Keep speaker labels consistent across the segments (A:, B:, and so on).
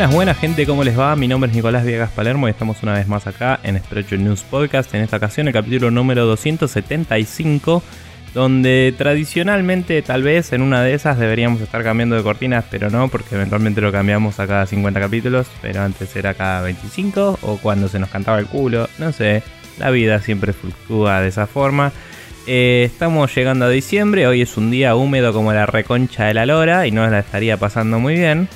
A: Buenas, buenas gente, ¿cómo les va? Mi nombre es Nicolás Viegas Palermo y estamos una vez más acá en Stretch News Podcast. En esta ocasión el capítulo número 275, donde tradicionalmente tal vez en una de esas deberíamos estar cambiando de cortinas, pero no, porque eventualmente lo cambiamos a cada 50 capítulos, pero antes era cada 25 o cuando se nos cantaba el culo, no sé, la vida siempre fluctúa de esa forma. Eh, estamos llegando a diciembre, hoy es un día húmedo como la reconcha de la lora y no la estaría pasando muy bien.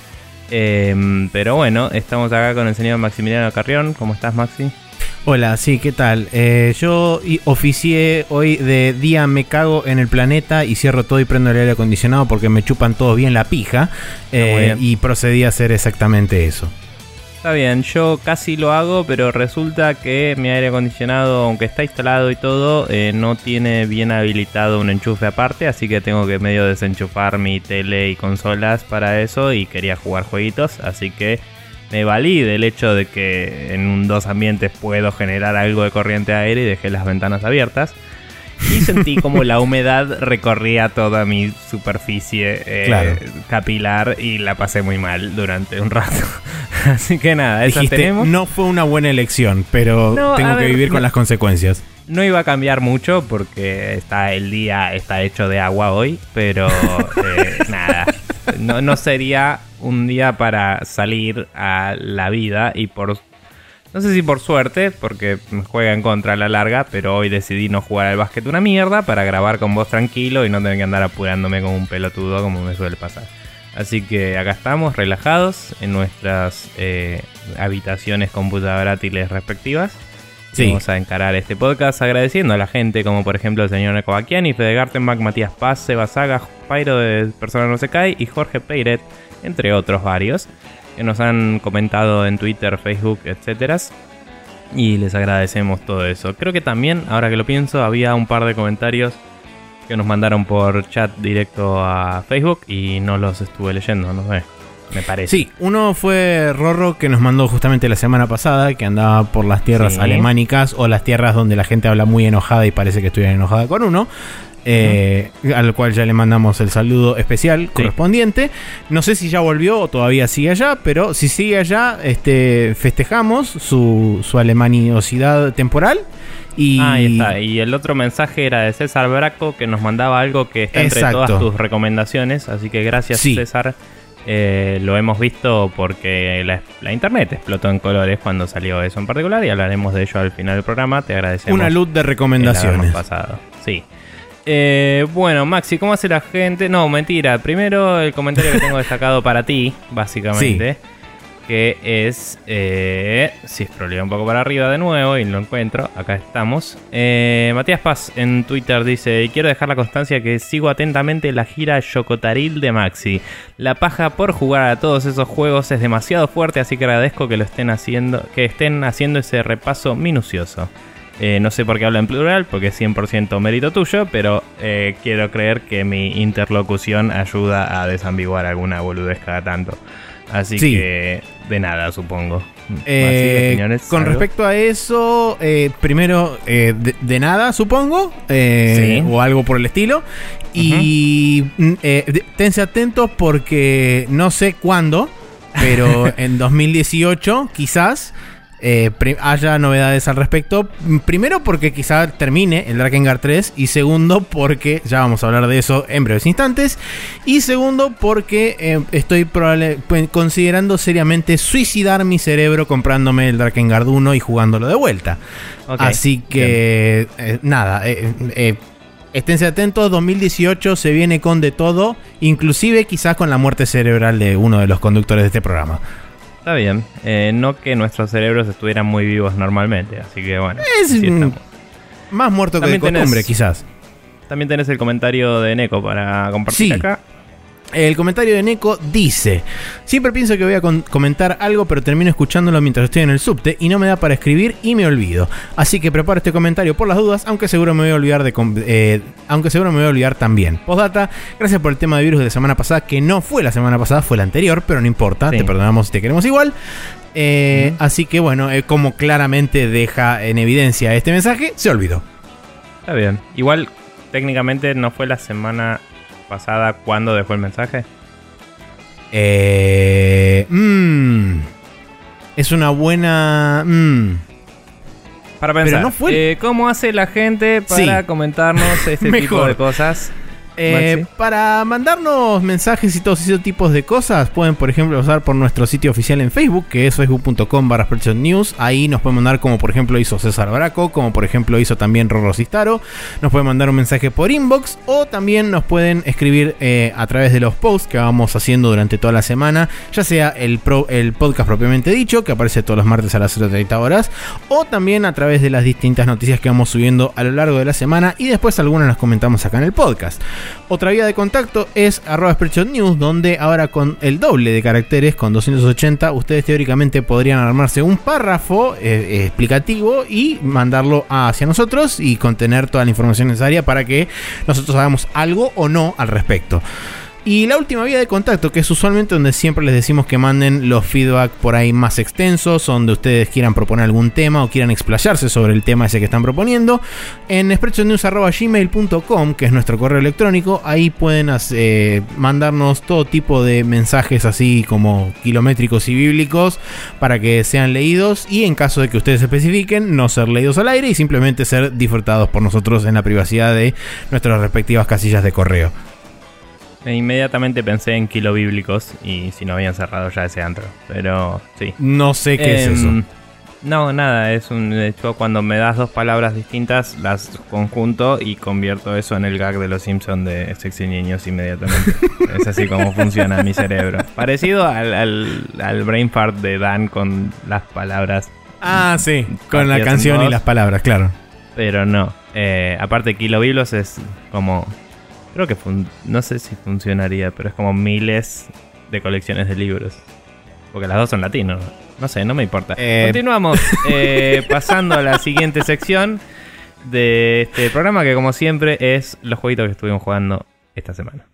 A: Em, pero bueno, estamos acá con el señor Maximiliano Carrión. ¿Cómo estás, Maxi?
B: Hola, sí, ¿qué tal? Eh, yo oficié hoy de día me cago en el planeta y cierro todo y prendo el aire acondicionado porque me chupan todo bien la pija eh, y procedí a hacer exactamente eso.
A: Está bien, yo casi lo hago, pero resulta que mi aire acondicionado, aunque está instalado y todo, eh, no tiene bien habilitado un enchufe aparte, así que tengo que medio desenchufar mi tele y consolas para eso y quería jugar jueguitos, así que me valí del hecho de que en un dos ambientes puedo generar algo de corriente aire y dejé las ventanas abiertas y sentí como la humedad recorría toda mi superficie eh, capilar y la pasé muy mal durante un rato. Así que nada, esa tenemos.
B: No fue una buena elección, pero tengo que vivir con las consecuencias.
A: No iba a cambiar mucho porque está el día está hecho de agua hoy, pero eh, nada. No, no sería un día para salir a la vida y por no sé si por suerte, porque me juega en contra a la larga, pero hoy decidí no jugar al básquet una mierda para grabar con vos tranquilo y no tener que andar apurándome como un pelotudo como me suele pasar. Así que acá estamos, relajados, en nuestras eh, habitaciones computadorátiles respectivas. Vamos a encarar este podcast agradeciendo a la gente como por ejemplo el señor Neko Bakiani, Fede Gartenbach, Matías Paz, Seba Saga, Pairo de Persona No Se Cae y Jorge Peiret, entre otros varios que nos han comentado en Twitter, Facebook, etcétera. Y les agradecemos todo eso. Creo que también, ahora que lo pienso, había un par de comentarios que nos mandaron por chat directo a Facebook y no los estuve leyendo, no sé. Me parece.
B: Sí, uno fue Rorro que nos mandó justamente la semana pasada, que andaba por las tierras alemánicas o las tierras donde la gente habla muy enojada y parece que estuviera enojada con uno eh, al cual ya le mandamos el saludo especial correspondiente. No sé si ya volvió o todavía sigue allá, pero si sigue allá, este, festejamos su, su alemaniosidad temporal.
A: Y... ahí está. Y el otro mensaje era de César Braco que nos mandaba algo que está entre todas tus recomendaciones. Así que gracias, César. Eh, lo hemos visto porque la, internet explotó en colores cuando salió eso en particular y hablaremos de ello al final del programa. Te agradecemos.
B: Una luz de recomendaciones.
A: pasado. Sí. Eh, bueno, Maxi, ¿cómo hace la gente? No, mentira. Primero el comentario que tengo destacado para ti, básicamente. Que es. Eh, si scrolleo un poco para arriba de nuevo y lo encuentro, acá estamos. Eh, Matías Paz en Twitter dice: Quiero dejar la constancia que sigo atentamente la gira Yocotaril de Maxi. La paja por jugar a todos esos juegos es demasiado fuerte, así que agradezco que lo estén haciendo, que estén haciendo ese repaso minucioso. Eh, no sé por qué habla en plural, porque es 100% mérito tuyo, pero eh, quiero creer que mi interlocución ayuda a desambiguar alguna boludez cada tanto. Así que de nada, supongo.
B: Eh, con respecto a eso, primero, de, nada, supongo, o algo por el estilo. Y mm, tense atentos porque no sé cuándo, pero en 2018 quizás eh, haya novedades al respecto. Primero porque quizá termine el Drakengard 3 y segundo porque ya vamos a hablar de eso en breves instantes y segundo porque eh, estoy pues, considerando seriamente suicidar mi cerebro comprándome el Drakengard 1 y jugándolo de vuelta. Así que eh, nada, esténse atentos, 2018 se viene con de todo, inclusive quizás con la muerte cerebral de uno de los conductores de este programa.
A: Está bien. Eh, no que nuestros cerebros estuvieran muy vivos normalmente, así que bueno.
B: Es más muerto que de costumbre, quizás.
A: También tenés el comentario de Neko para compartir acá.
B: El comentario de Neko dice: Siempre pienso que voy a comentar algo, pero termino escuchándolo mientras estoy en el subte y no me da para escribir y me olvido. Así que preparo este comentario por las dudas, aunque seguro me voy a olvidar de eh, aunque seguro me voy a olvidar también. Postdata, gracias por el tema de virus de la semana pasada, que no fue la semana pasada, fue la anterior, pero no importa, te perdonamos si te queremos igual. Eh, así que bueno, eh, como claramente deja en evidencia este mensaje, se olvidó.
A: Está bien. Igual, técnicamente no fue la semana pasada cuando dejó el mensaje?
B: Eh, mm, es una buena... Mm.
A: Para pensar, no fue... Eh, ¿cómo hace la gente para comentarnos este tipo de cosas?
B: Eh, para mandarnos mensajes y todos esos tipos de cosas, pueden, por ejemplo, usar por nuestro sitio oficial en Facebook, que es facebook.com barra News. Ahí nos pueden mandar, como por ejemplo hizo César Braco, como por ejemplo hizo también Rorro Cistaro. Nos pueden mandar un mensaje por inbox o también nos pueden escribir eh, a través de los posts que vamos haciendo durante toda la semana, ya sea el, el podcast propiamente dicho, que aparece todos los martes a las 0.30 horas, o también a través de las distintas noticias que vamos subiendo a lo largo de la semana y después algunas las comentamos acá en el podcast. Otra vía de contacto es arroba News, donde ahora con el doble de caracteres, con 280, ustedes teóricamente podrían armarse un párrafo eh, explicativo y mandarlo hacia nosotros y contener toda la información necesaria para que nosotros hagamos algo o no al respecto. Y la última vía de contacto, que es usualmente donde siempre les decimos que manden los feedback por ahí más extensos, donde ustedes quieran proponer algún tema o quieran explayarse sobre el tema ese que están proponiendo, en expressionnews.gmail.com, que es nuestro correo electrónico, ahí pueden eh, mandarnos todo tipo de mensajes así como kilométricos y bíblicos para que sean leídos y en caso de que ustedes especifiquen, no ser leídos al aire y simplemente ser disfrutados por nosotros en la privacidad de nuestras respectivas casillas de correo.
A: E inmediatamente pensé en kilo bíblicos y si no habían cerrado ya ese antro. Pero sí.
B: No sé qué es eso. Em,
A: no, nada, es un. De hecho, cuando me das dos palabras distintas, las conjunto y convierto eso en el gag de los Simpsons de sexy niños inmediatamente. es así como funciona mi cerebro. Parecido al, al, brain fart de Dan con las palabras.
B: Ah, sí, con la canción y las palabras, claro.
A: Pero no. Eh, aparte, Kilo Biblos es como Creo que no sé si funcionaría, pero es como miles de colecciones de libros. Porque las dos son latinos. No sé, no me importa. Eh, Continuamos eh, pasando a la siguiente sección de este programa, que como siempre es los jueguitos que estuvimos jugando esta semana.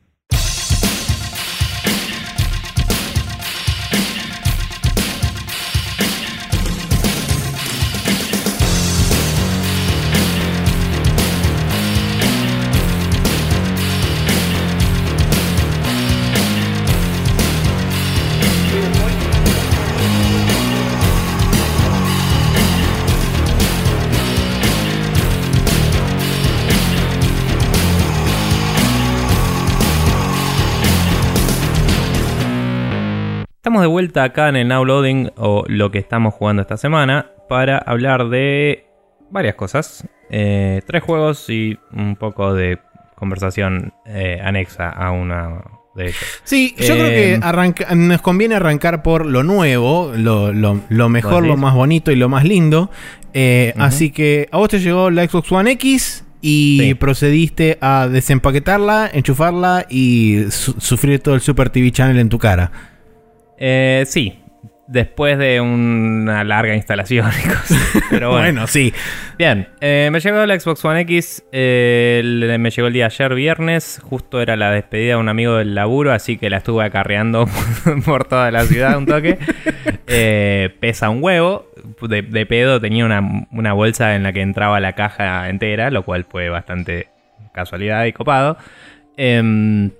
A: Estamos de vuelta acá en el Now Loading o lo que estamos jugando esta semana para hablar de varias cosas. Eh, tres juegos y un poco de conversación eh, anexa a una de ellos.
B: Sí, yo creo que eh, nos conviene arrancar por lo nuevo, lo, mejor, lo más bonito y lo más lindo. Así que a vos te llegó la Xbox One X y procediste a desempaquetarla, enchufarla y sufrir todo el Super TV Channel en tu cara.
A: Eh, sí, después de una larga instalación
B: Pero bueno. sí.
A: Bien, eh, me llegó la Xbox One X, eh, me llegó el día ayer viernes, justo era la despedida de un amigo del laburo, así que la estuve acarreando por toda la ciudad un toque. Eh, pesa un huevo, de, pedo tenía una, una, bolsa en la que entraba la caja entera, lo cual fue bastante casualidad y copado. Em,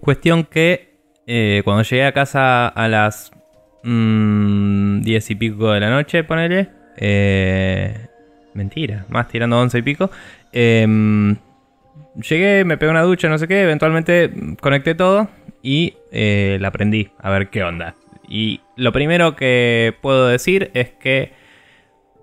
A: cuestión que eh, cuando llegué a casa a las mm, diez y pico de la noche, ponele. Eh, mentira, más tirando once y pico. Em, llegué, me pegué una ducha, no sé qué. Eventualmente conecté todo y eh, la aprendí a ver qué onda. Y lo primero que puedo decir es que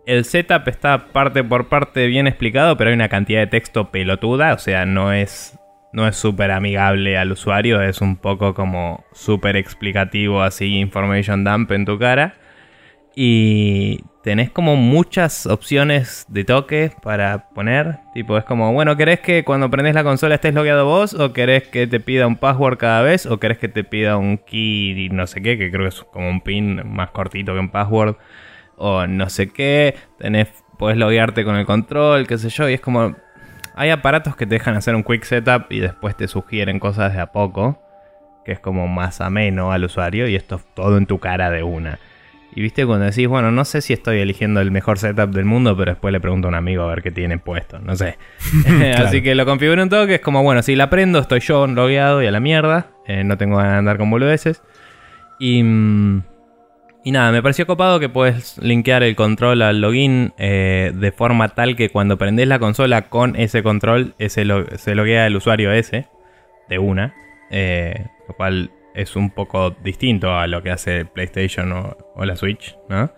A: el setup está parte por parte bien explicado, pero hay una cantidad de texto pelotuda, o sea, no es no es súper amigable al usuario, es un poco como súper explicativo, así, information dump en tu cara. Y tenés como muchas opciones de toque para poner. Tipo, es como, bueno, ¿querés que cuando prendes la consola estés logueado vos? ¿O querés que te pida un password cada vez? ¿O querés que te pida un key y no sé qué? Que creo que es como un pin más cortito que un password. O no sé qué. Tenés, podés loguearte con el control, qué sé yo. Y es como, hay aparatos que te dejan hacer un quick setup y después te sugieren cosas de a poco, que es como más ameno al usuario y esto es todo en tu cara de una. Y viste cuando decís, bueno, no sé si estoy eligiendo el mejor setup del mundo, pero después le pregunto a un amigo a ver qué tiene puesto, no sé. Así que lo configuro un toque, es como, bueno, si la prendo estoy yo logueado y a la mierda, eh, no tengo ganas de andar con boludeces. Y, mm, y nada, me pareció copado que puedes linkear el control al login eh, de forma tal que cuando prendes la consola con ese control ese se loguea el usuario ese de una. Eh, lo cual es un poco distinto a lo que hace PlayStation o, la Switch, ¿no?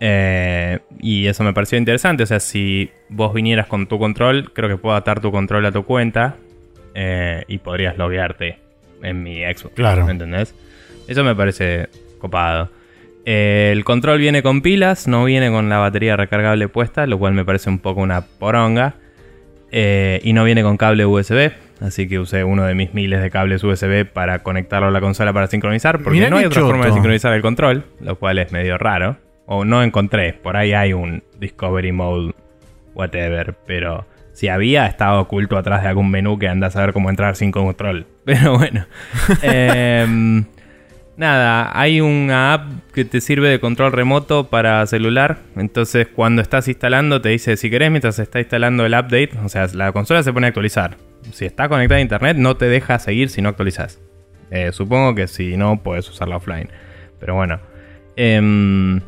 A: Eh, y eso me pareció interesante. O sea, si vos vinieras con tu control, creo que puedo atar tu control a tu cuenta y podrías loguearte en mi Xbox.
B: Claro.
A: ¿Me entendés? Eso me parece copado. Eh, el control viene con pilas, no viene con la batería recargable puesta, lo cual me parece un poco una poronga. y no viene con cable USB. Así que usé uno de mis miles de cables USB para conectarlo a la consola para sincronizar. Porque no hay otra forma de sincronizar el control, lo cual es medio raro. O no encontré, por ahí hay un Discovery Mode, whatever. Pero si había, estaba oculto atrás de algún menú que anda a saber cómo entrar sin control. Pero bueno. eh, Nada, hay una app que te sirve de control remoto para celular. Entonces, cuando estás instalando, te dice si querés, mientras está instalando el update, o sea, la consola se pone a actualizar. Si está conectada a internet, no te deja seguir si no actualizas. Eh, supongo que si no, puedes usarla offline. Pero bueno. Em,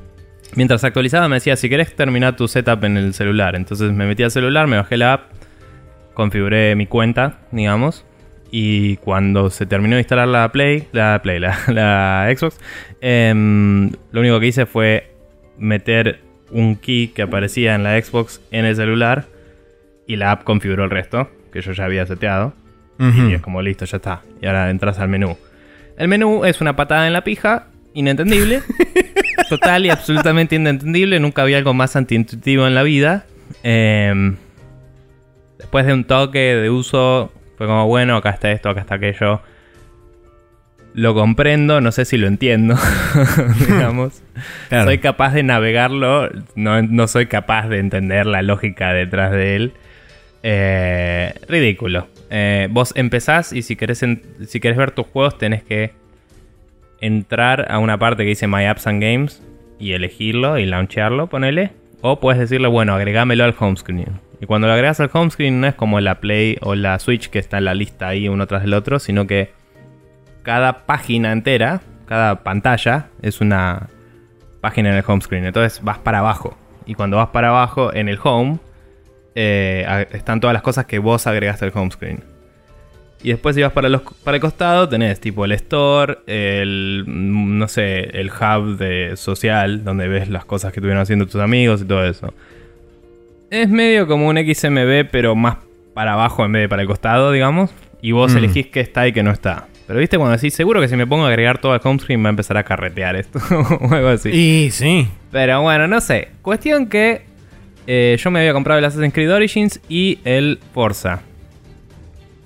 A: mientras actualizaba, me decía si querés terminar tu setup en el celular. Entonces me metí al celular, me bajé la app, configuré mi cuenta, digamos. Y cuando se terminó de instalar la Play, la Play, la, Xbox, em, lo único que hice fue meter un key que aparecía en la Xbox en el celular y la app configuró el resto, que yo ya había seteado. Y es como listo, ya está. Y ahora entras al menú. El menú es una patada en la pija, inentendible. total y absolutamente inentendible. Nunca había algo más antiintuitivo en la vida. Em, después de un toque de uso fue como, bueno, acá está esto, acá está aquello. Lo comprendo, no sé si lo entiendo, digamos. Soy capaz de navegarlo, no, soy capaz de entender la lógica detrás de él. Eh, ridículo. Eh, vos empezás y si querés, si querés ver tus juegos tenés que entrar a una parte que dice My Apps and Games y elegirlo y launchearlo, ponele. O puedes decirle, bueno, agregámelo al home screen. Y cuando lo agregas al home screen no es como la Play o la Switch que está en la lista ahí uno tras del otro, sino que cada página entera, cada pantalla es una página en el home screen. Entonces vas para abajo. Y cuando vas para abajo en el home, eh, están todas las cosas que vos agregaste al home screen. Y después si vas para, para el costado, tenés tipo el store, el, no sé, el hub de social, donde ves las cosas que estuvieron haciendo tus amigos y todo eso. Es medio como un XMB, pero más para abajo en vez de para el costado, digamos. Y vos mm. elegís qué está y qué no está. Pero viste cuando decís, seguro que si me pongo a agregar todo al home screen va a empezar a carretear esto o algo así.
B: Y sí.
A: Pero bueno, no sé. Cuestión que eh, yo me había comprado el Assassin's Creed Origins y el Forza.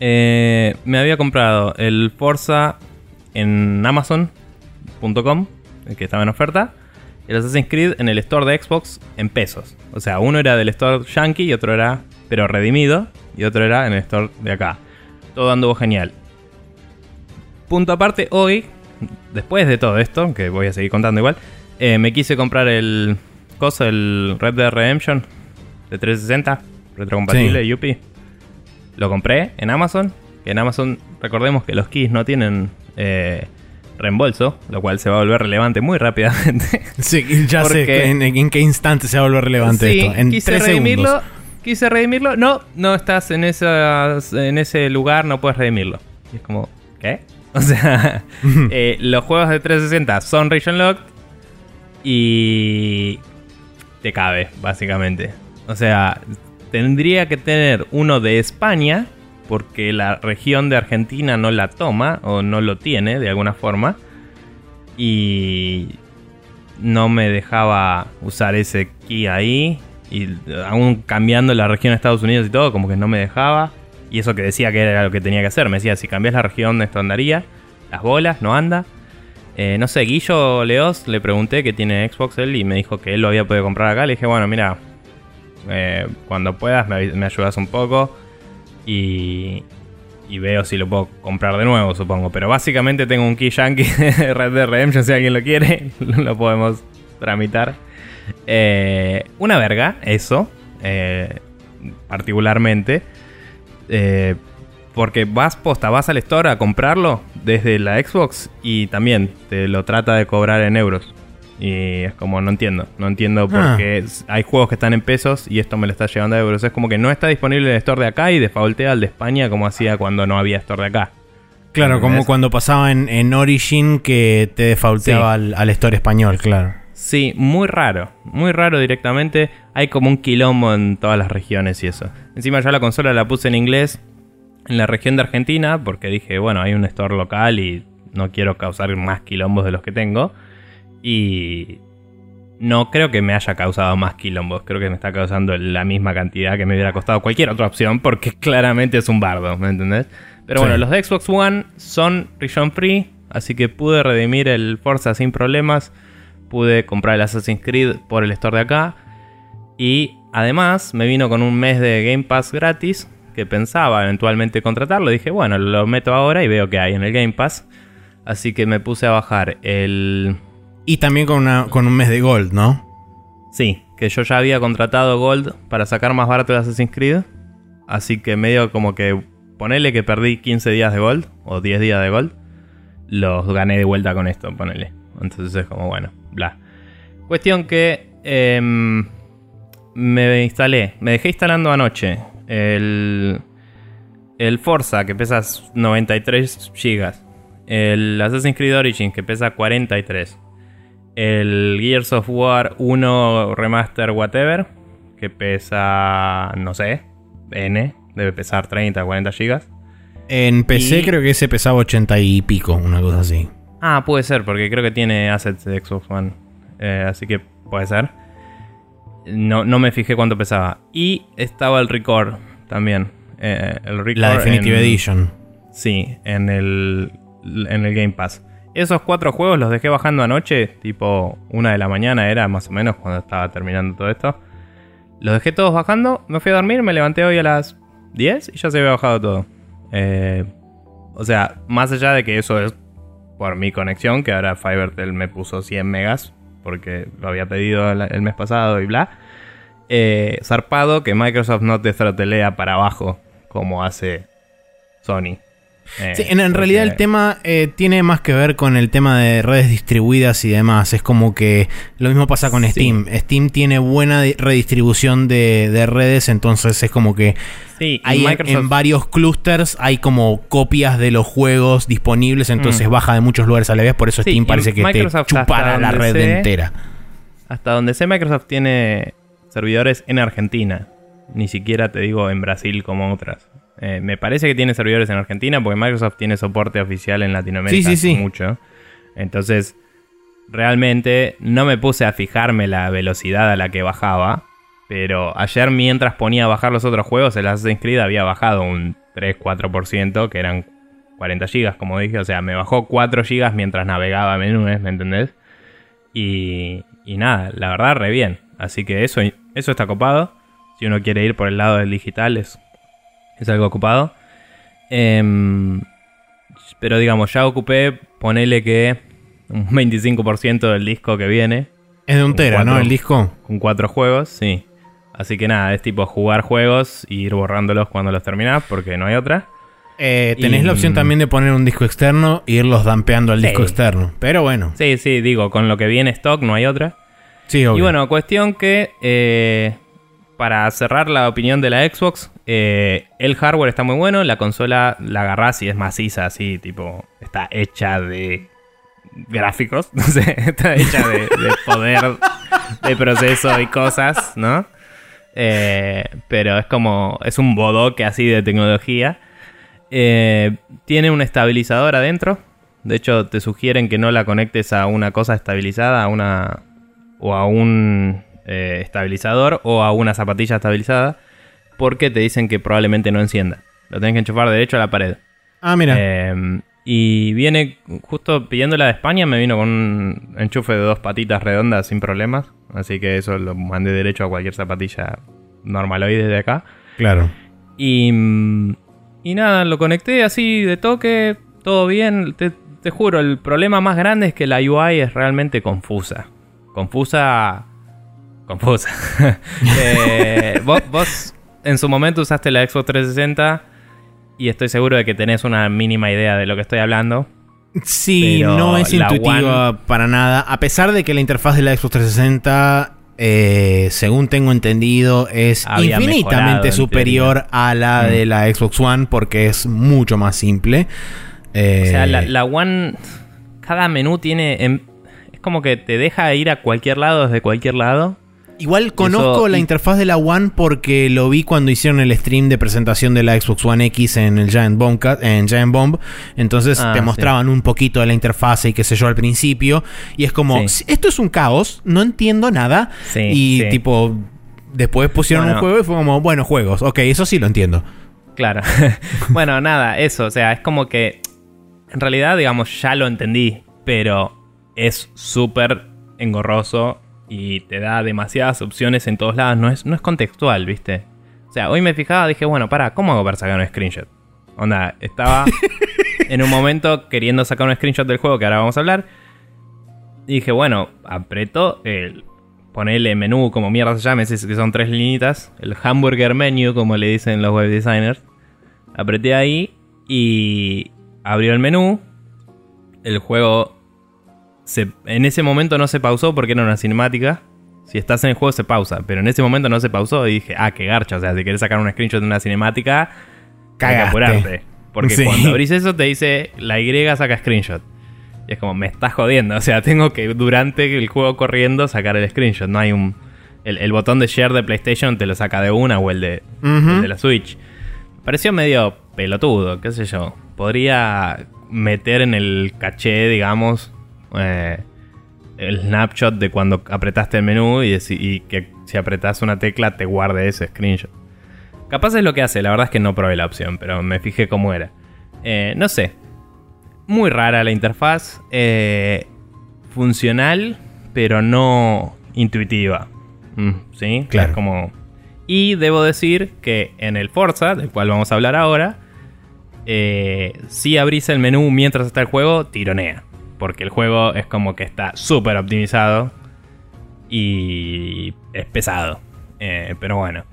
A: Eh, me había comprado el Forza en Amazon.com, que estaba en oferta el Assassin's Creed en el store de Xbox en pesos. O sea, uno era del store yankee y otro era, pero redimido, y otro era en el store de acá. Todo anduvo genial. Punto aparte, hoy, después de todo esto, que voy a seguir contando igual, eh, me quise comprar el cosa, el Red Dead Redemption de 360, retrocompatible, sí. Yupi. Lo compré en Amazon, que en Amazon recordemos que los keys no tienen eh, reembolso, lo cual se va a volver relevante muy rápidamente.
B: Sí, ya sé en, qué instante se va a volver relevante esto. En quise redimirlo,
A: quise redimirlo. No, no estás en, en ese lugar, no puedes redimirlo. Y es como, ¿qué? O sea, eh, los juegos de 360 son region locked y te cabe, básicamente. O sea, tendría que tener uno de España porque la región de Argentina no la toma o no lo tiene de alguna forma y no me dejaba usar ese key ahí y aún cambiando la región de Estados Unidos y todo como que no me dejaba y eso que decía que era lo que tenía que hacer me decía si cambias la región esto andaría las bolas no anda eh, no sé Guillo Leos le pregunté que tiene Xbox él y me dijo que él lo había podido comprar acá le dije bueno mira eh, cuando puedas me, me ayudas un poco y, veo si lo puedo comprar de nuevo, supongo. Pero básicamente tengo un Key Yankee de Red Dead Redemption, si alguien lo quiere, lo podemos tramitar. Eh, una verga, eso, eh, particularmente. Eh, Porque vas posta, vas al store a comprarlo desde la Xbox y también te lo trata de cobrar en euros. Y es como, no entiendo. No entiendo por ah. qué hay juegos que están en pesos y esto me lo está llevando a euros. Es como que no está disponible el store de acá y defaultea al de España como hacía cuando no había store de acá.
B: Claro, como cuando pasaba en, Origin que te defaulteaba al, store español, claro.
A: Sí, muy raro. Muy raro directamente. Hay como un quilombo en todas las regiones y eso. Encima yo la consola la puse en inglés en la región de Argentina porque dije, bueno, hay un store local y no quiero causar más quilombos de los que tengo. Y no creo que me haya causado más quilombos. Creo que me está causando la misma cantidad que me hubiera costado cualquier otra opción porque claramente es un bardo, ¿me entendés? Pero bueno, los de Xbox One son region free, así que pude redimir el Forza sin problemas. Pude comprar el Assassin's Creed por el store de acá. Y además me vino con un mes de Game Pass gratis que pensaba eventualmente contratarlo. Dije, bueno, lo meto ahora y veo que hay en el Game Pass. Así que me puse a bajar el
B: y también con, una, con un mes de Gold, ¿no?
A: Sí, que yo ya había contratado Gold para sacar más barato el Assassin's Creed. Así que medio como que ponele que perdí 15 días de Gold o 10 días de Gold. Los gané de vuelta con esto, ponele. Entonces es como bueno, bla. Cuestión que em, me instalé, me dejé instalando anoche el, el Forza que pesa 93 GB. El Assassin's Creed Origins que pesa 43 el Gears of War 1 Remaster Whatever, que pesa, no sé, N, debe pesar 30, 40 gigas.
B: En PC creo que ese pesaba 80 y pico, una cosa así.
A: Ah, puede ser, porque creo que tiene assets de Xbox One. Eh, así que puede ser. No, no me fijé cuánto pesaba. Y estaba el Record también. Eh, el
B: La Definitive Edition.
A: Sí, en el, en el Game Pass. Esos cuatro juegos los dejé bajando anoche, tipo una de la mañana era más o menos cuando estaba terminando todo esto. Los dejé todos bajando, me fui a dormir, me levanté hoy a las 10 y ya se había bajado todo. Eh, o sea, más allá de que eso es por mi conexión, que ahora Fivertel me puso 100 megas, porque lo había pedido el mes pasado y bla. Eh, zarpado que Microsoft no te throtelea para abajo como hace Sony.
B: Eh, sí, en, realidad el tema eh, tiene más que ver con el tema de redes distribuidas y demás. Es como que lo mismo pasa con Steam. Steam tiene buena redistribución de, redes, entonces es como que hay en, varios clusters hay como copias de los juegos disponibles, entonces mm. baja de muchos lugares a la vez. Por eso Steam parece que te chupara la red entera.
A: Hasta donde sé, Microsoft tiene servidores en Argentina. Ni siquiera te digo en Brasil como otras. Eh, me parece que tiene servidores en Argentina porque Microsoft tiene soporte oficial en Latinoamérica mucho. Entonces, realmente no me puse a fijarme la velocidad a la que bajaba. Pero ayer mientras ponía a bajar los otros juegos, el Assassin's Creed había bajado un 3-4%, que eran 40 GB, como dije. O sea, me bajó 4 GB mientras navegaba menús, ¿me entendés? Y, y nada, la verdad, re bien. Así que eso, eso está copado. Si uno quiere ir por el lado del digital, es es algo ocupado. Em, pero digamos, ya ocupé, ponele que un 25% del disco que viene.
B: Es de un tera, ¿no? El disco.
A: Con cuatro juegos, sí. Así que nada, es tipo jugar juegos y ir borrándolos cuando los terminas, porque no hay otra.
B: Eh, tenés la opción también de poner un disco externo e irlos dampeando al disco externo. Pero bueno.
A: Sí, sí, digo, con lo que viene stock no hay otra. Sí, obvio. Y bueno, cuestión que eh, para cerrar la opinión de la Xbox, eh, el hardware está muy bueno, la consola la agarrás y es maciza, así, tipo, está hecha de gráficos, no sé, está hecha de, poder de proceso y cosas, ¿no? Eh, pero es como, es un bodoque así de tecnología. Eh, tiene un estabilizador adentro. De hecho, te sugieren que no la conectes a una cosa estabilizada, a una o a un eh, estabilizador o a una zapatilla estabilizada porque te dicen que probablemente no encienda. Lo tenés que enchufar derecho a la pared.
B: Ah, mira.
A: Em, y viene, justo pidiéndola de España, me vino con un enchufe de dos patitas redondas sin problemas. Así que eso lo mandé derecho a cualquier zapatilla normaloide de acá.
B: Claro.
A: Y, y nada, lo conecté así de toque, todo bien. Te, te juro, el problema más grande es que la UI es realmente confusa. Confusa confusa. Eh, vos, en su momento usaste la Xbox 360 y estoy seguro de que tenés una mínima idea de lo que estoy hablando.
B: Sí, no es intuitiva para nada. A pesar de que la interfaz de la Xbox 360, eh, según tengo entendido, es infinitamente superior a la mm. de la Xbox One porque es mucho más simple.
A: o sea, la, eh, la, One, cada menú tiene... es como que te deja ir a cualquier lado desde cualquier lado.
B: Igual conozco la interfaz de la One porque lo vi cuando hicieron el stream de presentación de la Xbox One X en el Giant Bomb. En Giant Bomb. Entonces ah, te mostraban un poquito de la interfaz y qué sé yo al principio. Y es como, esto es un caos, no entiendo nada. y tipo, después pusieron un juego y fue como, bueno, juegos. Ok, eso sí lo entiendo.
A: Claro. bueno, nada, eso. O sea, es como que en realidad, digamos, ya lo entendí, pero es súper engorroso y te da demasiadas opciones en todos lados. No es, no es contextual, ¿viste? O sea, hoy me fijaba, dije, bueno, para, ¿cómo hago para sacar un screenshot? Onda, estaba en un momento queriendo sacar un screenshot del juego que ahora vamos a hablar. Y dije, bueno, aprieto el. Ponerle menú como mierda se llame, que son tres linitas. El hamburger menu, como le dicen los web designers. Apreté ahí y abrió el menú. El juego en ese momento no se pausó porque era una cinemática. Si estás en el juego se pausa, pero en ese momento no se pausó y dije, ah, qué garcha. O sea, si quieres sacar un screenshot de una cinemática, caga apurarte. Porque cuando abrís eso te dice, la Y saca screenshot. Y es como, me estás jodiendo. O sea, tengo que durante el juego corriendo sacar el screenshot. No hay un. El, botón de share de PlayStation te lo saca de una o el de, el de la Switch. Pareció medio pelotudo, qué sé yo. Podría meter en el caché, digamos, eh, el snapshot de cuando apretaste el menú y, que si apretas una tecla te guarde ese screenshot. Capaz es lo que hace, la verdad es que no probé la opción, pero me fijé cómo era. Eh, no sé. Muy rara la interfaz. Eh, funcional, pero no intuitiva. Mm, ¿Sí?
B: Claro.
A: como... Y debo decir que en el Forza, del cual vamos a hablar ahora, si abrís el menú mientras está el juego, tironea porque el juego es como que está súper optimizado y es pesado. Eh, pero bueno.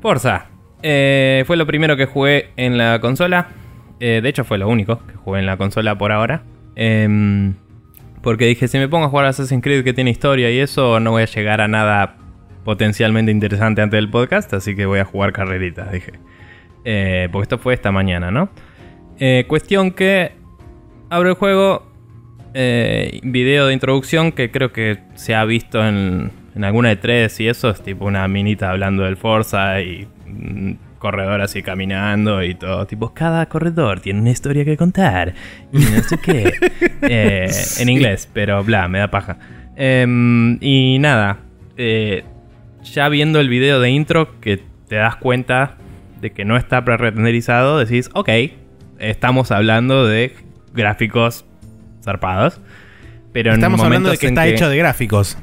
A: Forza. Eh, fue lo primero que jugué en la consola. Eh, de hecho fue lo único que jugué en la consola por ahora. Em, porque dije, si me pongo a jugar Assassin's Creed que tiene historia y eso, no voy a llegar a nada potencialmente interesante antes del podcast, así que voy a jugar carreritas, dije. porque esto fue esta mañana, ¿no? cuestión que abro el juego, eh, video de introducción que creo que se ha visto en, alguna de tres y eso es tipo una minita hablando del Forza y un corredor así caminando y todo. Tipo, cada corredor tiene una historia que contar y no sé qué. Eh, en inglés, pero bla, me da paja. Em, y nada, eh, ya viendo el video de intro que te das cuenta de que no está pre-renderizado, decís, ok, estamos hablando de gráficos zarpados. Pero
B: Estamos hablando de que está hecho de gráficos.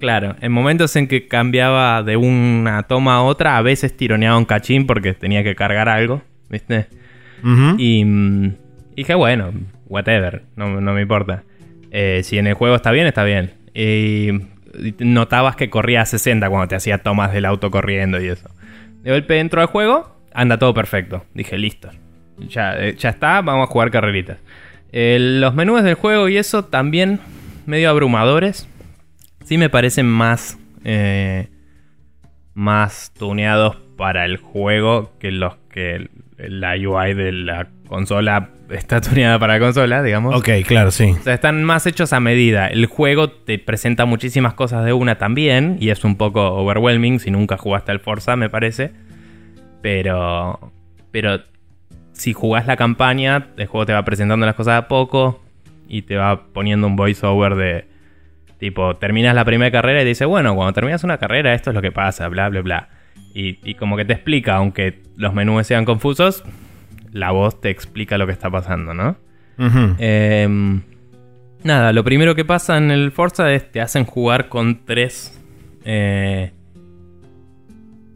A: Claro, en momentos en que cambiaba de una toma a otra, a veces tironeaba un cachín porque tenía que cargar algo, ¿viste? Y mm, dije, bueno, whatever, no, me importa. Eh, si en el juego está bien, está bien. Y notabas que corría a 60 cuando te hacía tomas del auto corriendo y eso. De golpe dentro del juego, anda todo perfecto. Dije, listo. Ya, eh, ya está, vamos a jugar carreritas los menús del juego y eso también medio abrumadores. Sí me parecen más. Eh, más tuneados para el juego que los que la UI de la consola está tuneada para la consola, digamos.
B: Ok, claro, sí.
A: O sea, están más hechos a medida. El juego te presenta muchísimas cosas de una también. Y es un poco overwhelming si nunca jugaste al Forza, me parece. Pero. Pero si jugás la campaña, el juego te va presentando las cosas a poco y te va poniendo un voiceover de tipo, terminas la primera carrera y te dice, bueno, cuando terminas una carrera esto es lo que pasa, bla, bla, bla. Y, como que te explica, aunque los menús sean confusos, la voz te explica lo que está pasando, ¿no? Em, nada, lo primero que pasa en el Forza es te hacen jugar con tres... Eh,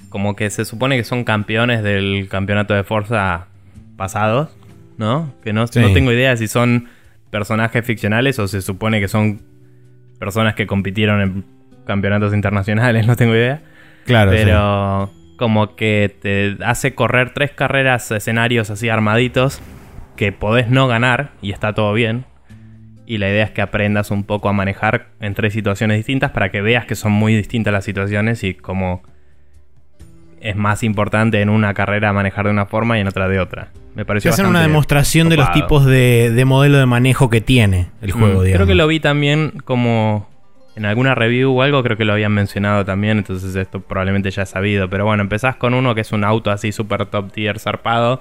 A: como que se supone que son campeones del campeonato de Forza pasados, ¿no? Que no, no tengo idea si son personajes ficcionales o se supone que son personas que compitieron en campeonatos internacionales, no tengo idea.
B: Claro.
A: Pero como que te hace correr tres carreras, escenarios así armaditos, que podés no ganar y está todo bien. Y la idea es que aprendas un poco a manejar en tres situaciones distintas para que veas que son muy distintas las situaciones y como es más importante en una carrera manejar de una forma y en otra de otra.
B: Me pareció hacer una demostración de los tipos de, modelo de manejo que tiene el juego,
A: mm, Creo que lo vi también como en alguna review o algo, creo que lo habían mencionado también, entonces esto probablemente ya es sabido. Pero bueno, empezás con uno que es un auto así super top tier zarpado,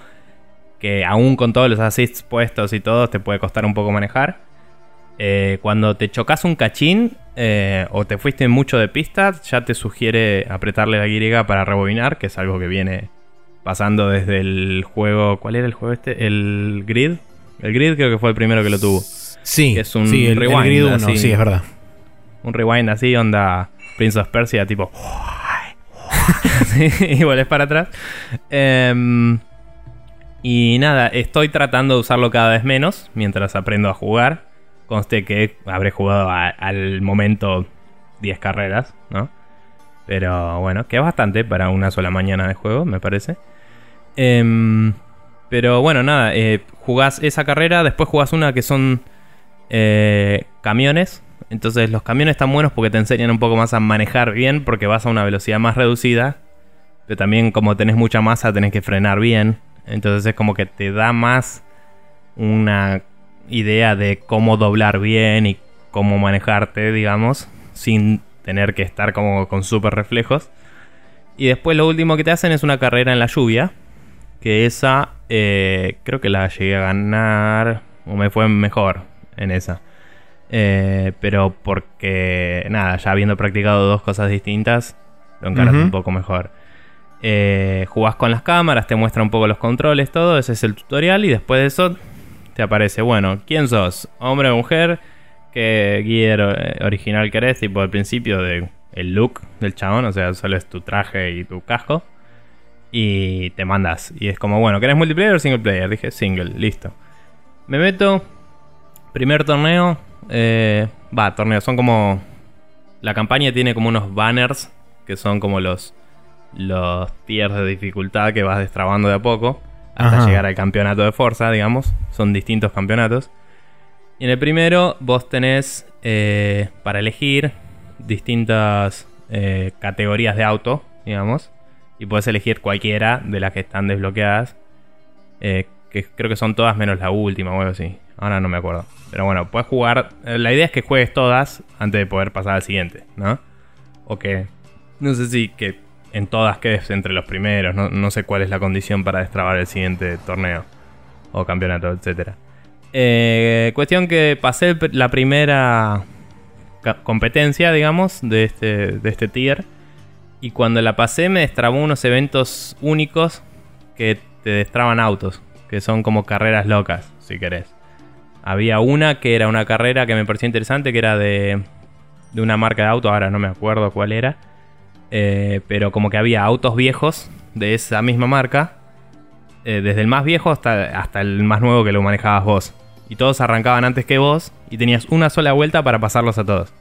A: que aún con todos los assists puestos y todo, te puede costar un poco manejar. Eh, cuando te chocas un cachín eh, o te fuiste mucho de pista, ya te sugiere apretarle la Y para rebobinar, que es algo que viene pasando desde el juego. ¿Cuál era el juego este? El Grid. El Grid creo que fue el primero que lo tuvo.
B: Sí,
A: es un el,
B: rewind. sí, es verdad
A: un rewind así, onda Prince of Persia, tipo. y volvés para atrás. Em, y nada, estoy tratando de usarlo cada vez menos mientras aprendo a jugar. Conste que habré jugado al momento 10 carreras, ¿no? Pero bueno, que bastante para una sola mañana de juego, me parece. Em, pero bueno, nada, eh, jugás esa carrera, después jugás una que son eh, camiones entonces los camiones están buenos porque te enseñan un poco más a manejar bien porque vas a una velocidad más reducida. Pero también como tenés mucha masa tenés que frenar bien. Entonces es como que te da más una idea de cómo doblar bien y cómo manejarte, digamos, sin tener que estar como con super reflejos. Y después lo último que te hacen es una carrera en la lluvia. Que esa eh, creo que la llegué a ganar. O me fue mejor en esa. Eh, pero porque, nada, ya habiendo practicado dos cosas distintas, lo encaras un poco mejor. Eh, jugás con las cámaras, te muestra un poco los controles, todo, ese es el tutorial y después de eso te aparece, bueno, ¿quién sos? ¿Hombre o mujer? ¿Qué gear eh, original querés? Tipo al principio de el look del chabón, o sea, solo es tu traje y tu casco. Y te mandas. Y es como, bueno, ¿querés multiplayer o single player? Dije single, listo. Me meto. Primer torneo, eh, va, torneos. Son como. La campaña tiene como unos banners que son como los. Los tiers de dificultad que vas destrabando de a poco. Hasta llegar al campeonato de fuerza, digamos. Son distintos campeonatos. Y en el primero vos tenés eh, para elegir distintas eh, categorías de auto, digamos. Y puedes elegir cualquiera de las que están desbloqueadas. que creo que son todas menos la última o algo así. Ahora no me acuerdo. Pero bueno, puedes jugar. Eh, la idea es que juegues todas antes de poder pasar al siguiente, ¿no? O que. No sé si que en todas quedes entre los primeros. No, sé cuál es la condición para destrabar el siguiente torneo o campeonato, etc. Eh, cuestión que pasé la primera competencia, digamos, de este, de este tier. Y cuando la pasé me destrabó unos eventos únicos que te destraban autos. Que son como carreras locas, si querés. Había una que era una carrera que me pareció interesante, que era de, de una marca de auto, ahora no me acuerdo cuál era. Eh, pero como que había autos viejos de esa misma marca, eh, desde el más viejo hasta, hasta el más nuevo que lo manejabas vos. Y todos arrancaban antes que vos y tenías una sola vuelta para pasarlos a todos.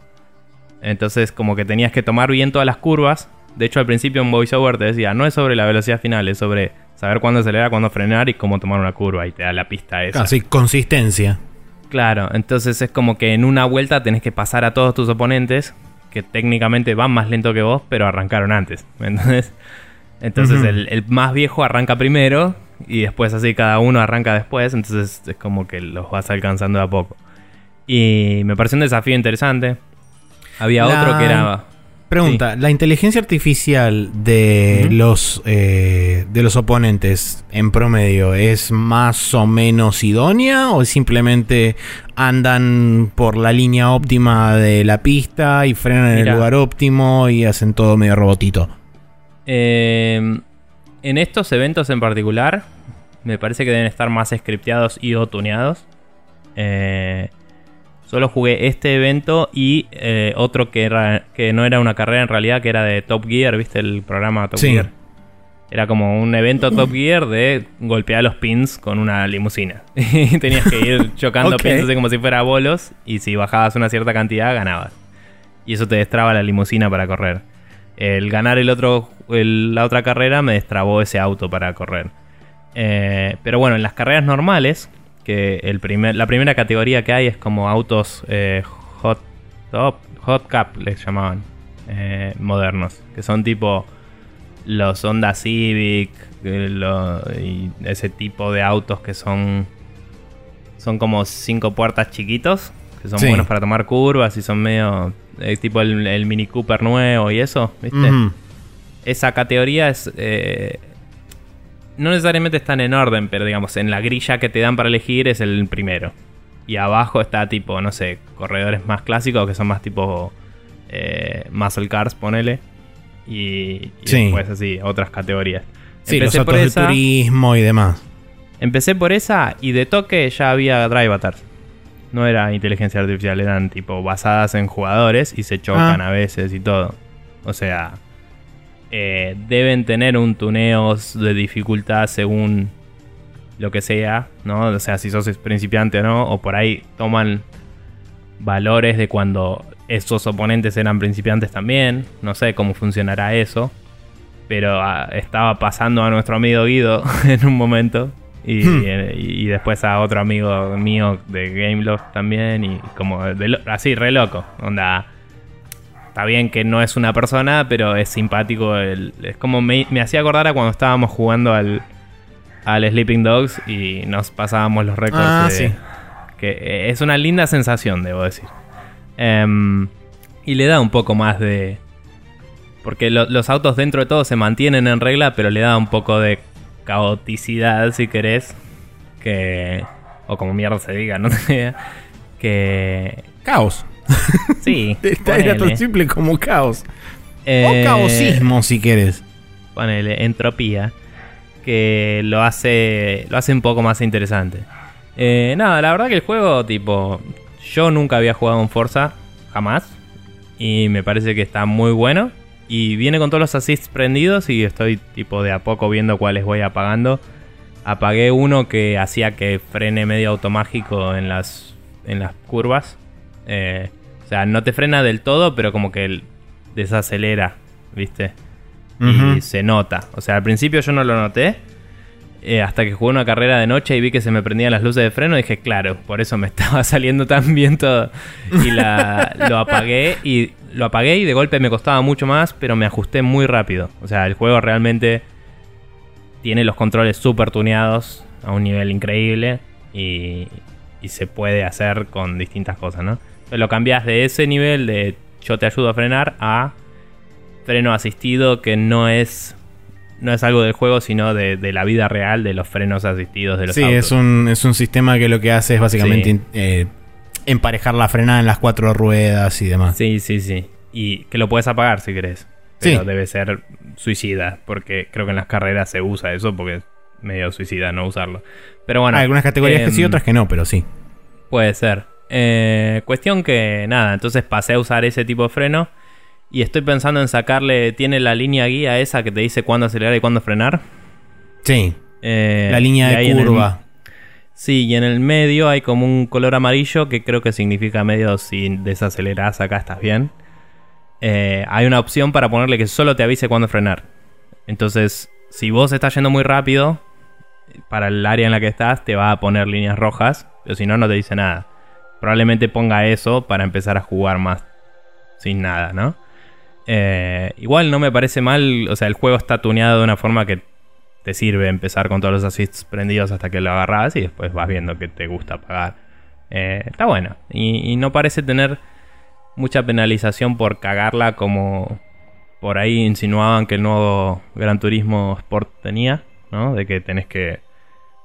A: Entonces como que tenías que tomar bien todas las curvas. De hecho al principio en VoiceOver te decía, no es sobre la velocidad final, es sobre saber cuándo acelerar, cuándo frenar y cómo tomar una curva. Y te da la pista esa.
B: Así, consistencia.
A: Claro, entonces es como que en una vuelta tenés que pasar a todos tus oponentes, que técnicamente van más lento que vos, pero arrancaron antes. Entonces, entonces el, más viejo arranca primero y después así cada uno arranca después, entonces es como que los vas alcanzando de a poco. Y me pareció un desafío interesante. Había otro que era
B: Pregunta, ¿la inteligencia artificial de, los, eh, de los oponentes en promedio es más o menos idónea o simplemente andan por la línea óptima de la pista y frenan en el lugar óptimo y hacen todo medio robotito?
A: Em, en estos eventos en particular, me parece que deben estar más scripteados y o tuneados. Eh, Solo jugué este evento y eh, otro que, era, que no era una carrera en realidad, que era de Top Gear, ¿viste el programa Top Gear? Era como un evento Top Gear de golpear los pins con una limusina. y tenías que ir chocando pins como si fuera bolos y si bajabas una cierta cantidad ganabas. Y eso te destraba la limusina para correr. el ganar el otro, la otra carrera me destrabó ese auto para correr. Eh, pero bueno, en las carreras normales, que el primer, la primera categoría que hay es como autos eh, hot top, hot cap les llamaban, eh, modernos, que son tipo los Honda Civic y ese tipo de autos que son son como cinco puertas chiquitos que son buenos para tomar curvas y son medio eh, tipo el, Mini Cooper nuevo y eso, ¿viste? Esa categoría es eh, no necesariamente están en orden, pero digamos en la grilla que te dan para elegir es el primero. Y abajo está tipo, no sé, corredores más clásicos que son más tipo eh, muscle cars, ponele. Y, después así, otras categorías.
B: Sí, Empecé los por de turismo y demás.
A: Empecé por esa y de toque ya había Drive Avatars no era inteligencia artificial, eran tipo basadas en jugadores y se chocan ah. a veces y todo. O sea, eh, deben tener un tuneo de dificultad según lo que sea, ¿no? O sea, si sos principiante o no, o por ahí toman valores de cuando esos oponentes eran principiantes también. No sé cómo funcionará eso. Pero ah, estaba pasando a nuestro amigo Guido en un momento Hmm. Y, después a otro amigo mío de Gameloft también. Y como así, re loco. Onda. Está bien que no es una persona, pero es simpático. es como me, hacía acordar a cuando estábamos jugando al, al Sleeping Dogs y nos pasábamos los récords. Ah, que es una linda sensación, debo decir. Em, y le da un poco más de. Porque los autos dentro de todo se mantienen en regla, pero le da un poco de caoticidad, si querés, que... O como mierda se diga, no sé. Que...
B: Caos.
A: Sí.
B: Era tan simple como caos. Eh, o caosismo, si querés.
A: Ponele, entropía. Que lo hace, lo hace un poco más interesante. Eh, nada, la verdad que el juego, tipo... Yo nunca había jugado en Forza, jamás. Y me parece que está muy bueno. Y viene con todos los assists prendidos y estoy tipo de a poco viendo cuáles voy apagando. Apagué uno que hacía que frene medio automático en las, en las curvas. Eh, sea, no te frena del todo, pero como que desacelera, ¿viste? Y se nota. O sea, al principio yo no lo noté. Eh, hasta que jugué una carrera de noche y vi que se me prendían las luces de freno, dije, claro, por eso me estaba saliendo tan bien todo. Y lo apagué y lo apagué y de golpe me costaba mucho más, pero me ajusté muy rápido. O sea, el juego realmente tiene los controles súper tuneados a un nivel increíble y, se puede hacer con distintas cosas, ¿no? Lo cambias de ese nivel de yo te ayudo a frenar a freno asistido que no es no es algo del juego, sino de, la vida real de los frenos asistidos de los
B: sí,
A: es
B: un, es un sistema que lo que hace es básicamente eh, emparejar la frenada en las cuatro ruedas y demás.
A: Sí, sí, sí. Y que lo puedes apagar si querés. Pero debe ser suicida, porque creo que en las carreras se usa eso, porque es medio suicida no usarlo. Pero bueno.
B: Hay algunas categorías que sí, em, otras que no, pero sí.
A: Puede ser. Eh, cuestión que nada, entonces pasé a usar ese tipo de freno. Y estoy pensando en sacarle. ¿Tiene la línea guía esa que te dice cuándo acelerar y cuándo frenar?
B: Sí. Eh, la línea de curva.
A: Sí, y en el medio hay como un color amarillo que creo que significa medio si desaceleras acá estás bien. Eh, hay una opción para ponerle que solo te avise cuándo frenar. Entonces, si vos estás yendo muy rápido, para el área en la que estás te va a poner líneas rojas, pero si no, no te dice nada. Probablemente ponga eso para empezar a jugar más sin nada, ¿no? Eh, igual no me parece mal, o sea, el juego está tuneado de una forma que te sirve empezar con todos los assists prendidos hasta que lo agarras y después vas viendo que te gusta pagar. Eh, está bueno. Y, no parece tener mucha penalización por cagarla como por ahí insinuaban que el nuevo Gran Turismo Sport tenía, ¿no? De que tenés que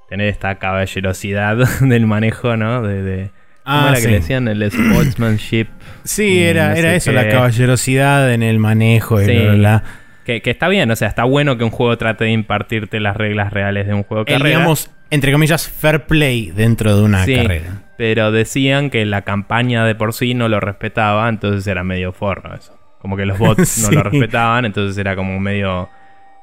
A: tener esta caballerosidad del manejo, ¿no? De, ¿Cómo ah, era que decían? El sportsmanship.
B: Sí, era, era eso, la caballerosidad en el manejo y bla,
A: que, está bien, o sea, está bueno que un juego trate de impartirte las reglas reales de un juego de carrera.
B: Digamos, entre comillas, fair play dentro de una sí, carrera.
A: Pero decían que la campaña de por sí no lo respetaba, entonces era medio forro eso. Como que los bots no lo respetaban, entonces era como medio.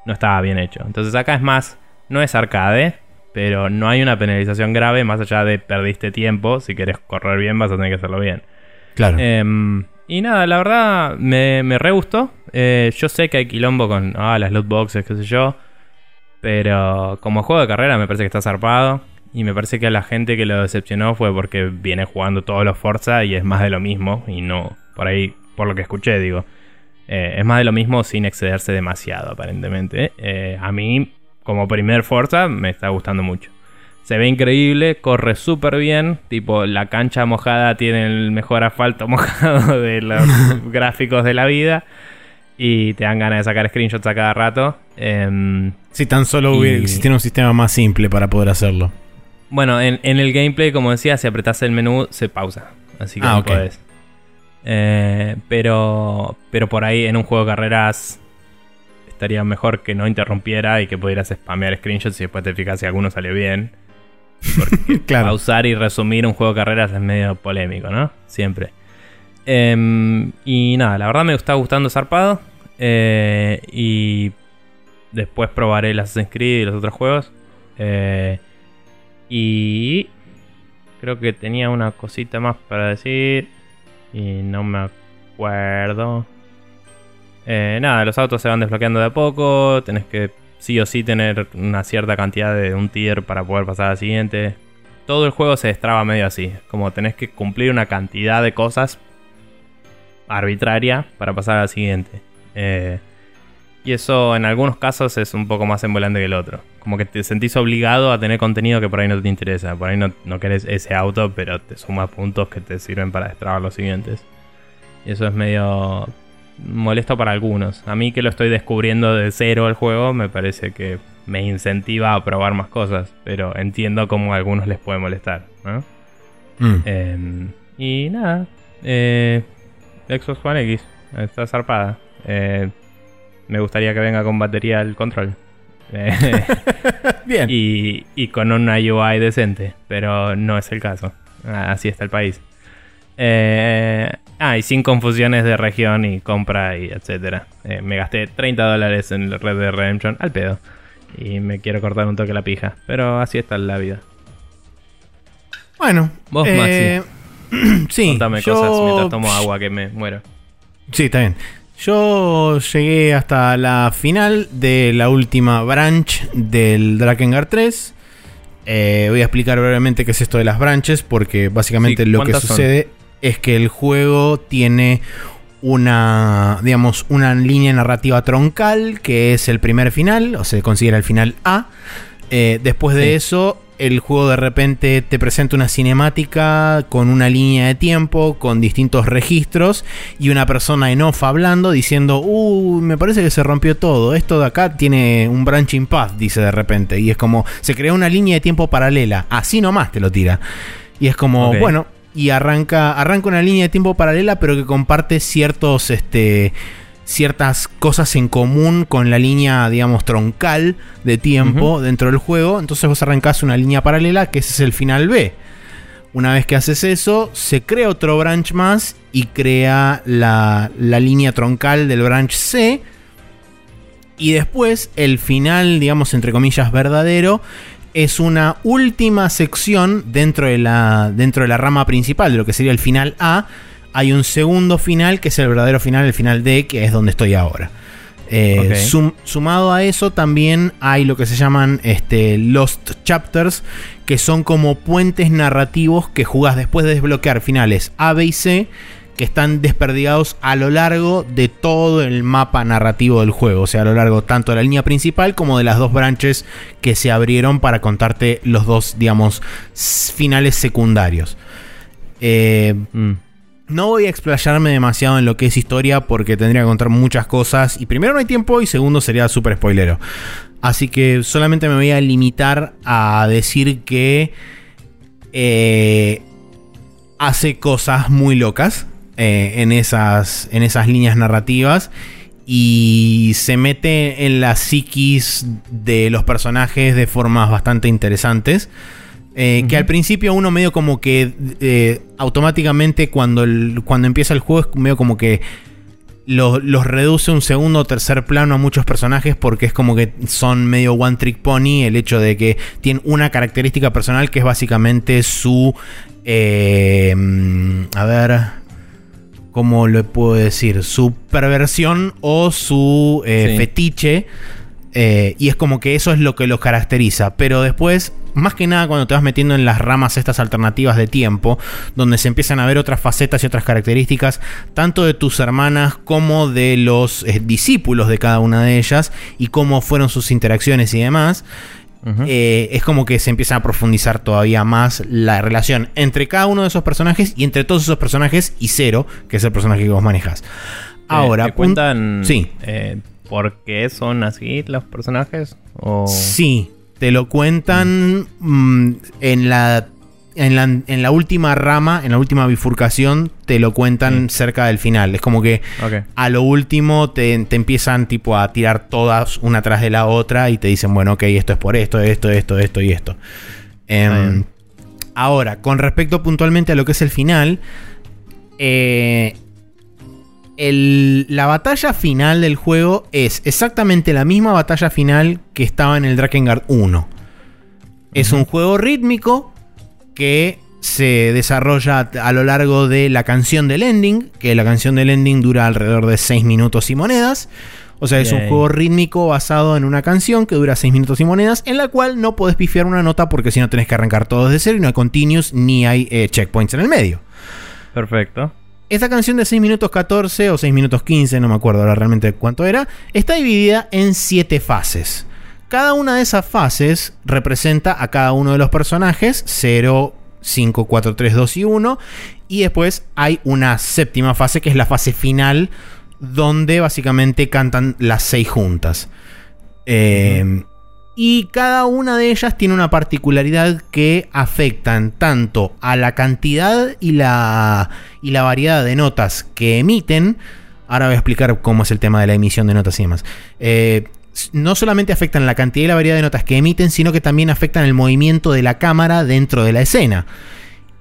A: No estaba bien hecho. Entonces acá es más. No es arcade, pero no hay una penalización grave más allá de perdiste tiempo. Si quieres correr bien, vas a tener que hacerlo bien.
B: Claro.
A: Em, y nada, la verdad me, me re gustó. Eh, yo sé que hay quilombo con ah, las loot boxes, qué sé yo. Pero como juego de carrera me parece que está zarpado. Y me parece que a la gente que lo decepcionó fue porque viene jugando todos los Forza y es más de lo mismo. Y no, por ahí, por lo que escuché, digo. Eh, es más de lo mismo sin excederse demasiado, aparentemente. Eh, a mí, como primer Forza, me está gustando mucho. Se ve increíble, corre súper bien. Tipo, la cancha mojada tiene el mejor asfalto mojado de los gráficos de la vida. Y te dan ganas de sacar screenshots a cada rato.
B: Em, si tan solo hubiera existiera un sistema más simple para poder hacerlo.
A: Bueno, en, el gameplay, como decía, si apretas el menú, se pausa. Así que ah, no podés. Eh, pero, pero por ahí en un juego de carreras estaría mejor que no interrumpiera y que pudieras spamear screenshots y después te fijas si alguno salió bien. Porque pausar y resumir un juego de carreras es medio polémico, ¿no? Siempre. Em, y nada, la verdad me está gustando Zarpado. Eh, y después probaré el Assassin's Creed y los otros juegos. Eh, y creo que tenía una cosita más para decir. Y no me acuerdo. Eh, nada, los autos se van desbloqueando de a poco. Tenés que sí o sí tener una cierta cantidad de un tier para poder pasar al siguiente. Todo el juego se destraba medio así. Como tenés que cumplir una cantidad de cosas arbitraria para pasar al siguiente. Eh, y eso en algunos casos es un poco más envolante que el otro. Como que te sentís obligado a tener contenido que por ahí no te interesa. Por ahí no, no querés ese auto, pero te suma puntos que te sirven para destrabar los siguientes. Y eso es medio molesto para algunos. A mí que lo estoy descubriendo de cero el juego, me parece que me incentiva a probar más cosas. Pero entiendo cómo a algunos les puede molestar. Mm. Em, y nada. Eh, Xbox One X está zarpada. Eh, me gustaría que venga con batería el control. Bien. Y, con una UI decente, pero no es el caso. Así está el país. Eh, ah, y sin confusiones de región y compra y etcétera. Eh, me gasté 30 dólares en el Red de Redemption al pedo. Y me quiero cortar un toque la pija. Pero así está la vida.
B: Bueno.
A: Vos, eh, Maxi. sí. Contame cosas mientras tomo agua que me muero.
B: Sí, está bien. Yo llegué hasta la final de la última branch del Drakengard 3. Eh, voy a explicar brevemente qué es esto de las branches, porque básicamente lo que sucede es que el juego tiene una, digamos, una línea narrativa troncal, que es el primer final, o se considera el final A. Eh, después de eso, el juego de repente te presenta una cinemática con una línea de tiempo, con distintos registros y una persona en off hablando diciendo, uh, me parece que se rompió todo, esto de acá tiene un branching path, dice de repente, y es como, se crea una línea de tiempo paralela, así nomás te lo tira. Y es como, bueno, y arranca, arranca una línea de tiempo paralela, pero que comparte ciertos, este, ciertas cosas en común con la línea, digamos, troncal de tiempo dentro del juego. Entonces vos arrancás una línea paralela, que ese es el final B. Una vez que haces eso, se crea otro branch más y crea la, la línea troncal del branch C. Y después, el final, digamos, entre comillas, verdadero, es una última sección dentro de la, dentro de la rama principal, de lo que sería el final A hay un segundo final que es el verdadero final, el final D, que es donde estoy ahora. Eh, sumado a eso también hay lo que se llaman este, Lost Chapters, que son como puentes narrativos que jugás después de desbloquear finales A, B y C, que están desperdigados a lo largo de todo el mapa narrativo del juego, o sea, a lo largo tanto de la línea principal como de las dos branches que se abrieron para contarte los dos, digamos, finales secundarios. Eh, mm. No voy a explayarme demasiado en lo que es historia porque tendría que contar muchas cosas. Y primero no hay tiempo y segundo sería súper spoilero. Así que solamente me voy a limitar a decir que eh, hace cosas muy locas eh, en, esas, en esas líneas narrativas. Y se mete en la psiquis de los personajes de formas bastante interesantes. Eh, que al principio uno medio como que eh, automáticamente cuando, cuando empieza el juego es medio como que los, reduce un segundo o tercer plano a muchos personajes porque es como que son medio one trick pony el hecho de que tienen una característica personal que es básicamente su... Eh, a ver... ¿cómo le puedo decir? Su perversión o su eh, fetiche. Eh, y es como que eso es lo que los caracteriza. Pero después, más que nada cuando te vas metiendo en las ramas estas alternativas de tiempo, donde se empiezan a ver otras facetas y otras características, tanto de tus hermanas como de los eh, discípulos de cada una de ellas, y cómo fueron sus interacciones y demás. Eh, es como que se empieza a profundizar todavía más la relación entre cada uno de esos personajes y entre todos esos personajes y Cero, que es el personaje que vos manejas.
A: Ahora, cuentan sí. Eh, por qué son así los personajes?
B: Sí, te lo cuentan mm, en la en la, última rama, en la última bifurcación, te lo cuentan cerca del final. Es como que a lo último te, empiezan tipo a tirar todas una tras de la otra y te dicen, bueno, ok, esto es por esto, esto, esto, esto y esto. Em, ahora, con respecto puntualmente a lo que es el final, eh, la batalla final del juego es exactamente la misma batalla final que estaba en el Drakengard 1. Es un juego rítmico que se desarrolla a lo largo de la canción del ending, que la canción del ending dura alrededor de 6 minutos y monedas. O sea, es un juego rítmico basado en una canción que dura 6 minutos y monedas, en la cual no podés pifiar una nota porque si no tenés que arrancar todo desde cero y no hay continuous ni hay eh, checkpoints en el medio.
A: Perfecto.
B: Esta canción de 6 minutos 14 o 6 minutos 15, no me acuerdo ahora realmente cuánto era, está dividida en 7 fases. Cada una de esas fases representa a cada uno de los personajes, 0, 5, 4, 3, 2 y 1. Y después hay una séptima fase que es la fase final, donde básicamente cantan las 6 juntas. Em, y cada una de ellas tiene una particularidad que afectan tanto a la cantidad y la, y la variedad de notas que emiten. Ahora voy a explicar cómo es el tema de la emisión de notas y demás. Eh, no solamente afectan la cantidad y la variedad de notas que emiten, sino que también afectan el movimiento de la cámara dentro de la escena.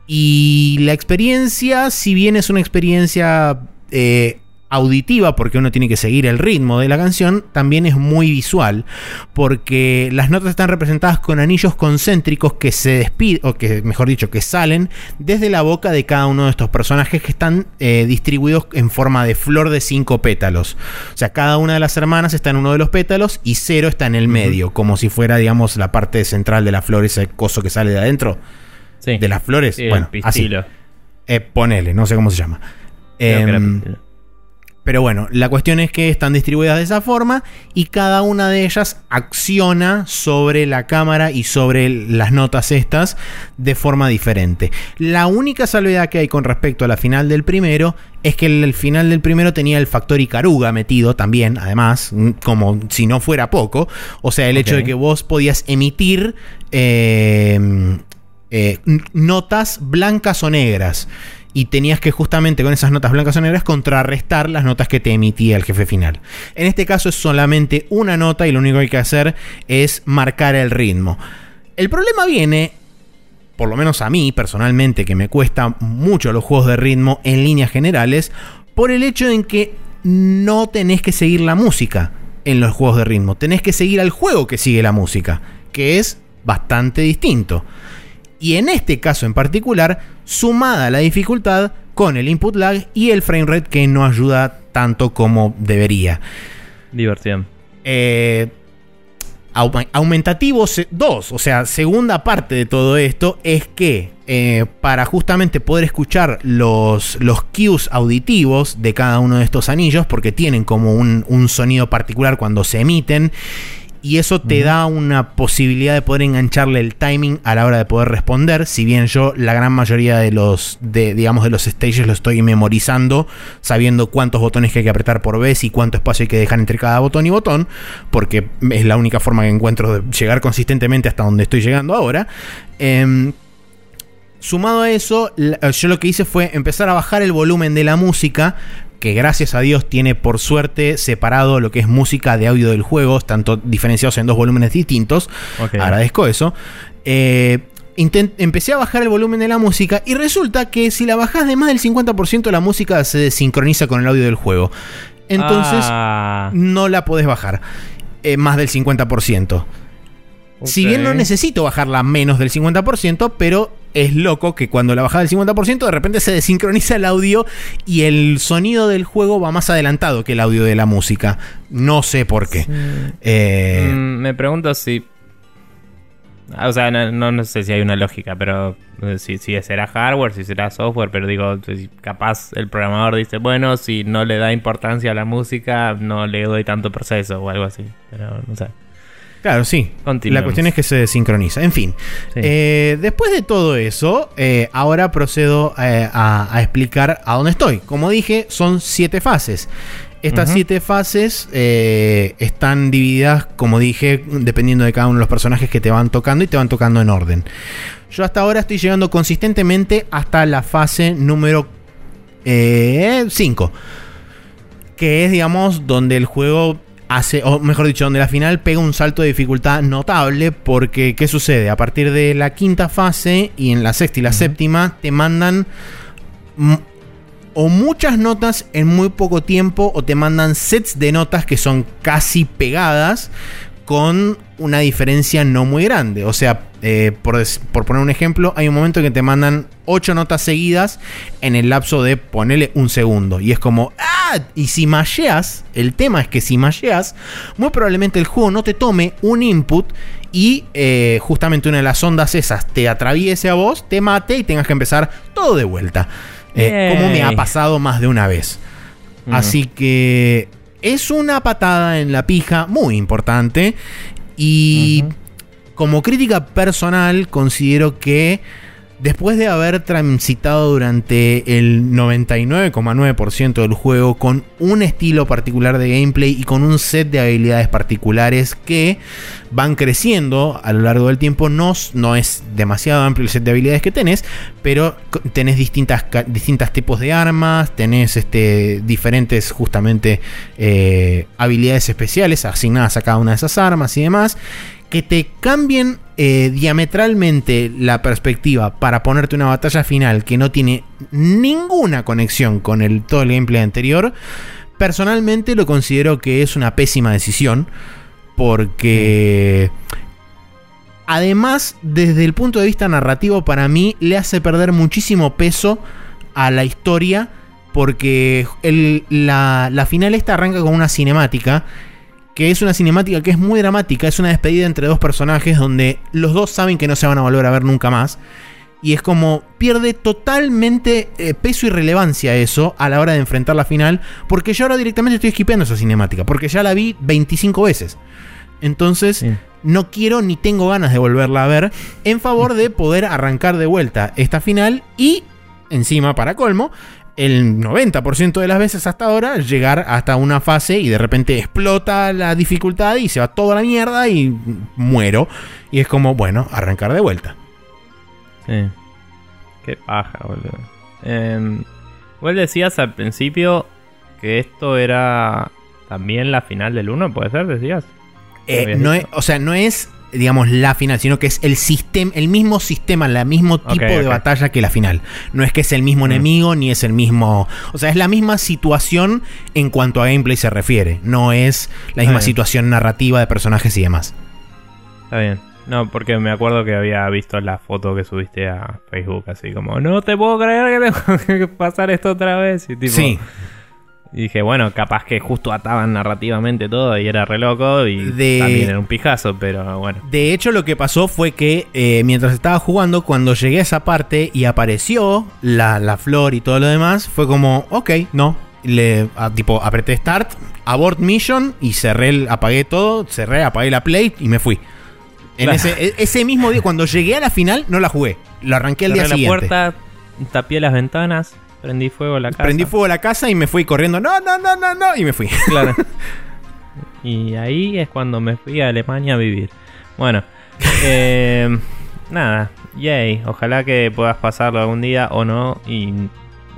B: Y la experiencia, si bien es una experiencia eh, auditiva porque uno tiene que seguir el ritmo de la canción, también es muy visual porque las notas están representadas con anillos concéntricos que se despiden, o que mejor dicho, que salen desde la boca de cada uno de estos personajes que están eh, distribuidos en forma de flor de cinco pétalos. O sea, cada una de las hermanas está en uno de los pétalos y cero está en el medio, como si fuera, digamos, la parte central de la flor, ese coso que sale de adentro. De las flores. bueno, así. Eh, ponele, no sé cómo se llama. Pero bueno, la cuestión es que están distribuidas de esa forma y cada una de ellas acciona sobre la cámara y sobre las notas estas de forma diferente. La única salvedad que hay con respecto a la final del primero es que el, final del primero tenía el factor Icaruga metido también, además, mm, como si no fuera poco. O sea, el hecho de que vos podías emitir eh, eh, notas blancas o negras y tenías que justamente con esas notas blancas o negras contrarrestar las notas que te emitía el jefe final. En este caso es solamente una nota y lo único que hay que hacer es marcar el ritmo. El problema viene, por lo menos a mí personalmente, que me cuesta mucho los juegos de ritmo en líneas generales, por el hecho en que no tenés que seguir la música en los juegos de ritmo, tenés que seguir al juego que sigue la música, que es bastante distinto y en este caso en particular, sumada la dificultad con el input lag y el frame rate que no ayuda tanto como debería.
A: Diversión.
B: Eh, aumentativo 2, o sea, segunda parte de todo esto es que eh, para justamente poder escuchar los, los cues auditivos de cada uno de estos anillos, porque tienen como un, un sonido particular cuando se emiten, y eso te da una posibilidad de poder engancharle el timing a la hora de poder responder. Si bien yo la gran mayoría de los, de, digamos, de los stages lo estoy memorizando, sabiendo cuántos botones que hay que apretar por vez y cuánto espacio hay que dejar entre cada botón y botón, porque es la única forma que encuentro de llegar consistentemente hasta donde estoy llegando ahora. Em, sumado a eso, yo lo que hice fue empezar a bajar el volumen de la música que gracias a Dios tiene por suerte separado lo que es música de audio del juego, tanto diferenciados en dos volúmenes distintos. Agradezco eso. Eh, empecé a bajar el volumen de la música y resulta que si la bajas de más del 50% la música se desincroniza con el audio del juego. Entonces ah. no la podés bajar eh, más del 50%. Si bien no necesito bajarla menos del 50%, pero es loco que cuando la bajaba del 50% de repente se desincroniza el audio y el sonido del juego va más adelantado que el audio de la música. No sé por qué.
A: Eh, mm, me pregunto si... O sea, no, sé si hay una lógica, pero eh, si, si será hardware, si será software, pero digo, capaz el programador dice, bueno, si no le da importancia a la música, no le doy tanto proceso o algo así, pero no sé.
B: Claro, sí. La cuestión es que se sincroniza. En fin, eh, después de todo eso, eh, ahora procedo eh, a, explicar a dónde estoy. Como dije, son siete fases. Estas siete fases están divididas, como dije, dependiendo de cada uno de los personajes que te van tocando y te van tocando en orden. Yo hasta ahora estoy llegando consistentemente hasta la fase número 5. que es, digamos, donde el juego o mejor dicho, donde la final pega un salto de dificultad notable, porque ¿qué sucede? A partir de la quinta fase y en la sexta y la séptima te mandan o muchas notas en muy poco tiempo o te mandan sets de notas que son casi pegadas con una diferencia no muy grande. O sea, eh, por, poner un ejemplo, hay un momento en que te mandan 8 notas seguidas en el lapso de ponerle un segundo. Y es como, ¡ah! Y si malleas, el tema es que si malleas, muy probablemente el juego no te tome un input y eh, justamente una de las ondas esas te atraviese a vos, te mate y tengas que empezar todo de vuelta. Eh, como me ha pasado más de una vez. Así que es una patada en la pija muy importante y como crítica personal considero que Después de haber transitado durante el 99,9% del juego con un estilo particular de gameplay y con un set de habilidades particulares que van creciendo a lo largo del tiempo, no, es demasiado amplio el set de habilidades que tenés, pero tenés distintas, distintos tipos de armas, tenés este, diferentes justamente eh, habilidades especiales asignadas a cada una de esas armas y demás que te cambien eh, diametralmente la perspectiva para ponerte una batalla final que no tiene ninguna conexión con el, todo el gameplay anterior, personalmente lo considero que es una pésima decisión. Porque... Además, desde el punto de vista narrativo, para mí le hace perder muchísimo peso a la historia. Porque la, la final esta arranca con una cinemática que es una cinemática que es muy dramática, es una despedida entre dos personajes donde los dos saben que no se van a volver a ver nunca más. Y es como pierde totalmente eh, peso y relevancia eso a la hora de enfrentar la final, porque yo ahora directamente estoy skipeando esa cinemática, porque ya la vi 25 veces. Entonces, no quiero ni tengo ganas de volverla a ver en favor de poder arrancar de vuelta esta final y, encima, para colmo, el 90% de las veces hasta ahora llegar hasta una fase y de repente explota la dificultad y se va toda la mierda y muero. Y es como, bueno, arrancar de vuelta.
A: Sí. Qué paja, boludo. Eh, vos decías al principio que esto era también la final del 1, ¿puede ser? Decías.
B: Eh, no o sea, no es digamos, la final, sino que es el sistema, el mismo sistema, el mismo tipo de batalla que la final. No es que es el mismo mm. enemigo, ni es el mismo. O sea, es la misma situación en cuanto a gameplay se refiere. No es la misma situación narrativa de personajes y demás.
A: Está bien. No, porque me acuerdo que había visto la foto que subiste a Facebook, así como, no te puedo creer que tengo que pasar esto otra vez. Y tipo,
B: sí.
A: Y dije, bueno, capaz que justo ataban narrativamente todo y era re loco y también era un pijazo, pero bueno.
B: De hecho, lo que pasó fue que eh, mientras estaba jugando, cuando llegué a esa parte y apareció la, flor y todo lo demás, fue como, ok, no. Le, tipo, apreté Start, Abort Mission y cerré, apagué todo, cerré, apagué la Play y me fui. En ese, e, ese, mismo día, cuando llegué a la final, no la jugué. Lo arranqué el día la siguiente. puerta,
A: tapé las ventanas. Prendí fuego a la casa.
B: Prendí fuego a la casa y me fui corriendo. No, no, no, no, no. Y me fui.
A: Claro. y ahí es cuando me fui a Alemania a vivir. Bueno. Eh, nada. Yay. Ojalá que puedas pasarlo algún día o no. Y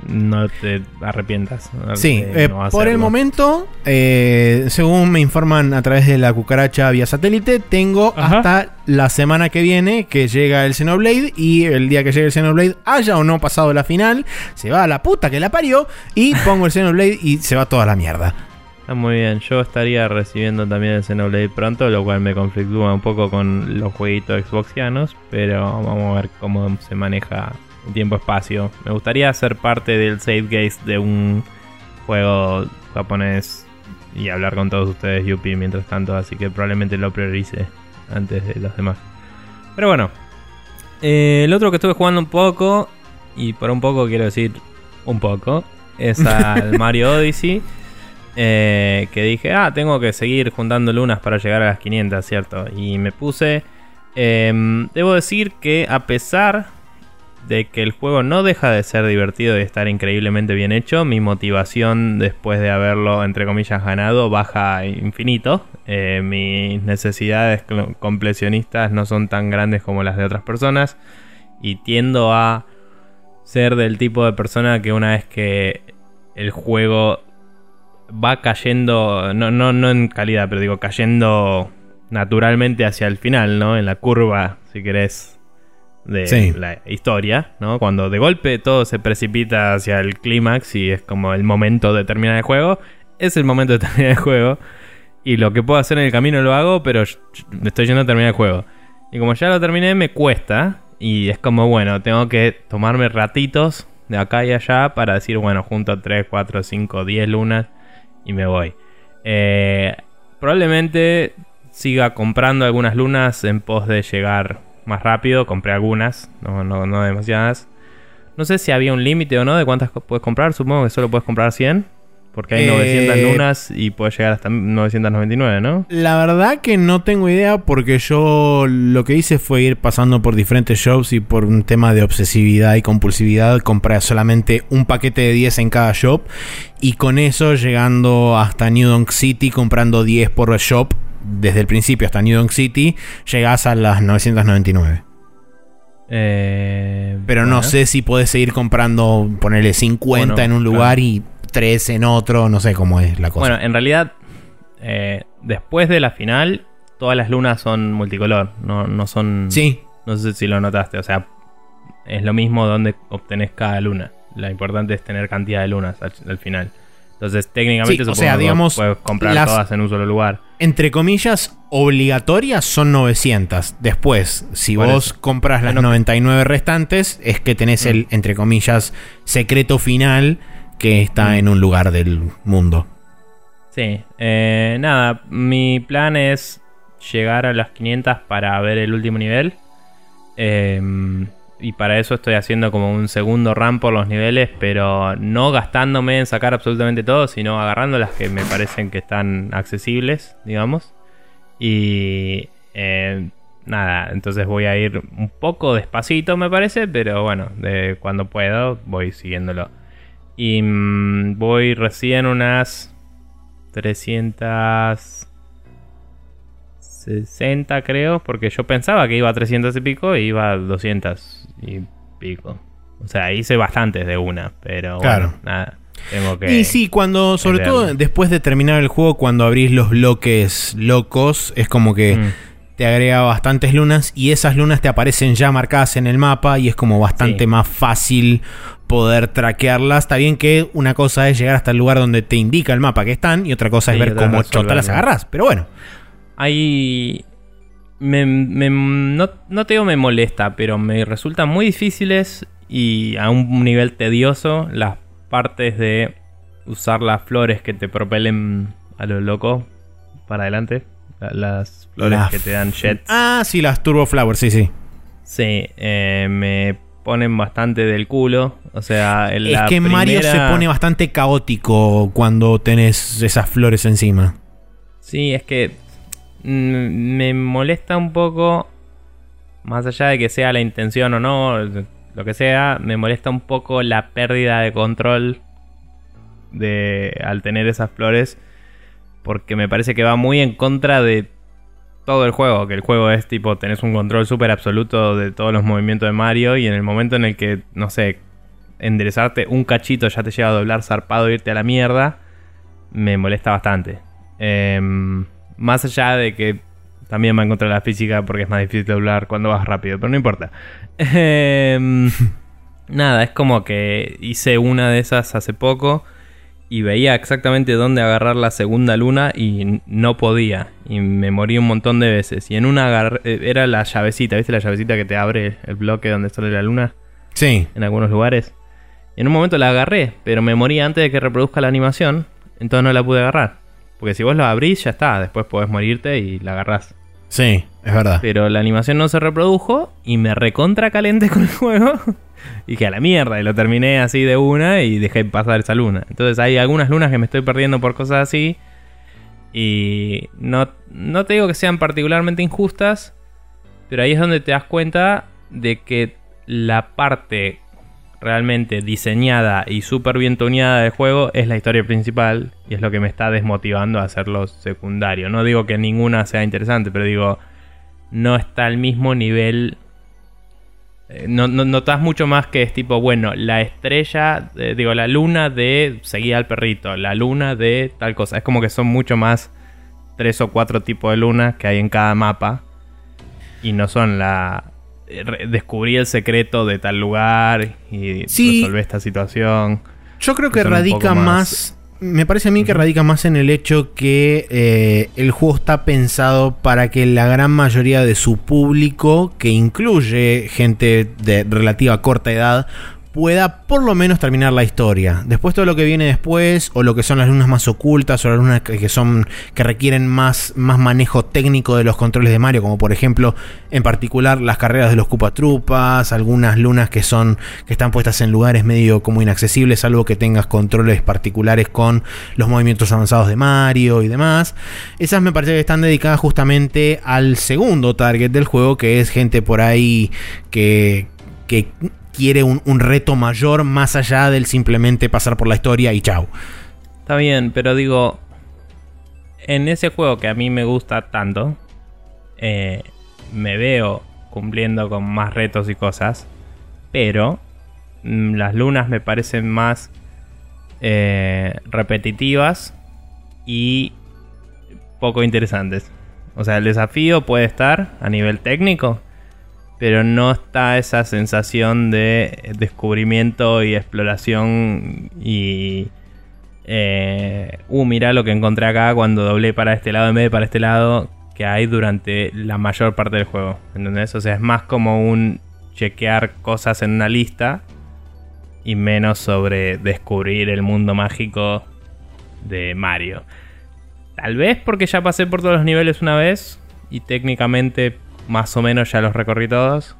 A: no te arrepientas.
B: Sí, eh, por el momento, eh, según me informan a través de la cucaracha vía satélite, tengo hasta la semana que viene que llega el Xenoblade y el día que llegue el Xenoblade, haya o no pasado la final, se va a la puta que la parió y pongo el Xenoblade y se va toda la mierda.
A: Está muy bien. Yo estaría recibiendo también el Xenoblade pronto, lo cual me conflictúa un poco con los jueguitos Xboxianos, pero vamos a ver cómo se maneja tiempo-espacio. Me gustaría ser parte del save gaze de un juego japonés y hablar con todos ustedes, Yupi, mientras tanto, así que probablemente lo priorice antes de los demás. Pero bueno, eh, el otro que estuve jugando un poco, y por un poco quiero decir un poco, es al Mario Odyssey. Eh, que dije, ah, tengo que seguir juntando lunas para llegar a las 500, ¿cierto? Y me puse... Em, debo decir que a pesar de que el juego no deja de ser divertido y estar increíblemente bien hecho, mi motivación después de haberlo, entre comillas, ganado baja infinito. Eh, mis necesidades completionistas no son tan grandes como las de otras personas y tiendo a ser del tipo de persona que una vez que el juego va cayendo, no, no, no en calidad, pero digo, cayendo naturalmente hacia el final, ¿no? En la curva, si querés, de la historia, ¿no? Cuando de golpe todo se precipita hacia el clímax y es como el momento de terminar el juego, es el momento de terminar el juego. Y lo que puedo hacer en el camino lo hago, pero estoy yendo a terminar el juego. Y como ya lo terminé, me cuesta. Y es como, bueno, tengo que tomarme ratitos de acá y allá para decir, bueno, junto 3, 4, 5, 10 lunas y me voy. Eh, probablemente siga comprando algunas lunas en pos de llegar más rápido. Compré algunas, no, no, no demasiadas. No sé si había un límite o no de cuántas puedes comprar. Supongo que solo puedes comprar 100. Porque hay 900 eh, lunas y puede llegar hasta 999, ¿no?
B: La verdad que no tengo idea porque yo lo que hice fue ir pasando por diferentes shops y por un tema de obsesividad y compulsividad compré solamente un paquete de 10 en cada shop y con eso llegando hasta New Donk City comprando 10 por shop desde el principio hasta New Donk City llegas a las 999. Eh, Pero no sé si puedes seguir comprando, ponerle 50 en un lugar y tres en otro, no sé cómo es la cosa.
A: Bueno, en realidad, eh, después de la final, todas las lunas son multicolor, no, no son...
B: Sí.
A: No sé si lo notaste, o sea, es lo mismo donde obtenés cada luna. Lo importante es tener cantidad de lunas al, final. Entonces, técnicamente,
B: o sea, digamos,
A: puedes comprar todas en un solo lugar.
B: Entre comillas, obligatorias son 900. Después, si vos compras las 99 restantes, es que tenés el, mm. entre comillas, secreto final que está mm. en un lugar del mundo.
A: Sí, eh, nada, mi plan es llegar a las 500 para ver el último nivel. Em, y para eso estoy haciendo como un segundo run por los niveles, pero no gastándome en sacar absolutamente todo, sino agarrando las que me parecen que están accesibles, digamos. Y eh, nada, entonces voy a ir un poco despacito, me parece, pero bueno, de cuando puedo voy siguiéndolo. Y mm, voy recién unas 360 creo, porque yo pensaba que iba a 300 y pico y iba a 200 y pico. O sea, hice bastantes de una, pero claro. nada. Tengo que
B: y sí, cuando, sobre todo después de terminar el juego, cuando abrís los bloques locos, es como que mm. te agrega bastantes lunas y esas lunas te aparecen ya marcadas en el mapa y es como bastante más fácil poder traquearlas. Está bien que una cosa es llegar hasta el lugar donde te indica el mapa que están y otra cosa es ver cómo chota las agarras. Pero bueno.
A: Hay. No, no te digo me molesta, pero me resultan muy difíciles y a un nivel tedioso las partes de usar las flores que te propelen a lo loco para adelante. Las flores que te dan jets.
B: Ah, sí, las Turbo Flowers, sí, sí.
A: Sí, eh, me ponen bastante del culo. O sea,
B: es que Mario se pone bastante caótico cuando tenés esas flores encima.
A: Sí, es que me molesta un poco, más allá de que sea la intención o no, lo que sea, me molesta un poco la pérdida de control de al tener esas flores, porque me parece que va muy en contra de todo el juego, que el juego es tipo, tenés un control súper absoluto de todos los movimientos de Mario y en el momento en el que, no sé, enderezarte un cachito ya te llega a doblar zarpado e irte a la mierda, me molesta bastante. Em, más allá de que también va en contra de la física porque es más difícil doblar cuando vas rápido, pero no importa. Em, nada, es como que hice una de esas hace poco y veía exactamente dónde agarrar la segunda luna y no podía. Y me morí un montón de veces. Y en una eh, era la llavecita, ¿viste la llavecita que te abre el bloque donde sale la luna?
B: Sí.
A: En algunos lugares. Y en un momento la agarré, pero me morí antes de que reproduzca la animación. Entonces no la pude agarrar. Porque si vos la abrís, ya está. Después podés morirte y la agarrás.
B: Sí, es verdad.
A: Pero la animación no se reprodujo y me recontra caliente con el juego. y que a la mierda. Y lo terminé así de una y dejé pasar esa luna. Entonces hay algunas lunas que me estoy perdiendo por cosas así. Y no, no te digo que sean particularmente injustas. Pero ahí es donde te das cuenta de que la parte realmente diseñada y súper bien tuneada del juego es la historia principal y es lo que me está desmotivando a hacerlo secundario. No digo que ninguna sea interesante, pero digo, no está al mismo nivel. Eh, no, notas mucho más que es tipo, bueno, la estrella, eh, digo, la luna de seguir al perrito, la luna de tal cosa. Es como que son mucho más tres o cuatro tipos de lunas que hay en cada mapa y no son la, descubrí el secreto de tal lugar y resolver esta situación.
B: Yo creo que, radica más... Me parece a mí que radica más en el hecho que eh, el juego está pensado para que la gran mayoría de su público, que incluye gente de relativa corta edad, pueda por lo menos terminar la historia. Después todo lo que viene después, o lo que son las lunas más ocultas, o las lunas que son. que requieren más, más manejo técnico de los controles de Mario, como por ejemplo, en particular, las carreras de los Trupas, algunas lunas que son. que están puestas en lugares medio como inaccesibles, salvo que tengas controles particulares con los movimientos avanzados de Mario y demás. Esas me parece que están dedicadas justamente al segundo target del juego, que es gente por ahí que. que quiere un, reto mayor más allá del simplemente pasar por la historia y chau.
A: Está bien, pero digo, en ese juego que a mí me gusta tanto, eh, me veo cumpliendo con más retos y cosas, pero mm, las lunas me parecen más eh, repetitivas y poco interesantes. O sea, el desafío puede estar a nivel técnico, pero no está esa sensación de descubrimiento y exploración y... Eh, uh, mira lo que encontré acá cuando doblé para este lado en vez de para este lado que hay durante la mayor parte del juego. ¿Entendés? O sea, es más como un chequear cosas en una lista y menos sobre descubrir el mundo mágico de Mario. Tal vez porque ya pasé por todos los niveles una vez y técnicamente más o menos ya los recorrí todos.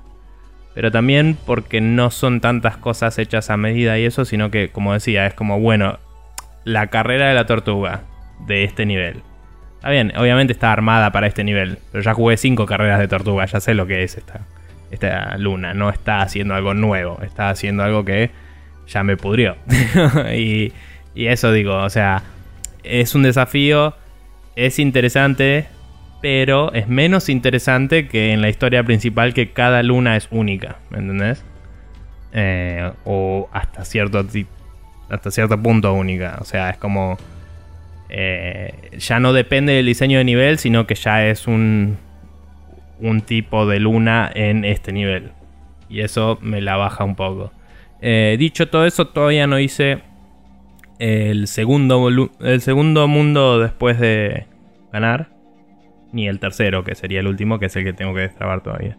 A: Pero también porque no son tantas cosas hechas a medida y eso, sino que, como decía, es como, bueno, la carrera de la tortuga de este nivel. Está bien, obviamente está armada para este nivel, pero ya jugué cinco carreras de tortuga, ya sé lo que es esta, esta luna. No está haciendo algo nuevo, está haciendo algo que ya me pudrió. y, y eso digo, o sea, es un desafío, es interesante, pero es menos interesante que en la historia principal que cada luna es única, ¿me entendés? Eh, o hasta cierto, hasta cierto punto única, o sea, es como... Eh, ya no depende del diseño de nivel, sino que ya es un, un tipo de luna en este nivel. Y eso me la baja un poco. Eh, dicho todo eso, todavía no hice el segundo, el segundo mundo después de ganar ni el tercero, que sería el último, que es el que tengo que destrabar todavía.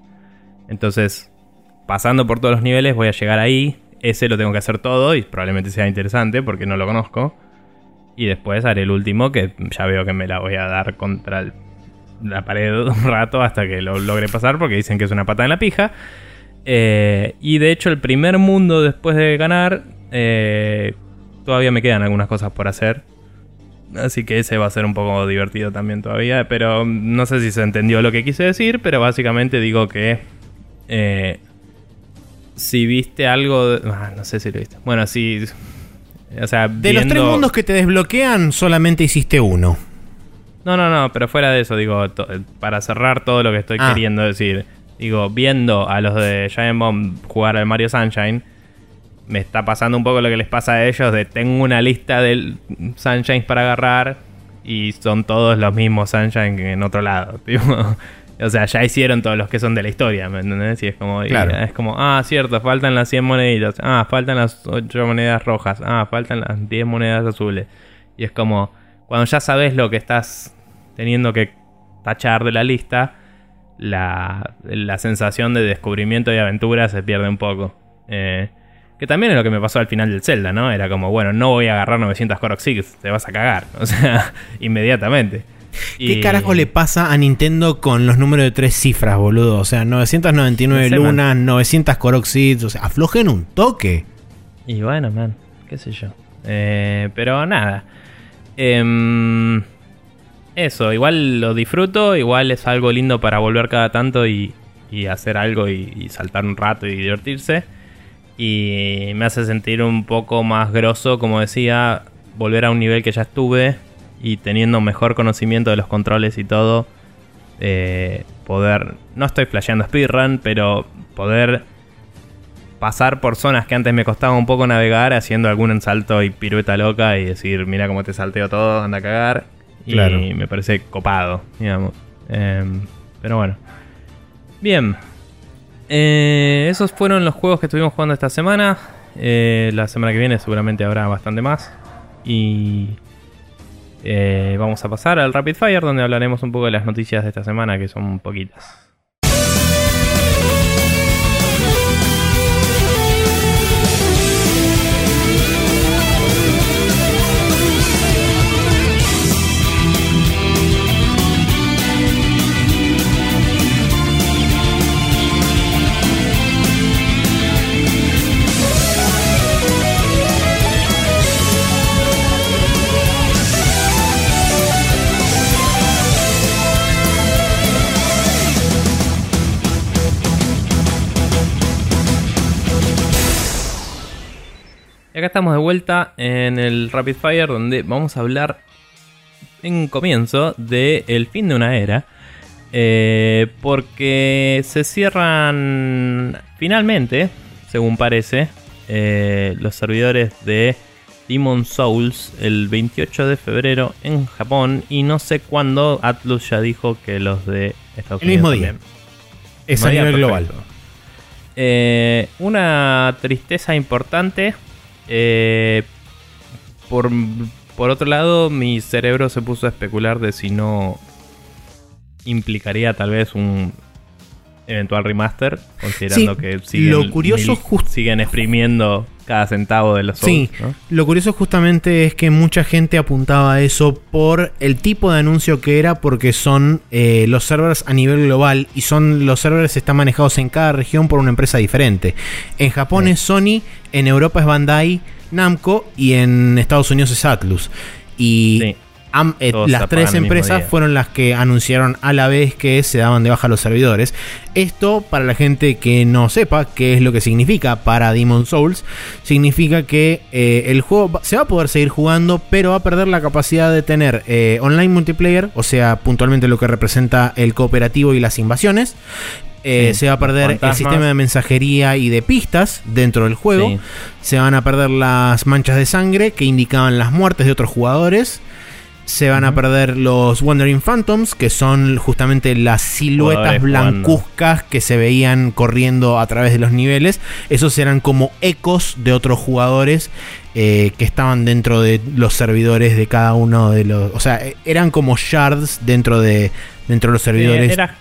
A: Entonces, pasando por todos los niveles, voy a llegar ahí. Ese lo tengo que hacer todo y probablemente sea interesante porque no lo conozco. Y después haré el último, que ya veo que me la voy a dar contra la pared un rato hasta que lo logre pasar, porque dicen que es una pata en la pija. Eh, y de hecho, el primer mundo después de ganar, eh, todavía me quedan algunas cosas por hacer. Así que ese va a ser un poco divertido también todavía. Pero no sé si se entendió lo que quise decir. Pero básicamente digo que. Eh, si viste algo. Ah, no sé si lo viste. Bueno, si. O sea,
B: de los tres mundos que te desbloquean, solamente hiciste uno.
A: No, no, no, pero fuera de eso, digo, para cerrar todo lo que estoy ah. queriendo decir, digo, viendo a los de Giant Bomb jugar al Mario Sunshine, me está pasando un poco lo que les pasa a ellos de tengo una lista de Sunshines para agarrar y son todos los mismos Sunshine que en otro lado. O sea, ya hicieron todos los que son de la historia, ¿me entendés? Y es como, es como, ah, cierto, faltan las 100 moneditas, ah, faltan las 8 monedas rojas, ah, faltan las 10 monedas azules. Y es como, cuando ya sabes lo que estás teniendo que tachar de la lista, la, la sensación de descubrimiento y aventura se pierde un poco. Eh, que también es lo que me pasó al final del Zelda, ¿no? Era como, bueno, no voy a agarrar 900 Korok te vas a cagar. O sea, inmediatamente.
B: ¿Qué carajo le pasa a Nintendo con los números de tres cifras, boludo? O sea, 999 lunas, 900 Korok o sea, aflojen un toque.
A: Y bueno, man, qué sé yo. Eh, pero nada. Em, eso, igual lo disfruto, igual es algo lindo para volver cada tanto y, hacer algo y, saltar un rato y divertirse. Y me hace sentir un poco más grosso, como decía, volver a un nivel que ya estuve y teniendo mejor conocimiento de los controles y todo, eh, poder, no estoy flasheando speedrun, pero poder pasar por zonas que antes me costaba un poco navegar haciendo algún salto y pirueta loca y decir, mira cómo te salteo todo, anda a cagar. Y me parece copado, digamos. Em, pero bueno. Bien. Eh, esos fueron los juegos que estuvimos jugando esta semana. Eh, la semana que viene seguramente habrá bastante más. Y eh, vamos a pasar al Rapid Fire, donde hablaremos un poco de las noticias de esta semana, que son poquitas. Acá estamos de vuelta en el Rapid Fire donde vamos a hablar en comienzo del fin de una era. Eh, porque se cierran finalmente, según parece, eh, los servidores de Demon Souls el 28 de febrero en Japón. Y no sé cuándo Atlus ya dijo que los de Estados
B: el Unidos. El mismo día. Es a nivel global.
A: Eh, una tristeza importante eh, por, por otro lado, mi cerebro se puso a especular de si no implicaría tal vez un eventual remaster, considerando que siguen,
B: lo curioso
A: siguen exprimiendo cada centavo de los
B: Souls, Sí, lo curioso justamente es que mucha gente apuntaba a eso por el tipo de anuncio que era, porque son eh, los servers a nivel global y son los servers están manejados en cada región por una empresa diferente. En Japón es Sony, en Europa es Bandai Namco y en Estados Unidos es Atlus. Y eh, las tres empresas fueron las que anunciaron a la vez que se daban de baja los servidores. Esto, para la gente que no sepa qué es lo que significa para Demon Souls, significa que eh, el juego se va a poder seguir jugando, pero va a perder la capacidad de tener eh, online multiplayer, o sea, puntualmente lo que representa el cooperativo y las invasiones. se va a perder el sistema de mensajería y de pistas dentro del juego. Se van a perder las manchas de sangre que indicaban las muertes de otros jugadores. Se van a perder los Wandering Phantoms, que son justamente las siluetas blancuzcas que se veían corriendo a través de los niveles. Esos eran como ecos de otros jugadores eh, que estaban dentro de los servidores de cada uno de los. O sea, e, eran como shards dentro de, dentro de los servidores.
A: era,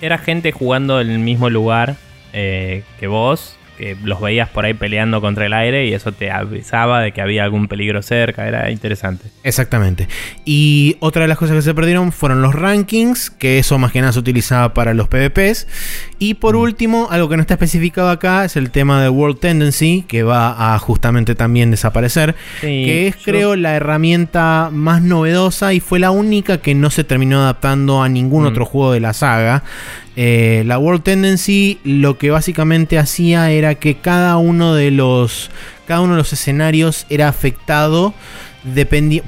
A: era, gente jugando en el mismo lugar eh, que vos que los veías por ahí peleando contra el aire y eso te avisaba de que había algún peligro cerca, era interesante.
B: Exactamente. Y otra de las cosas que se perdieron fueron los rankings, que eso más que nada se utilizaba para los PvPs. Y por mm. último, algo que no está especificado acá es el tema de World Tendency, que va a justamente también desaparecer, que es creo la herramienta más novedosa y fue la única que no se terminó adaptando a ningún mm. otro juego de la saga. Eh, la World Tendency lo que básicamente hacía era que cada uno de los, cada uno de los escenarios era afectado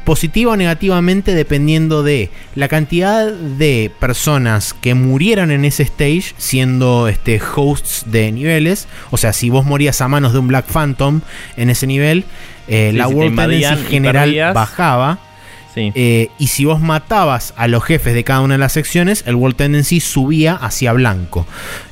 B: positivo o negativamente dependiendo de la cantidad de personas que murieran en ese stage siendo este, hosts de niveles. O sea, si vos morías a manos de un Black Phantom en ese nivel, eh, la World Tendency general bajaba Eh, y si vos matabas a los jefes de cada una de las secciones, el World Tendency subía hacia blanco.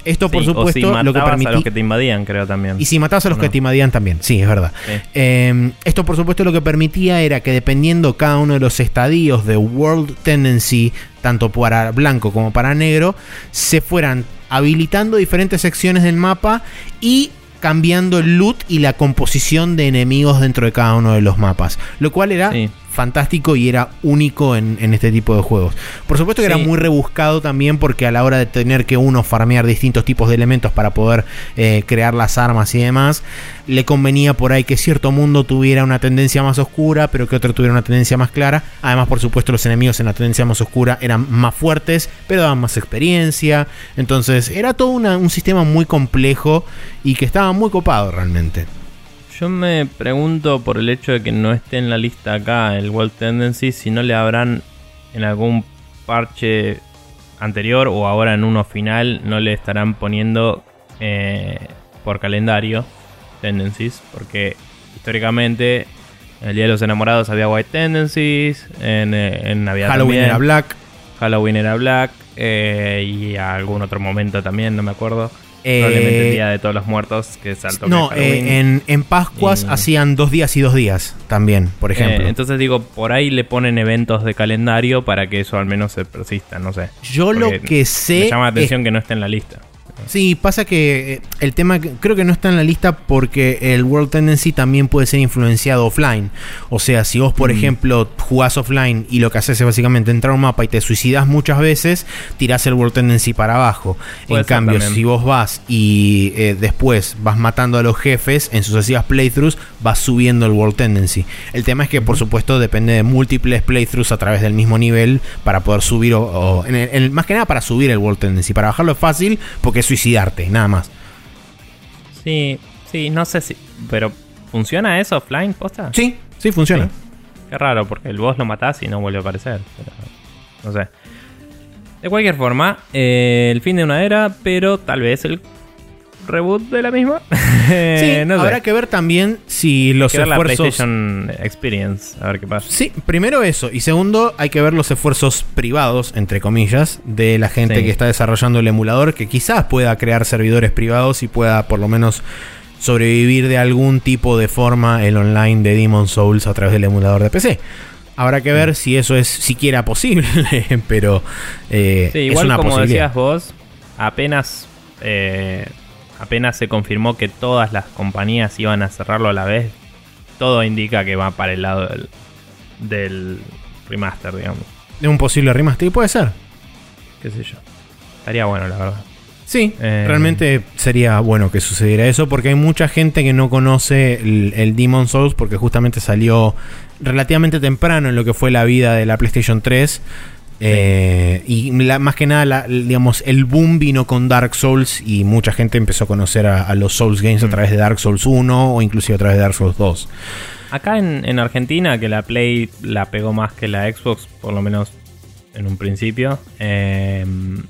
B: Esto, por supuesto,
A: lo que permitía. a los que te invadían, creo también.
B: Y si matabas a los que te invadían también, sí, es verdad. Em, esto, por supuesto, lo que permitía era que dependiendo cada uno de los estadios de World Tendency, tanto para blanco como para negro, se fueran habilitando diferentes secciones del mapa y cambiando el loot y la composición de enemigos dentro de cada uno de los mapas. Lo cual era fantástico y era único en, este tipo de juegos. Por supuesto que era muy rebuscado también porque a la hora de tener que uno farmear distintos tipos de elementos para poder eh, crear las armas y demás, le convenía por ahí que cierto mundo tuviera una tendencia más oscura, pero que otro tuviera una tendencia más clara. Además, por supuesto, los enemigos en la tendencia más oscura eran más fuertes, pero daban más experiencia. Entonces, era todo un sistema muy complejo y que estaba muy copado realmente.
A: Yo me pregunto por el hecho de que no esté en la lista acá el World Tendency, si no le habrán en algún parche anterior o ahora en uno final, no le estarán poniendo eh, por calendario Tendencies, porque históricamente en el Día de los Enamorados había White Tendencies, en, eh, en Navidad
B: Halloween era Black.
A: Halloween era Black, eh, y algún otro momento también, no me acuerdo. Probablemente el día de todos los muertos, que saltó.
B: No, eh, en, en, Pascuas hacían dos días y dos días también, por eh, ejemplo.
A: entonces digo, por ahí le ponen eventos de calendario para que eso al menos se persista, no sé.
B: Yo lo que sé.
A: Me llama la atención que no esté en la lista.
B: Sí, pasa que eh, el tema creo que no está en la lista porque el World Tendency también puede ser influenciado offline. O sea, si vos, por mm. ejemplo, jugás offline y lo que haces es básicamente entrar a un mapa y te suicidas muchas veces, tirás el World Tendency para abajo. en cambio, si vos vas y eh, después vas matando a los jefes en sucesivas playthroughs, vas subiendo el World Tendency. El tema es que, por supuesto, depende de múltiples playthroughs a través del mismo nivel para poder subir, o, más que nada para subir el World Tendency. Para bajarlo es fácil porque es suicidarte, nada más.
A: Sí, sí, no sé si. Pero, ¿funciona eso offline, posta?
B: Sí, sí, funciona.
A: Qué raro, porque el boss lo matás y no vuelve a aparecer. no sé. De cualquier forma, eh, el fin de una era, pero tal vez el reboot de la misma.
B: sí, habrá que ver también si los esfuerzos. La
A: PlayStation Experience, a ver qué pasa.
B: Sí, primero eso. Y segundo, hay que ver los esfuerzos privados, entre comillas, de la gente que está desarrollando el emulador, que quizás pueda crear servidores privados y pueda por lo menos sobrevivir de algún tipo de forma el online de Demon Souls a través del emulador de PC. Habrá que ver si eso es siquiera posible, pero
A: eh, igual es una como decías vos, apenas eh, apenas se confirmó que todas las compañías iban a cerrarlo a la vez, todo indica que va para el lado del, remaster, digamos.
B: De un posible remaster, puede ser.
A: Qué sé yo. Estaría bueno, la verdad.
B: Sí, eh, realmente sería bueno que sucediera eso porque hay mucha gente que no conoce el, el, Demon Souls porque justamente salió relativamente temprano en lo que fue la vida de la PlayStation 3. Eh, y más que nada, digamos, el boom vino con Dark Souls y mucha gente empezó a conocer a, los Souls Games a mm. través de Dark Souls 1 o inclusive a través de Dark Souls 2.
A: Acá en, Argentina, que la Play la pegó más que la Xbox, por lo menos en un principio, em,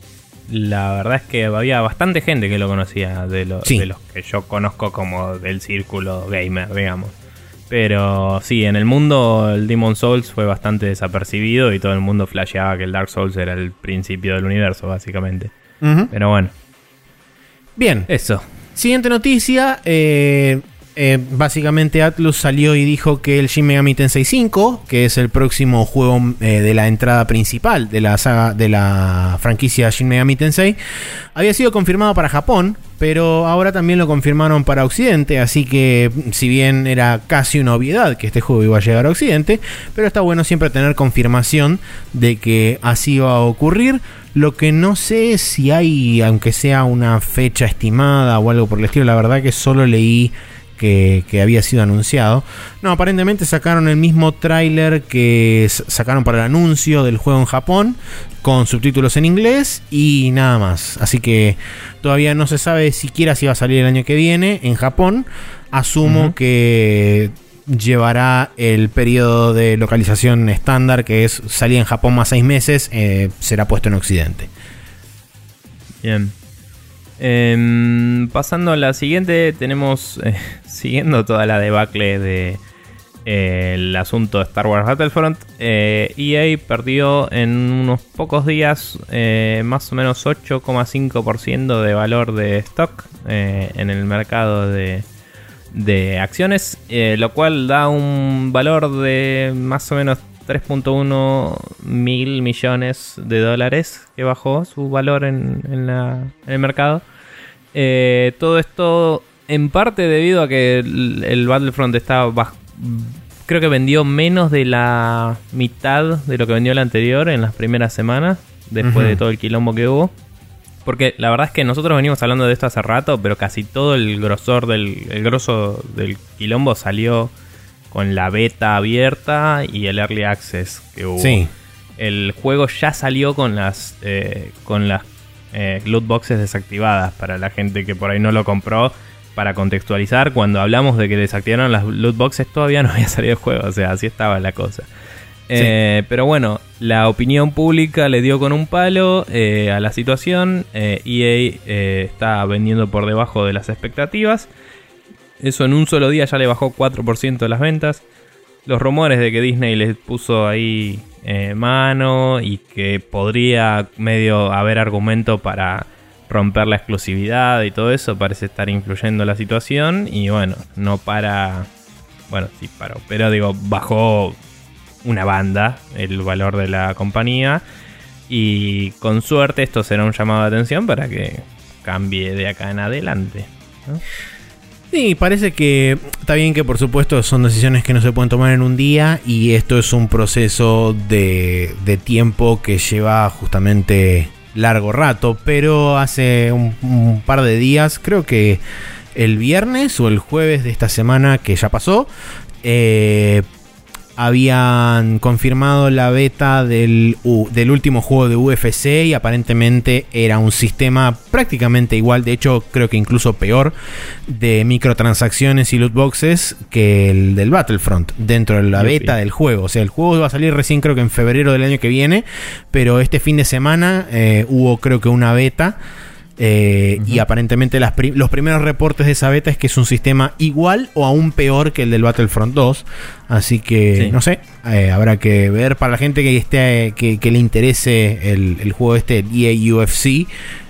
A: la verdad es que había bastante gente que lo conocía de, de los que yo conozco como del círculo gamer, digamos. Pero sí, en el mundo el Demon Souls fue bastante desapercibido y todo el mundo flasheaba que el Dark Souls era el principio del universo, básicamente. Pero bueno.
B: Bien.
A: Eso.
B: Siguiente noticia. Eh, eh, básicamente Atlus salió y dijo que el Shin Megami Tensei 5, que es el próximo juego eh, de la entrada principal de la saga de la franquicia Shin Megami Tensei, había sido confirmado para Japón, pero ahora también lo confirmaron para Occidente, así que si bien era casi una obviedad que este juego iba a llegar a Occidente, pero está bueno siempre tener confirmación de que así va a ocurrir. Lo que no sé es si hay, aunque sea una fecha estimada o algo por el estilo, la verdad que solo leí que, había sido anunciado. No, aparentemente sacaron el mismo tráiler que sacaron para el anuncio del juego en Japón, con subtítulos en inglés y nada más. Así que todavía no se sabe siquiera si va a salir el año que viene en Japón. Asumo que llevará el periodo de localización estándar, que es salir en Japón más seis meses, eh, será puesto en Occidente.
A: Bien. Em, pasando a la siguiente, tenemos, eh, siguiendo toda la debacle de, el asunto de Star Wars Battlefront, EA e perdió en unos pocos días más o menos 8,5% de valor de stock en el mercado de acciones, lo cual da un valor de más o menos 3.1 mil millones de dólares que bajó su valor en, el mercado. Eh, todo esto en parte debido a que el, Battlefront estaba creo que vendió menos de la mitad de lo que vendió el anterior en las primeras semanas, después de todo el quilombo que hubo. Porque la verdad es que nosotros venimos hablando de esto hace rato, pero casi todo el grosor del el grosso del quilombo salió con la beta abierta y el early access que hubo. Sí. El juego ya salió con las eh, con las eh, loot boxes desactivadas para la gente que por ahí no lo compró. Para contextualizar, cuando hablamos de que desactivaron las loot boxes, todavía no había salido el juego, o sea, así estaba la cosa. Eh, pero bueno, la opinión pública le dio con un palo a la situación. EA está vendiendo por debajo de las expectativas. Eso en un solo día ya le bajó 4% de las ventas. Los rumores de que Disney les puso ahí eh, mano y que podría medio haber argumento para romper la exclusividad y todo eso parece estar influyendo la situación. Y bueno, no para. Bueno, sí paró, pero digo, bajó una banda el valor de la compañía. Y con suerte esto será un llamado de atención para que cambie de acá en adelante.
B: Sí, parece que está bien que por supuesto son decisiones que no se pueden tomar en un día y esto es un proceso de, tiempo que lleva justamente largo rato, pero hace un, par de días, creo que el viernes o el jueves de esta semana que ya pasó, eh, habían confirmado la beta del, del último juego de UFC y aparentemente era un sistema prácticamente igual, de hecho creo que incluso peor, de microtransacciones y loot boxes que el del Battlefront dentro de la beta del juego. O sea, el juego va a salir recién creo que en febrero del año que viene, pero este fin de semana eh, hubo creo que una beta. Eh, y aparentemente los primeros reportes de esa beta es que es un sistema igual o aún peor que el del Battlefront 2. Así que, no sé, eh, habrá que ver para la gente que, esté, que, le interese el, juego este, el EA UFC.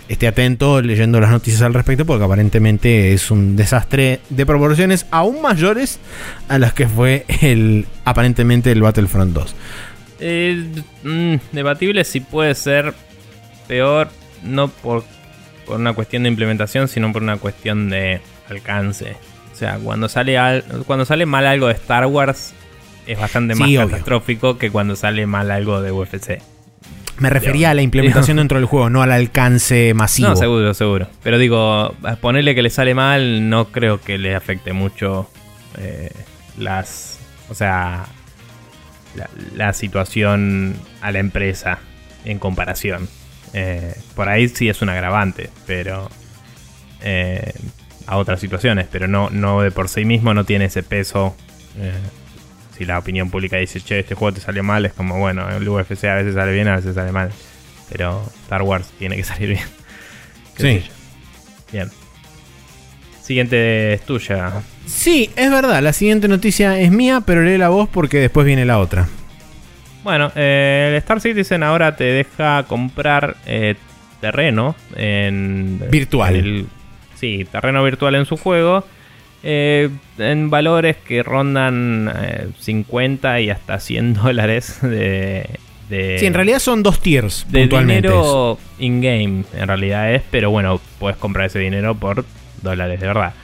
B: Esté atento leyendo las noticias al respecto porque aparentemente es un desastre de proporciones aún mayores a las que fue el aparentemente el Battlefront 2.
A: Eh, mm, debatible si puede ser peor, no por por una cuestión de implementación, sino por una cuestión de alcance. O sea, cuando sale, cuando sale mal algo de Star Wars, es bastante más catastrófico que cuando sale mal algo de UFC.
B: Me refería a la implementación dentro del juego, no al alcance masivo. No,
A: seguro, seguro. Pero digo, ponerle que le sale mal, no creo que le afecte mucho eh, las. O sea, la situación a la empresa en comparación. Eh, por ahí sí es un agravante, pero eh, a otras situaciones, pero no, no de por sí mismo no tiene ese peso. Eh, si la opinión pública dice, che, este juego te salió mal, es como, bueno, el UFC a veces sale bien, a veces sale mal. Pero Star Wars tiene que salir bien.
B: Sí.
A: Bien. Siguiente es tuya.
B: Sí, es verdad, la siguiente noticia es mía, pero lee la voz porque después viene la otra.
A: Bueno, eh, el Star Citizen ahora te deja comprar eh, terreno en...
B: Virtual.
A: sí, terreno virtual en su juego. Eh, en valores que rondan 50 y hasta 100 dólares de,
B: Sí, en realidad son dos tiers.
A: De dinero in-game, en realidad es, pero bueno, puedes comprar ese dinero por dólares de verdad.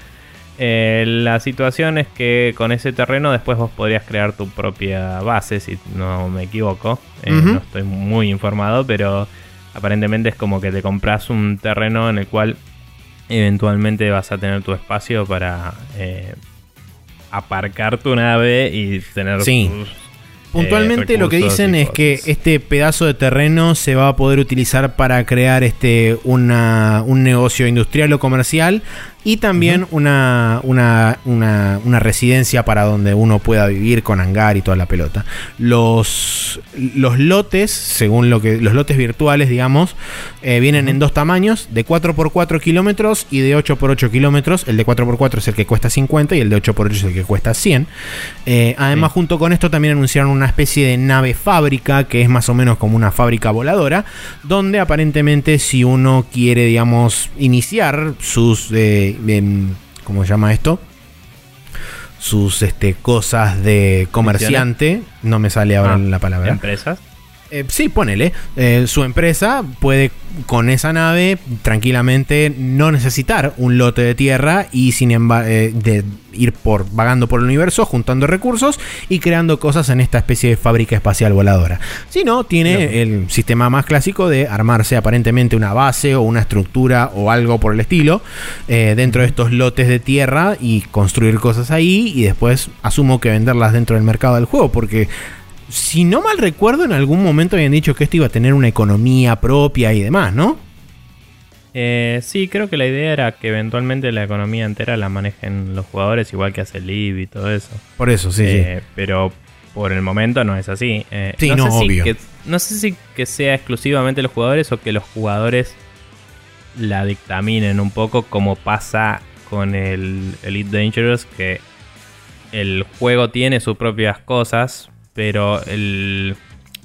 A: Eh, la situación es que con ese terreno después vos podrías crear tu propia base, si no me equivoco. Eh, no estoy muy informado, pero aparentemente es como que te compras un terreno en el cual eventualmente vas a tener tu espacio para eh, aparcar tu nave y tener
B: sí. Puntualmente lo que dicen es que este pedazo de terreno se va a poder utilizar para crear este una, un negocio industrial o comercial y también una, una, una, residencia para donde uno pueda vivir con hangar y toda la pelota. Los, los lotes, según lo que los lotes virtuales, digamos, eh, vienen en dos tamaños, de 4x4 kilómetros y de 8x8 kilómetros. El de 4x4 es el que cuesta 50 y el de 8x8 es el que cuesta 100. Eh, además, junto con esto también anunciaron una especie de nave fábrica, que es más o menos como una fábrica voladora, donde aparentemente si uno quiere, digamos, iniciar sus... Eh, ¿cómo se llama esto? Sus este, cosas de comerciante. No me sale ahora ah, la palabra.
A: ¿Empresas?
B: Eh, sí, ponele. Eh, su empresa puede con esa nave tranquilamente no necesitar un lote de tierra y sin embargo eh, de ir por vagando por el universo juntando recursos y creando cosas en esta especie de fábrica espacial voladora. Si no, tiene el sistema más clásico de armarse aparentemente una base o una estructura o algo por el estilo dentro de estos lotes de tierra y construir cosas ahí y después asumo que venderlas dentro del mercado del juego porque si no mal recuerdo, en algún momento habían dicho que esto iba a tener una economía propia y demás, ¿no?
A: Eh, sí, creo que la idea era que eventualmente la economía entera la manejen los jugadores, igual que hace Liv y todo eso.
B: Por eso, sí.
A: Eh, pero por el momento no es así.
B: Eh, sí, no, obvio.
A: no sé si que sea exclusivamente los jugadores o que los jugadores la dictaminen un poco como pasa con el Elite Dangerous, que el juego tiene sus propias cosas, pero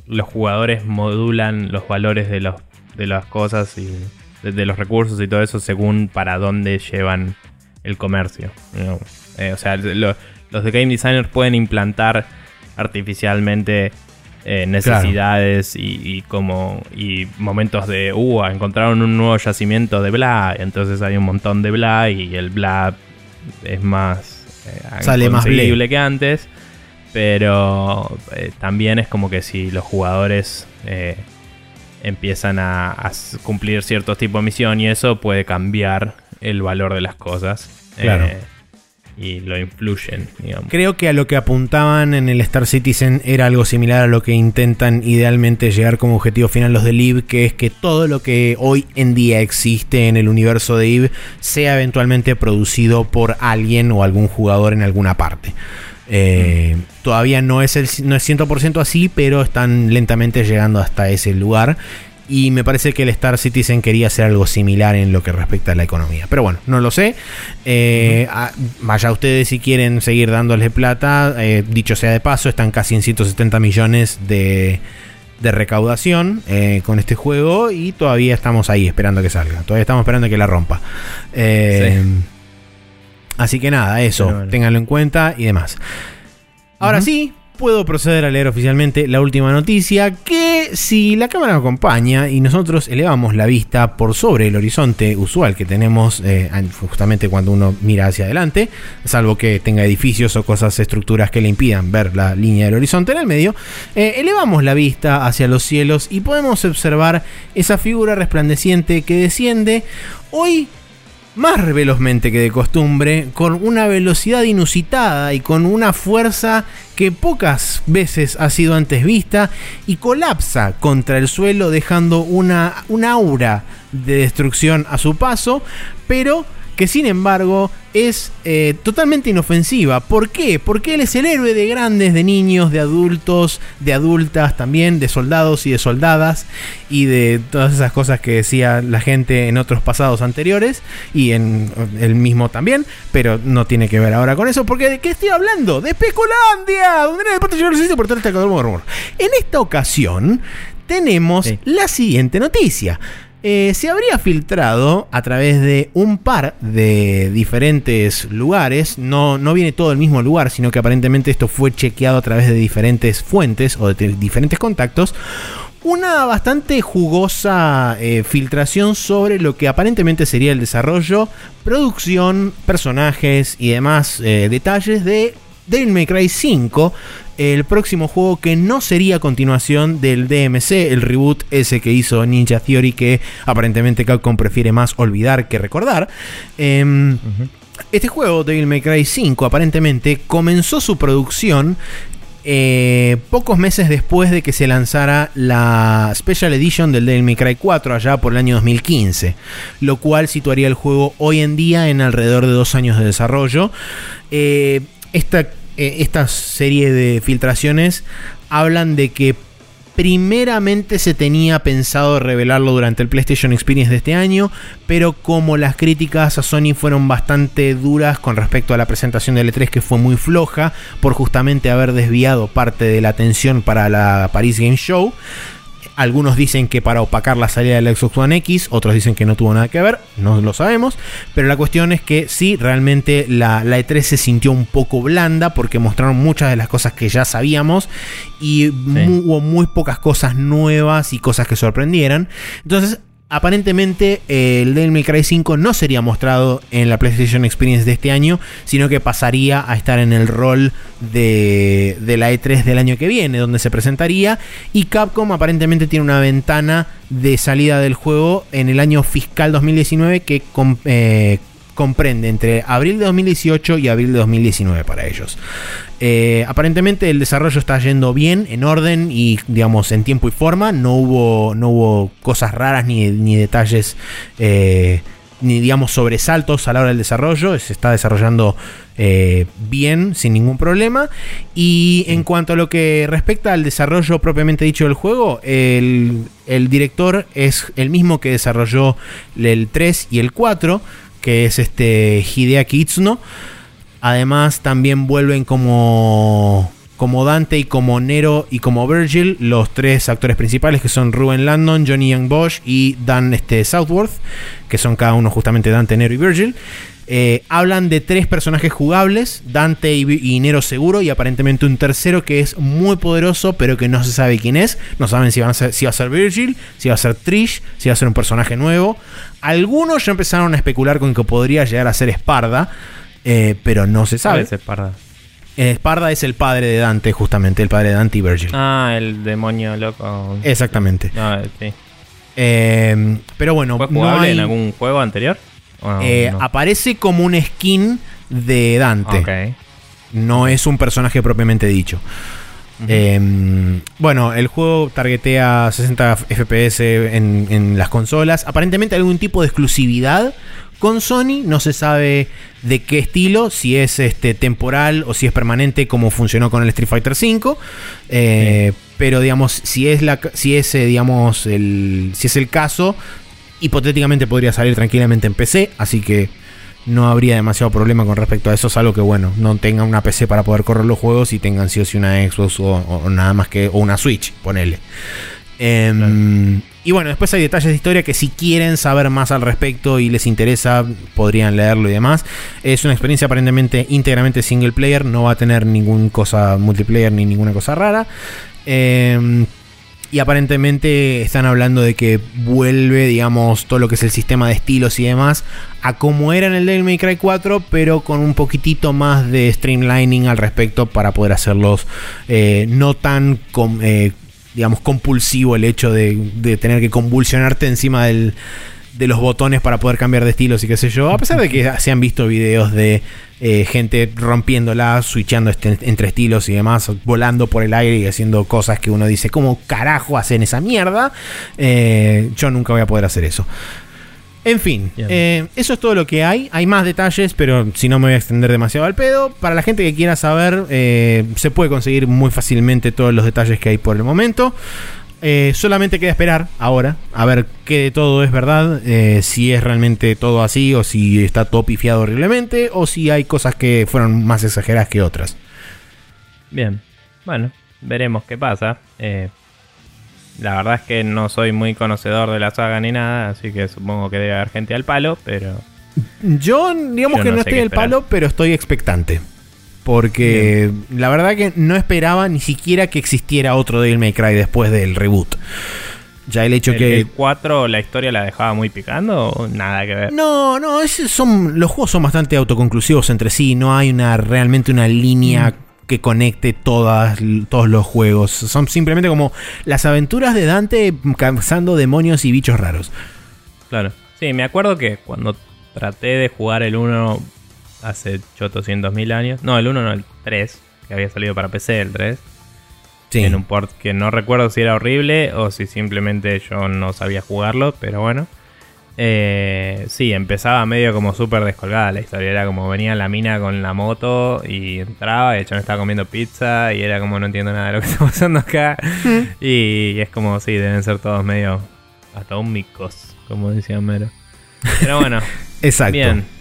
A: los jugadores modulan los valores de, los, de las cosas y de, los recursos y todo eso según para dónde llevan el comercio. Eh, o sea, los de game designers pueden implantar artificialmente eh, necesidades y, como y momentos de uh encontraron un nuevo yacimiento de bla entonces hay un montón de bla y el bla es más
B: eh, sale más
A: que antes pero eh, también es como que si los jugadores eh, empiezan a, cumplir ciertos tipos de misión y eso puede cambiar el valor de las cosas.
B: Claro.
A: Eh, y lo influyen, digamos.
B: Creo que a lo que apuntaban en el Star Citizen era algo similar a lo que intentan idealmente llegar como objetivo final los de Live, que es que todo lo que hoy en día existe en el universo de Eve sea eventualmente producido por alguien o algún jugador en alguna parte. Eh, todavía no es, el, no es 100% así, pero están lentamente llegando hasta ese lugar. Y me parece que el Star Citizen quería hacer algo similar en lo que respecta a la economía. Pero bueno, no lo sé. Eh, vaya ustedes si quieren seguir dándoles plata. Eh, dicho sea de paso, están casi en 170 millones de, de recaudación con este juego. Y todavía estamos ahí esperando que salga. Todavía estamos esperando que la rompa. Así que nada, eso, ténganlo en cuenta y demás. Ahora sí, puedo proceder a leer oficialmente la última noticia, que si la cámara acompaña y nosotros elevamos la vista por sobre el horizonte usual que tenemos eh, justamente cuando uno mira hacia adelante, salvo que tenga edificios o cosas, estructuras que le impidan ver la línea del horizonte en el medio, eh, elevamos la vista hacia los cielos y podemos observar esa figura resplandeciente que desciende hoy más velozmente que de costumbre, con una velocidad inusitada y con una fuerza que pocas veces ha sido antes vista y colapsa contra el suelo dejando una, una aura de destrucción a su paso, pero que sin embargo es eh, totalmente inofensiva. ¿Por qué? Porque él es el héroe de grandes, de niños, de adultos, de adultas también, de soldados y de soldadas y de todas esas cosas que decía la gente en otros pasados anteriores y en el mismo también, pero no tiene que ver ahora con eso porque ¿de qué estoy hablando? De Especulandia, donde el por este En esta ocasión tenemos la siguiente noticia. Eh, se habría filtrado a través de un par de diferentes lugares. No, no viene todo del mismo lugar, sino que aparentemente esto fue chequeado a través de diferentes fuentes o de diferentes contactos. Una bastante jugosa eh, filtración sobre lo que aparentemente sería el desarrollo, producción, personajes y demás eh, detalles de Devil May Cry 5, el próximo juego que no sería continuación del DMC, el reboot ese que hizo Ninja Theory que aparentemente Capcom prefiere más olvidar que recordar. Em, este juego, Devil May Cry 5, aparentemente comenzó su producción eh, pocos meses después de que se lanzara la Special Edition del Devil May Cry 4 allá por el año 2015, lo cual situaría el juego hoy en día en alrededor de dos años de desarrollo. Eh, esta, eh, esta serie de filtraciones hablan de que Primeramente se tenía pensado revelarlo durante el PlayStation Experience de este año, pero como las críticas a Sony fueron bastante duras con respecto a la presentación del E3 que fue muy floja por justamente haber desviado parte de la atención para la Paris Game Show, algunos dicen que para opacar la salida del Xbox One X, otros dicen que no tuvo nada que ver, no lo sabemos. Pero la cuestión es que sí, realmente la, E3 se sintió un poco blanda porque mostraron muchas de las cosas que ya sabíamos y hubo muy pocas cosas nuevas y cosas que sorprendieran. Entonces aparentemente el Devil May Cry 5 no sería mostrado en la PlayStation Experience de este año, sino que pasaría a estar en el rol de, de, la E3 del año que viene, donde se presentaría. Y Capcom aparentemente tiene una ventana de salida del juego en el año fiscal 2019 que eh, comprende entre abril de 2018 y abril de 2019 para ellos. Eh, aparentemente el desarrollo está yendo bien, en orden y digamos en tiempo y forma. No hubo, no hubo cosas raras ni, detalles. Eh, ni digamos sobresaltos a la hora del desarrollo, se está desarrollando eh, bien, sin ningún problema. Y en cuanto a lo que respecta al desarrollo propiamente dicho del juego, el, el director es el mismo que desarrolló el 3 y el 4 que es este Hideaki Itsuno. Además, también vuelven como, como Dante y como Nero y como Virgil, los tres actores principales que son Ruben Landon, Johnny Young Bosch y Dan este, Southworth, que son cada uno justamente Dante, Nero y Virgil. Eh, hablan de tres personajes jugables, Dante y, Nero seguro, y aparentemente un tercero que es muy poderoso, pero que no se sabe quién es. No saben si, van a si va a ser Virgil, si va a ser Trish, si va a ser un personaje nuevo. Algunos ya empezaron a especular con que podría llegar a ser Esparda, eh, pero no se sabe.
A: es Esparda?
B: Esparda es el padre de Dante, justamente, el padre de Dante y Virgil.
A: Ah, el demonio loco.
B: Exactamente.
A: Ah, sí.
B: Eh, pero bueno,
A: ¿Fue jugable en algún juego anterior?
B: Eh, aparece como un skin de Dante. No es un personaje propiamente dicho. Em, bueno, el juego targetea 60 FPS en, las consolas. Aparentemente algún tipo de exclusividad con Sony. No se sabe de qué estilo, si es este temporal o si es permanente, como funcionó con el Street Fighter V. Eh, pero digamos, si es la, si es, eh, digamos, el, si es el caso, hipotéticamente podría salir tranquilamente en PC, así que no habría demasiado problema con respecto a eso, salvo que bueno, no tengan una PC para poder correr los juegos y tengan sí o sí una Xbox o, nada más que o una Switch, ponele. Em, y bueno, después hay detalles de historia que si quieren saber más al respecto y les interesa, podrían leerlo y demás. Es una experiencia aparentemente íntegramente single player, no va a tener ninguna cosa multiplayer ni ninguna cosa rara. Eh, y aparentemente están hablando de que vuelve, digamos, todo lo que es el sistema de estilos y demás a como era en el Devil May Cry 4, pero con un poquitito más de streamlining al respecto para poder hacerlos eh, no tan, eh, digamos, compulsivo el hecho de, de tener que convulsionarte encima del, de los botones para poder cambiar de estilos y qué sé yo. A pesar de que se han visto videos de eh, gente rompiéndola, switchando este, entre estilos y demás, volando por el aire y haciendo cosas que uno dice, ¿cómo carajo hacen esa mierda? Eh, yo nunca voy a poder hacer eso. En fin, eh, eso es todo lo que hay. Hay más detalles, pero si no me voy a extender demasiado al pedo. Para la gente que quiera saber, se puede conseguir muy fácilmente todos los detalles que hay por el momento. Eh, solamente queda esperar ahora a ver qué de todo es verdad, eh, si es realmente todo así o si está todo pifiado horriblemente o si hay cosas que fueron más exageradas que otras.
A: Bien, bueno, veremos qué pasa. Eh, la verdad es que no soy muy conocedor de la saga ni nada, así que supongo que debe haber gente al palo, pero...
B: Yo digamos que no estoy al palo, pero estoy expectante. Porque la verdad que no esperaba ni siquiera que existiera otro Devil May Cry después del reboot. Ya el hecho que.
A: ¿El 4 la historia la dejaba muy picando o nada que ver?
B: No, no, son, los juegos son bastante autoconclusivos entre sí. No hay una realmente una línea. Mm. que conecte todas, todos los juegos. Son simplemente como las aventuras de Dante cazando demonios y bichos raros.
A: Claro. Sí, me acuerdo que cuando traté de jugar el 1 hace 800 mil años. No, el 1 no, el 3, que había salido para PC, el 3. En un port que no recuerdo si era horrible o si simplemente yo no sabía jugarlo, pero bueno. Eh, sí, empezaba medio como súper descolgada la historia. Era como venía la mina con la moto y entraba y el chabón estaba comiendo pizza y era como no entiendo nada de lo que está pasando acá. Mm. y es como, sí, deben ser todos medio atómicos, como decía Mero. Pero bueno.
B: Exacto. Bien.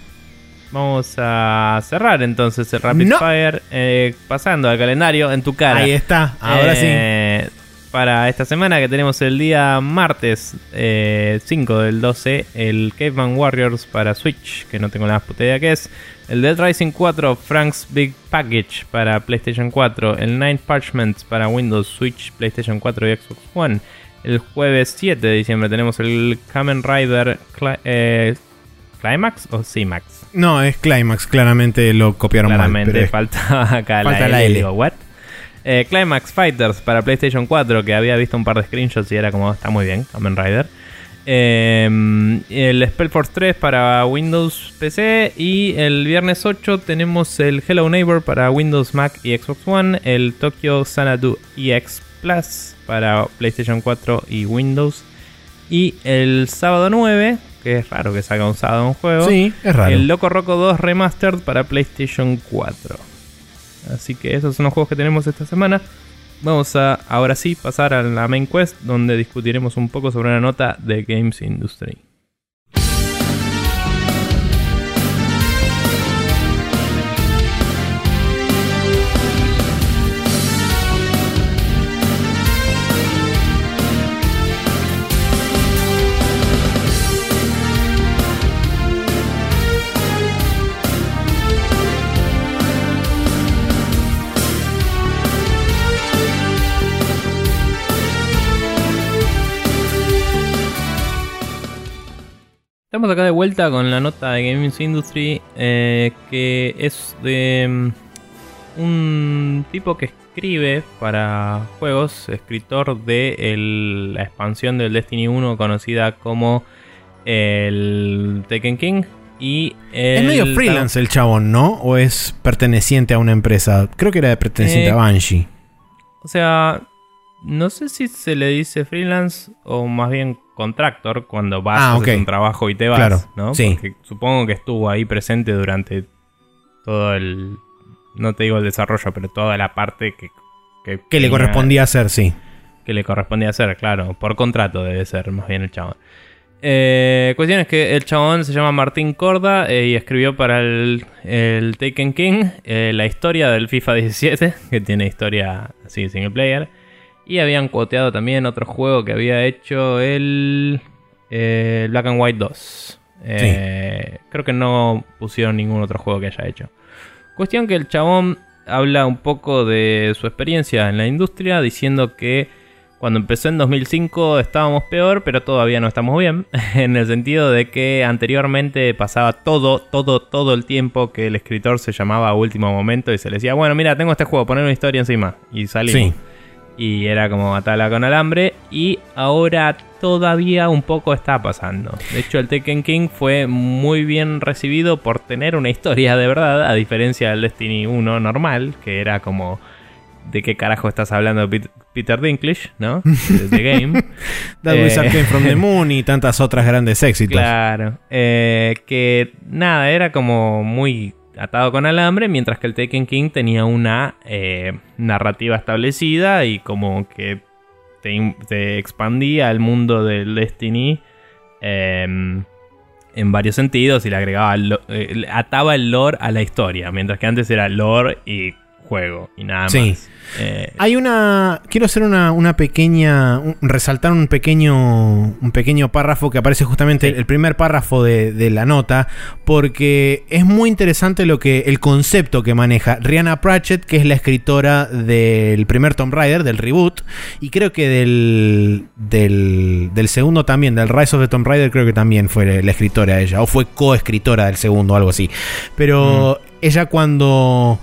A: Vamos a cerrar entonces el Rapid Fire. Eh, pasando al calendario en tu cara.
B: Ahí está, ahora
A: eh, sí para esta semana que tenemos el día martes 5 eh, del 12 el Caveman Warriors para Switch, que no tengo la puta idea que es. El Dead Rising 4 Frank's Big Package para PlayStation 4. El Nine Parchments para Windows, Switch, PlayStation 4 y Xbox One. El jueves 7 de diciembre tenemos el Kamen Rider eh, Climax o C-Max.
B: No, es Climax, claramente lo copiaron
A: claramente, mal. Claramente falta acá la, L. ¿what? Eh, Climax Fighters para PlayStation 4, que había visto un par de screenshots y era como, está muy bien, Kamen Rider. Eh, el Spellforce 3 para Windows PC y el viernes 8 tenemos el Hello Neighbor para Windows, Mac y Xbox One, el Tokyo Sanadu EX Plus para PlayStation 4 y Windows y el sábado 9, que es raro que salga un sábado un juego,
B: sí, es raro.
A: el Loco Roco 2 Remastered para PlayStation 4. Así que esos son los juegos que tenemos esta semana. Vamos a ahora sí pasar a la main quest donde discutiremos un poco sobre una nota de Games Industry. Estamos acá de vuelta con la nota de Games Industry eh, que es de mm, un tipo que escribe para juegos, escritor de la expansión del Destiny 1 conocida como el Tekken King. Y
B: es medio freelance el chabón, ¿no? ¿O es perteneciente a una empresa? Creo que era perteneciente a eh, Banshee.
A: O sea, no sé si se le dice freelance o más bien contractor cuando vas a ah, un trabajo y te vas, ¿no? Porque supongo que estuvo ahí presente durante todo el no te digo el desarrollo, pero toda la parte que
B: que, le correspondía hacer, sí.
A: Que le correspondía hacer, claro, por contrato debe ser más bien el chabón. Eh, cuestión es que el chabón se llama Martín Corda eh, y escribió para el, el Taken King eh, la historia del FIFA 17, que tiene historia así single player. Y habían cuoteado también otro juego que había hecho el eh, Black and White 2. Eh, creo que no pusieron ningún otro juego que haya hecho. Cuestión que el chabón habla un poco de su experiencia en la industria, diciendo que cuando empezó en 2005 estábamos peor, pero todavía no estamos bien. en el sentido de que anteriormente pasaba todo, todo, todo el tiempo que el escritor se llamaba a último momento y se le decía, bueno, mira, tengo este juego, poner una historia encima. Y salimos. Sí y era como matarla con alambre y ahora todavía un poco está pasando. De hecho el Tekken King fue muy bien recibido por tener una historia de verdad, a diferencia del Destiny 1 normal, que era como de qué carajo estás hablando Peter Dinklage, ¿no? The Game.
B: That Wizard Came from the Moon y tantas otras grandes éxitos.
A: Claro. Eh, que nada, era como muy atado con alambre, mientras que el Taken King tenía una eh, narrativa establecida y como que te, expandía el mundo del Destiny em, en varios sentidos y le agregaba, eh, ataba el lore a la historia, mientras que antes era lore y juego y nada más.
B: Eh, Hay una. Quiero hacer una, pequeña. resaltar un pequeño. Un pequeño párrafo que aparece justamente el primer párrafo de, la nota. Porque es muy interesante lo que. el concepto que maneja Rihanna Pratchett, que es la escritora del primer Tomb Raider, del reboot. Y creo que del. del, del segundo también, del Rise of the Tomb Raider, creo que también fue la escritora ella. O fue coescritora del segundo, algo así. Pero mm. ella cuando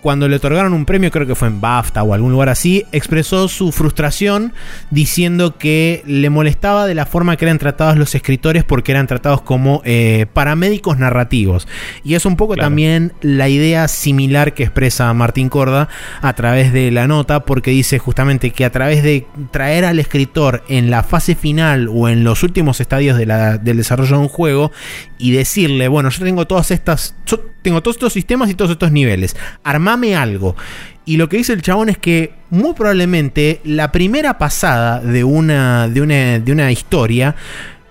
B: cuando le otorgaron un premio, creo que fue en BAFTA o algún lugar así, expresó su frustración diciendo que le molestaba de la forma que eran tratados los escritores porque eran tratados como eh, paramédicos narrativos. Y es un poco también la idea similar que expresa Martín Corda a través de la nota, porque dice justamente que a través de traer al escritor en la fase final o en los últimos estadios del desarrollo de un juego y decirle, bueno, yo tengo todas estas, yo tengo todos estos sistemas y todos estos niveles, armame algo. Y lo que dice el chabón es que muy probablemente la primera pasada de una, de una, de una historia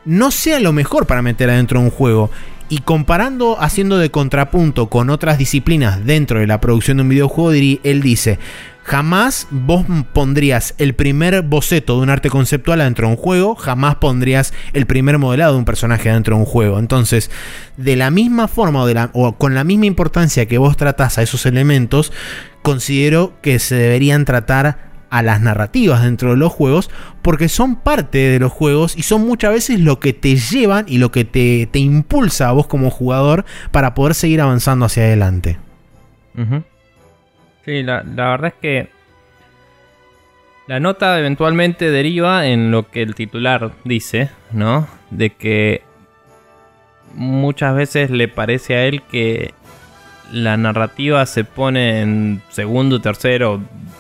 B: no sea lo mejor para meter adentro de un juego. Y comparando, haciendo de contrapunto con otras disciplinas dentro de la producción de un videojuego, él dice, Jamás vos pondrías el primer boceto de un arte conceptual dentro de un juego, jamás pondrías el primer modelado de un personaje dentro de un juego. Entonces, de la misma forma o, con la misma importancia que vos tratás a esos elementos, considero que se deberían tratar a las narrativas dentro de los juegos porque son parte de los juegos y son muchas veces lo que te llevan y lo que te, impulsa a vos como jugador para poder seguir avanzando hacia adelante.
A: Sí, la, verdad es que la nota eventualmente deriva en lo que el titular dice, ¿no? De que muchas veces le parece a él que la narrativa se pone en segundo, tercero,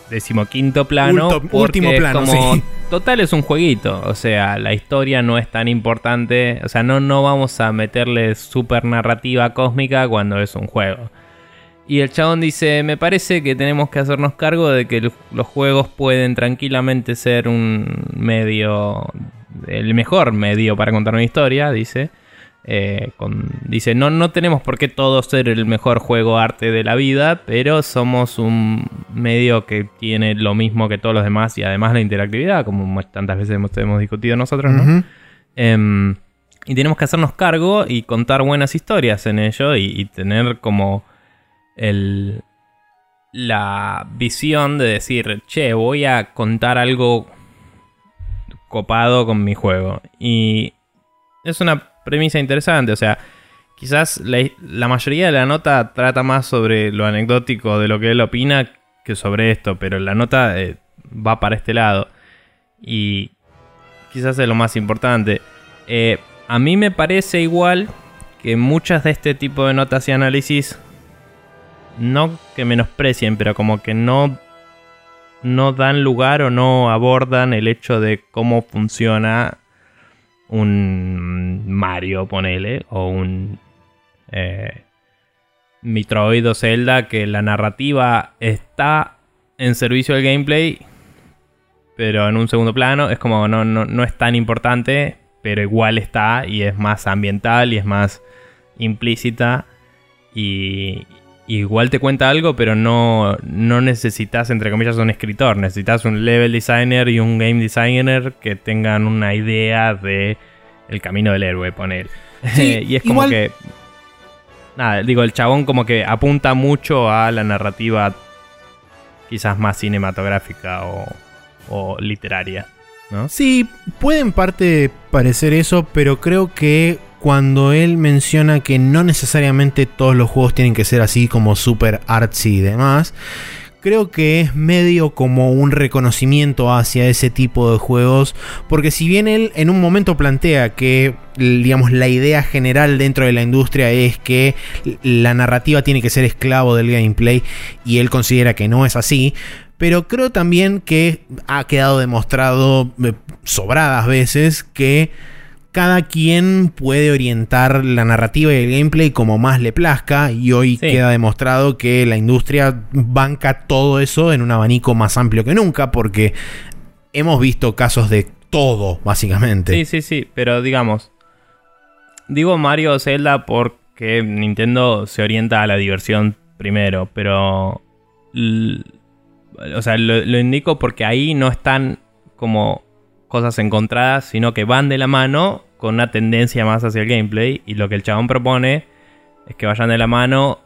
A: decimoquinto plano.
B: último plano,
A: como, Total es un jueguito, o sea, la historia no es tan importante, o sea, no, no vamos a meterle super narrativa cósmica cuando es un juego. Y el chabón dice, me parece que tenemos que hacernos cargo de que los juegos pueden tranquilamente ser un medio, el mejor medio para contar una historia, dice. Eh, dice, no, no tenemos por qué todos ser el mejor juego arte de la vida, pero somos un medio que tiene lo mismo que todos los demás y además la interactividad, como tantas veces hemos, discutido nosotros, ¿no? Em, y tenemos que hacernos cargo y contar buenas historias en ello y tener como el, la visión de decir, che, voy a contar algo copado con mi juego. Y es una premisa interesante, o sea, quizás la, mayoría de la nota trata más sobre lo anecdótico de lo que él opina que sobre esto, pero la nota eh, va para este lado. Y quizás es lo más importante. Eh, a mí me parece igual que muchas de este tipo de notas y análisis no que menosprecien, pero como que no, no dan lugar o no abordan el hecho de cómo funciona un Mario, ponele, o un eh, Metroid o Zelda, que la narrativa está en servicio del gameplay, pero en un segundo plano es como no, no, no es tan importante, pero igual está y es más ambiental y es más implícita. Y, igual te cuenta algo, pero no, no necesitas, entre comillas, un escritor. Necesitas un level designer y un game designer que tengan una idea de el camino del héroe, poner. y es como que. Nada, digo, el chabón como que apunta mucho a la narrativa quizás más cinematográfica o, o literaria. ¿no?
B: Sí, puede en parte parecer eso, pero creo que cuando él menciona que no necesariamente todos los juegos tienen que ser así como super artsy y demás, creo que es medio como un reconocimiento hacia ese tipo de juegos, porque si bien él en un momento plantea que digamos la idea general dentro de la industria es que la narrativa tiene que ser esclavo del gameplay y él considera que no es así, pero creo también que ha quedado demostrado eh, sobradas veces que cada quien puede orientar la narrativa y el gameplay como más le plazca y hoy queda demostrado que la industria banca todo eso en un abanico más amplio que nunca porque hemos visto casos de todo, básicamente.
A: Sí, sí, sí, pero digamos, digo Mario Zelda porque Nintendo se orienta a la diversión primero, pero... O sea, lo indico porque ahí no están como cosas encontradas, sino que van de la mano con una tendencia más hacia el gameplay. Y lo que el chabón propone es que vayan de la mano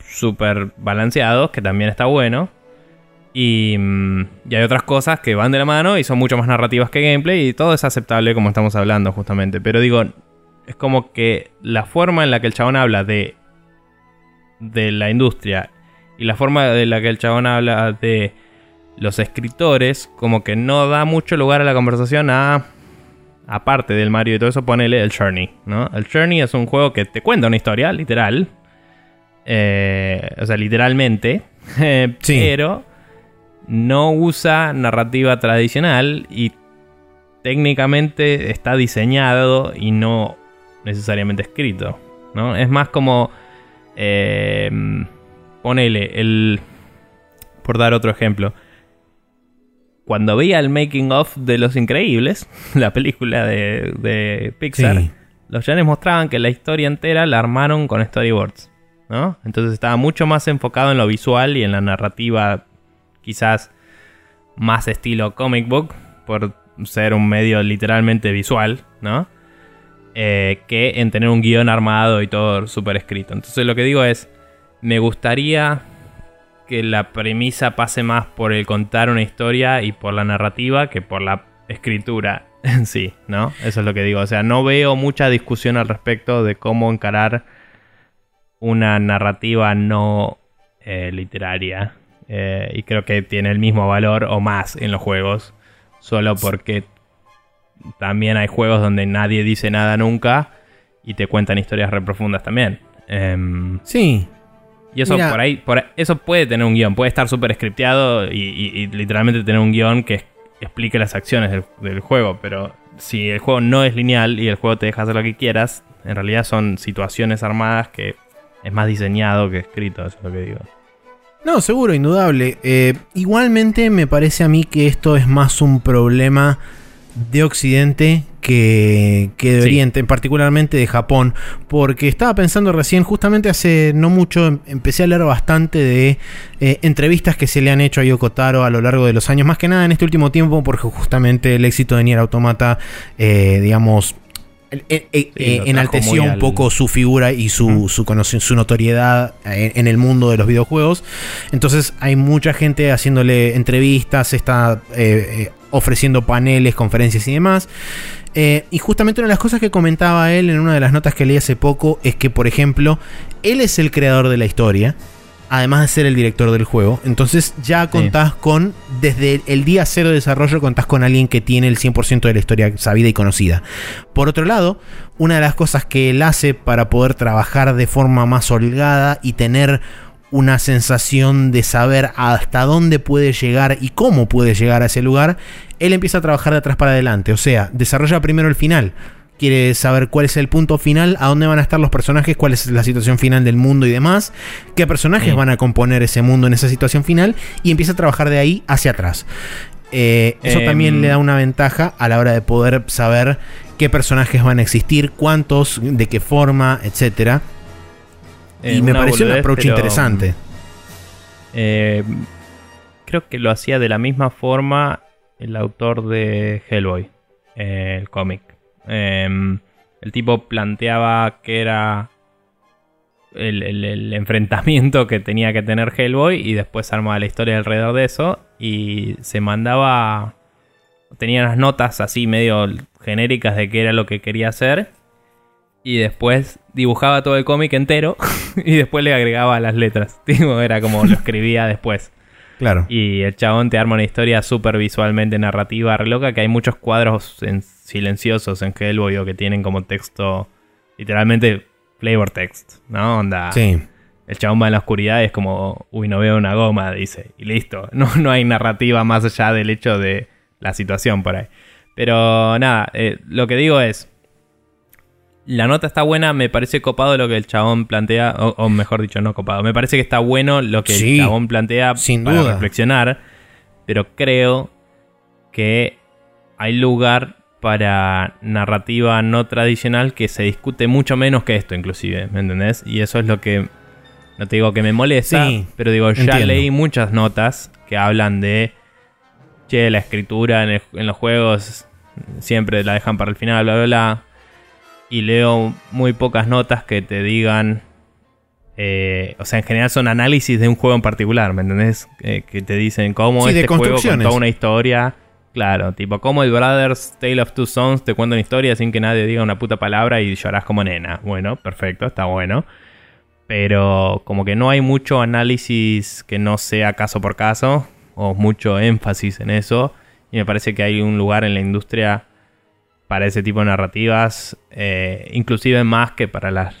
A: súper balanceados, que también está bueno. Y, mm, y, hay otras cosas que van de la mano y son mucho más narrativas que gameplay. Y todo es aceptable como estamos hablando justamente. Pero digo, es como que la forma en la que el chabón habla de, de la industria Y la forma de la que el chabón habla de los escritores, como que no da mucho lugar a la conversación a. Aparte del Mario y todo eso, ponele el Journey, ¿no? El Journey es un juego que te cuenta una historia, literal. Eh, o sea, literalmente. Pero no usa narrativa tradicional y técnicamente está diseñado y no necesariamente escrito. ¿no? Es más como. Eh, ponele, el. Por dar otro ejemplo. Cuando veía el making of de Los Increíbles, la película de, Pixar, los chanes mostraban que la historia entera la armaron con storyboards. ¿no? Entonces estaba mucho más enfocado en lo visual y en la narrativa, quizás más estilo comic book, por ser un medio literalmente visual, ¿no? Eh, que en tener un guion armado y todo súper escrito. Entonces lo que digo es, me gustaría que la premisa pase más por el contar una historia y por la narrativa que por la escritura en sí, ¿no? Eso es lo que digo. O sea, no veo mucha discusión al respecto de cómo encarar una narrativa no eh, literaria. Eh, y creo que tiene el mismo valor o más en los juegos. Solo porque también hay juegos donde nadie dice nada nunca y te cuentan historias re profundas también. Em,
B: sí.
A: Y eso por ahí, por eso puede tener un guion, puede estar súper scripteado y, literalmente tener un guion que explique las acciones del, juego, pero si el juego no es lineal y el juego te deja hacer lo que quieras, en realidad son situaciones armadas que es más diseñado que escrito, eso es lo que digo.
B: No, seguro, indudable. Eh, igualmente me parece a mí que esto es más un problema de Occidente que, de Oriente, particularmente de Japón, porque estaba pensando recién, justamente hace no mucho em, empecé a leer bastante de eh, entrevistas que se le han hecho a Yoko Taro a lo largo de los años, más que nada en este último tiempo, porque justamente el éxito de Nier Automata, eh, digamos, enalteció un poco su figura y su, su, notoriedad en, el mundo de los videojuegos. Entonces hay mucha gente haciéndole entrevistas, está eh, ofreciendo paneles, conferencias y demás. Eh, y justamente una de las cosas que comentaba él en una de las notas que leí hace poco es que, por ejemplo, él es el creador de la historia, además de ser el director del juego. Entonces ya contás con, desde el día cero de desarrollo, contás con alguien que tiene el 100% de la historia sabida y conocida. Por otro lado, una de las cosas que él hace para poder trabajar de forma más holgada y tener una sensación de saber hasta dónde puede llegar y cómo puede llegar a ese lugar, él empieza a trabajar de atrás para adelante. O sea, desarrolla primero el final. Quiere saber cuál es el punto final, a dónde van a estar los personajes, cuál es la situación final del mundo y demás, qué personajes van a componer ese mundo en esa situación final y empieza a trabajar de ahí hacia atrás. Eh, eso también em. le da una ventaja a la hora de poder saber qué personajes van a existir, cuántos, de qué forma, etcétera y me pareció un approach interesante.
A: Eh, creo que lo hacía de la misma forma el autor de Hellboy, eh, el cómic. Em, el tipo planteaba que era el, enfrentamiento que tenía que tener Hellboy y después armaba la historia alrededor de eso y se mandaba... Tenía unas notas así medio genéricas de qué era lo que quería hacer y después dibujaba todo el cómic entero y después le agregaba las letras. era como lo escribía después.
B: Claro.
A: Y el chabón te arma una historia súper visualmente narrativa, re loca, que hay muchos cuadros silenciosos en Hellboy o que tienen como texto, literalmente flavor text, ¿no? Onda.
B: Sí.
A: El chabón va en la oscuridad y es como, uy, no veo una goma, dice. Y listo. No, no hay narrativa más allá del hecho de la situación por ahí. Pero nada, eh, lo que digo es, la nota está buena, me parece copado lo que el chabón plantea, o, mejor dicho, no copado, me parece que está bueno lo que el chabón plantea
B: sin
A: para
B: duda.
A: reflexionar, pero creo que hay lugar para narrativa no tradicional que se discute mucho menos que esto inclusive, ¿me entendés? Y eso es lo que, no te digo que me molesta, pero digo, ya leí muchas notas que hablan de, che, la escritura en, en los juegos siempre la dejan para el final, bla, bla, bla y leo muy pocas notas que te digan. Eh, o sea, en general son análisis de un juego en particular, ¿me entendés? Eh, que te dicen cómo este juego contó una historia. Claro, tipo, cómo el Brothers Tale of Two Sons te cuenta una historia sin que nadie diga una puta palabra y llorás como nena. Bueno, perfecto, está bueno. pero como que no hay mucho análisis que no sea caso por caso, o mucho énfasis en eso, y me parece que hay un lugar en la industria para ese tipo de narrativas, eh, inclusive más que para las,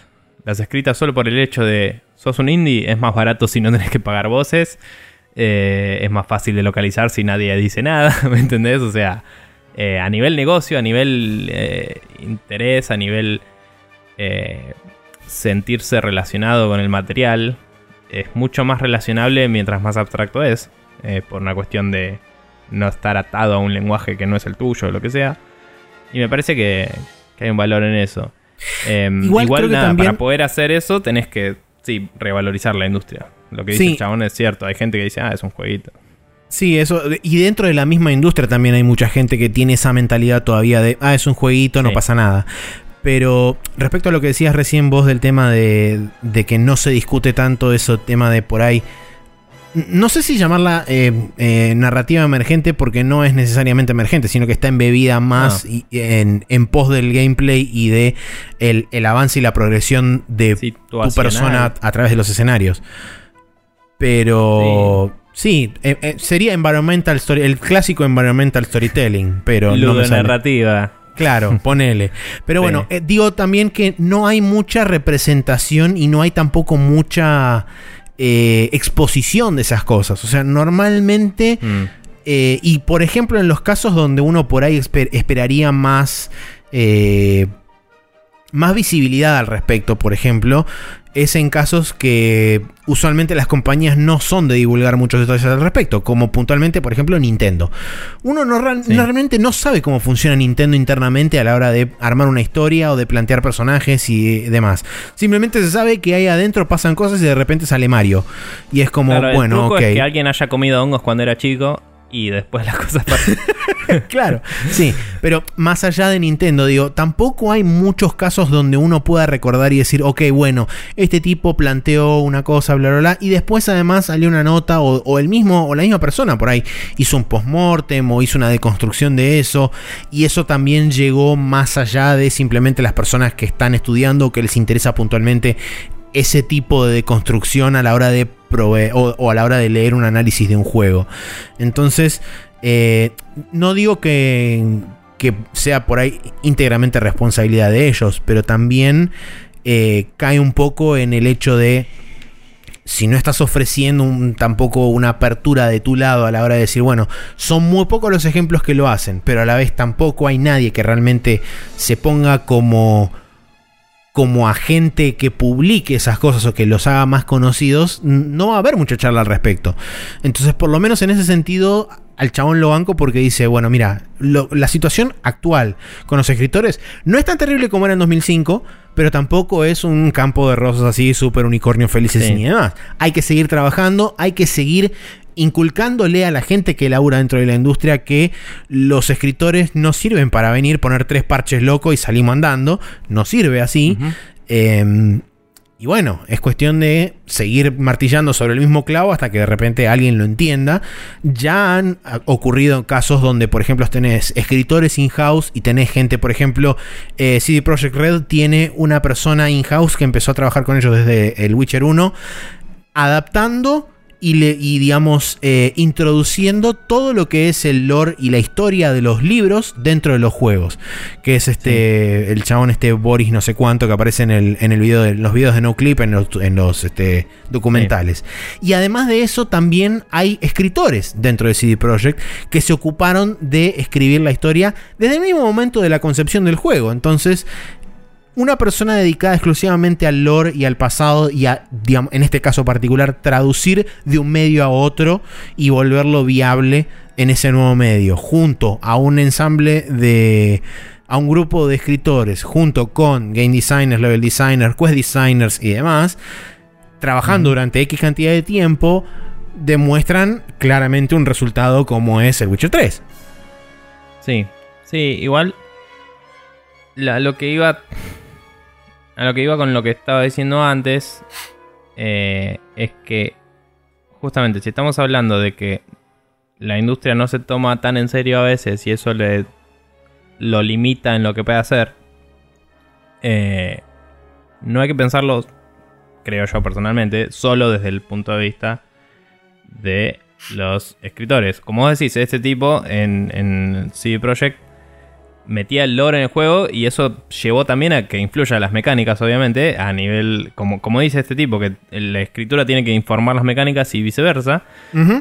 A: escritas solo por el hecho de sos un indie, es más barato si no tenés que pagar voces, eh, es más fácil de localizar si nadie dice nada, ¿me entendés? O sea, eh, a nivel negocio, a nivel interés, a nivel sentirse relacionado con el material, es mucho más relacionable mientras más abstracto es, por una cuestión de no estar atado a un lenguaje que no es el tuyo o lo que sea. Y me parece que, hay un valor en eso. Em, igual, para poder hacer eso tenés que, sí, revalorizar la industria. Lo que dice el chabón es cierto. Hay gente que dice, ah, es un jueguito.
B: Sí, eso. Y dentro de la misma industria también hay mucha gente que tiene esa mentalidad todavía de, ah, es un jueguito, no pasa nada. Pero respecto a lo que decías recién vos del tema de, de que no se discute tanto eso, tema de por ahí no sé si llamarla eh, eh, narrativa emergente porque no es necesariamente emergente, sino que está embebida más ah. en, pos del gameplay y de el, avance y la progresión de tu persona a, través de los escenarios. Pero sí, eh, sería environmental story, el clásico environmental storytelling, pero
A: no narrativa.
B: Claro, ponele. Pero bueno, digo también que no hay mucha representación y no hay tampoco mucha eh, exposición de esas cosas. O sea, normalmente... Mm. Eh, y por ejemplo, en los casos donde uno por ahí esperaría más... Eh, más visibilidad al respecto, por ejemplo, es en casos que usualmente las compañías no son de divulgar muchos detalles al respecto, como puntualmente, por ejemplo, Nintendo. Uno no, realmente no sabe cómo funciona Nintendo internamente a la hora de armar una historia o de plantear personajes y demás. Simplemente se sabe que ahí adentro pasan cosas y de repente sale Mario. Y es como, bueno, ok.
A: Es que alguien haya comido hongos cuando era chico y después las cosas
B: claro, sí. Pero más allá de Nintendo, digo, tampoco hay muchos casos donde uno pueda recordar y decir, ok, bueno, este tipo planteó una cosa, bla, bla, bla, y después además salió una nota, o, el mismo, o la misma persona por ahí, hizo un postmortem o hizo una deconstrucción de eso, y eso también llegó más allá de simplemente las personas que están estudiando o que les interesa puntualmente ese tipo de deconstrucción a la hora de o, a la hora de leer un análisis de un juego. Entonces, eh, no digo que, que, sea por ahí íntegramente responsabilidad de ellos, pero también eh, cae un poco en el hecho de si no estás ofreciendo tampoco una apertura de tu lado a la hora de decir, bueno, son muy pocos los ejemplos que lo hacen, pero a la vez tampoco hay nadie que realmente se ponga como como agente que publique esas cosas o que los haga más conocidos, no va a haber mucha charla al respecto. Entonces, por lo menos en ese sentido, al chabón lo banco porque dice, bueno, mira, la situación actual con los escritores no es tan terrible como era en 2005, pero tampoco es un campo de rosas así, súper unicornio felices y demás. Hay que seguir trabajando, hay que seguir inculcándole a la gente que labura dentro de la industria que los escritores no sirven para venir, poner tres parches locos y salimos andando. No sirve así. Em, y bueno, es cuestión de seguir martillando sobre el mismo clavo hasta que de repente alguien lo entienda. Ya han ocurrido casos donde, por ejemplo, tenés escritores in-house y tenés gente, por ejemplo, eh, CD Projekt Red tiene una persona in-house que empezó a trabajar con ellos desde el Witcher 1, adaptando y, le, y digamos, eh, introduciendo todo lo que es el lore y la historia de los libros dentro de los juegos. Que es este, el chabón este Boris no sé cuánto que aparece en el, en el video de los videos de No Clip, en los, en los este, documentales. Y además de eso, también hay escritores dentro de CD Projekt que se ocuparon de escribir la historia desde el mismo momento de la concepción del juego. Entonces, una persona dedicada exclusivamente al lore y al pasado y a, en este caso particular, traducir de un medio a otro y volverlo viable en ese nuevo medio, junto a un ensamble de a un grupo de escritores, junto con game designers, level designers, quest designers y demás, trabajando durante X cantidad de tiempo, demuestran claramente un resultado como es el Witcher 3.
A: Sí, sí, igual lo que iba a lo que iba con lo que estaba diciendo antes, eh, es que justamente si estamos hablando de que la industria no se toma tan en serio a veces y eso le lo limita en lo que puede hacer, eh, no hay que pensarlo creo yo personalmente, solo desde el punto de vista de los escritores. Como decís, este tipo en, en CD metía el lore en el juego y eso llevó también a que influya las mecánicas, obviamente, a nivel, como, como dice este tipo, que la escritura tiene que informar las mecánicas y viceversa.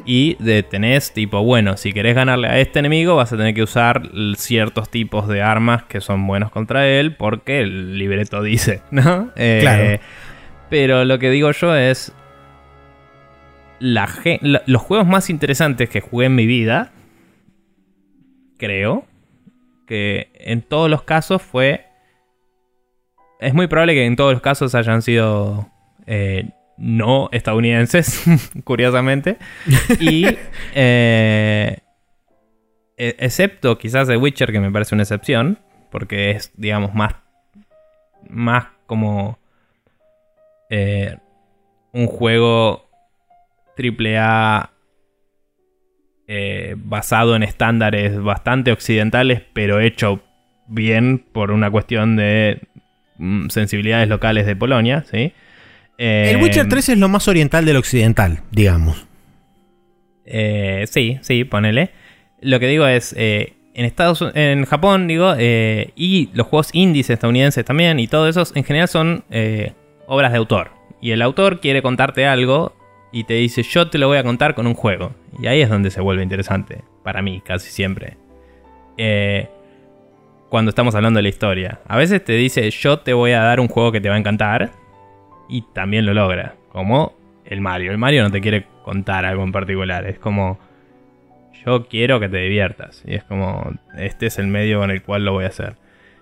A: Y de, tenés tipo, bueno, si querés ganarle a este enemigo vas a tener que usar ciertos tipos de armas que son buenos contra él porque el libreto dice, ¿no?
B: Eh, claro.
A: Pero lo que digo yo es... los juegos más interesantes que jugué en mi vida, creo, que en todos los casos fue... Es muy probable que en todos los casos hayan sido eh, no estadounidenses, curiosamente. Y... Eh, e-, excepto quizás The Witcher, que me parece una excepción, porque es, digamos, más, más como eh, un juego AAA eh, basado en estándares bastante occidentales, pero hecho bien por una cuestión de mm, sensibilidades locales de Polonia, ¿sí?
B: el Witcher 3 eh, es lo más oriental del occidental, digamos.
A: Eh, sí, sí, ponele. Lo que digo es, en Estados en Japón, digo, y los juegos indies estadounidenses también, y todos esos en general son obras de autor. Y el autor quiere contarte algo y te dice yo te lo voy a contar con un juego. Y ahí es donde se vuelve interesante, para mí, casi siempre. Eh, cuando estamos hablando de la historia. A veces te dice yo te voy a dar un juego que te va a encantar y también lo logra. Como el Mario. El Mario no te quiere contar algo en particular, es como yo quiero que te diviertas. Y es como este es el medio con el cual lo voy a hacer.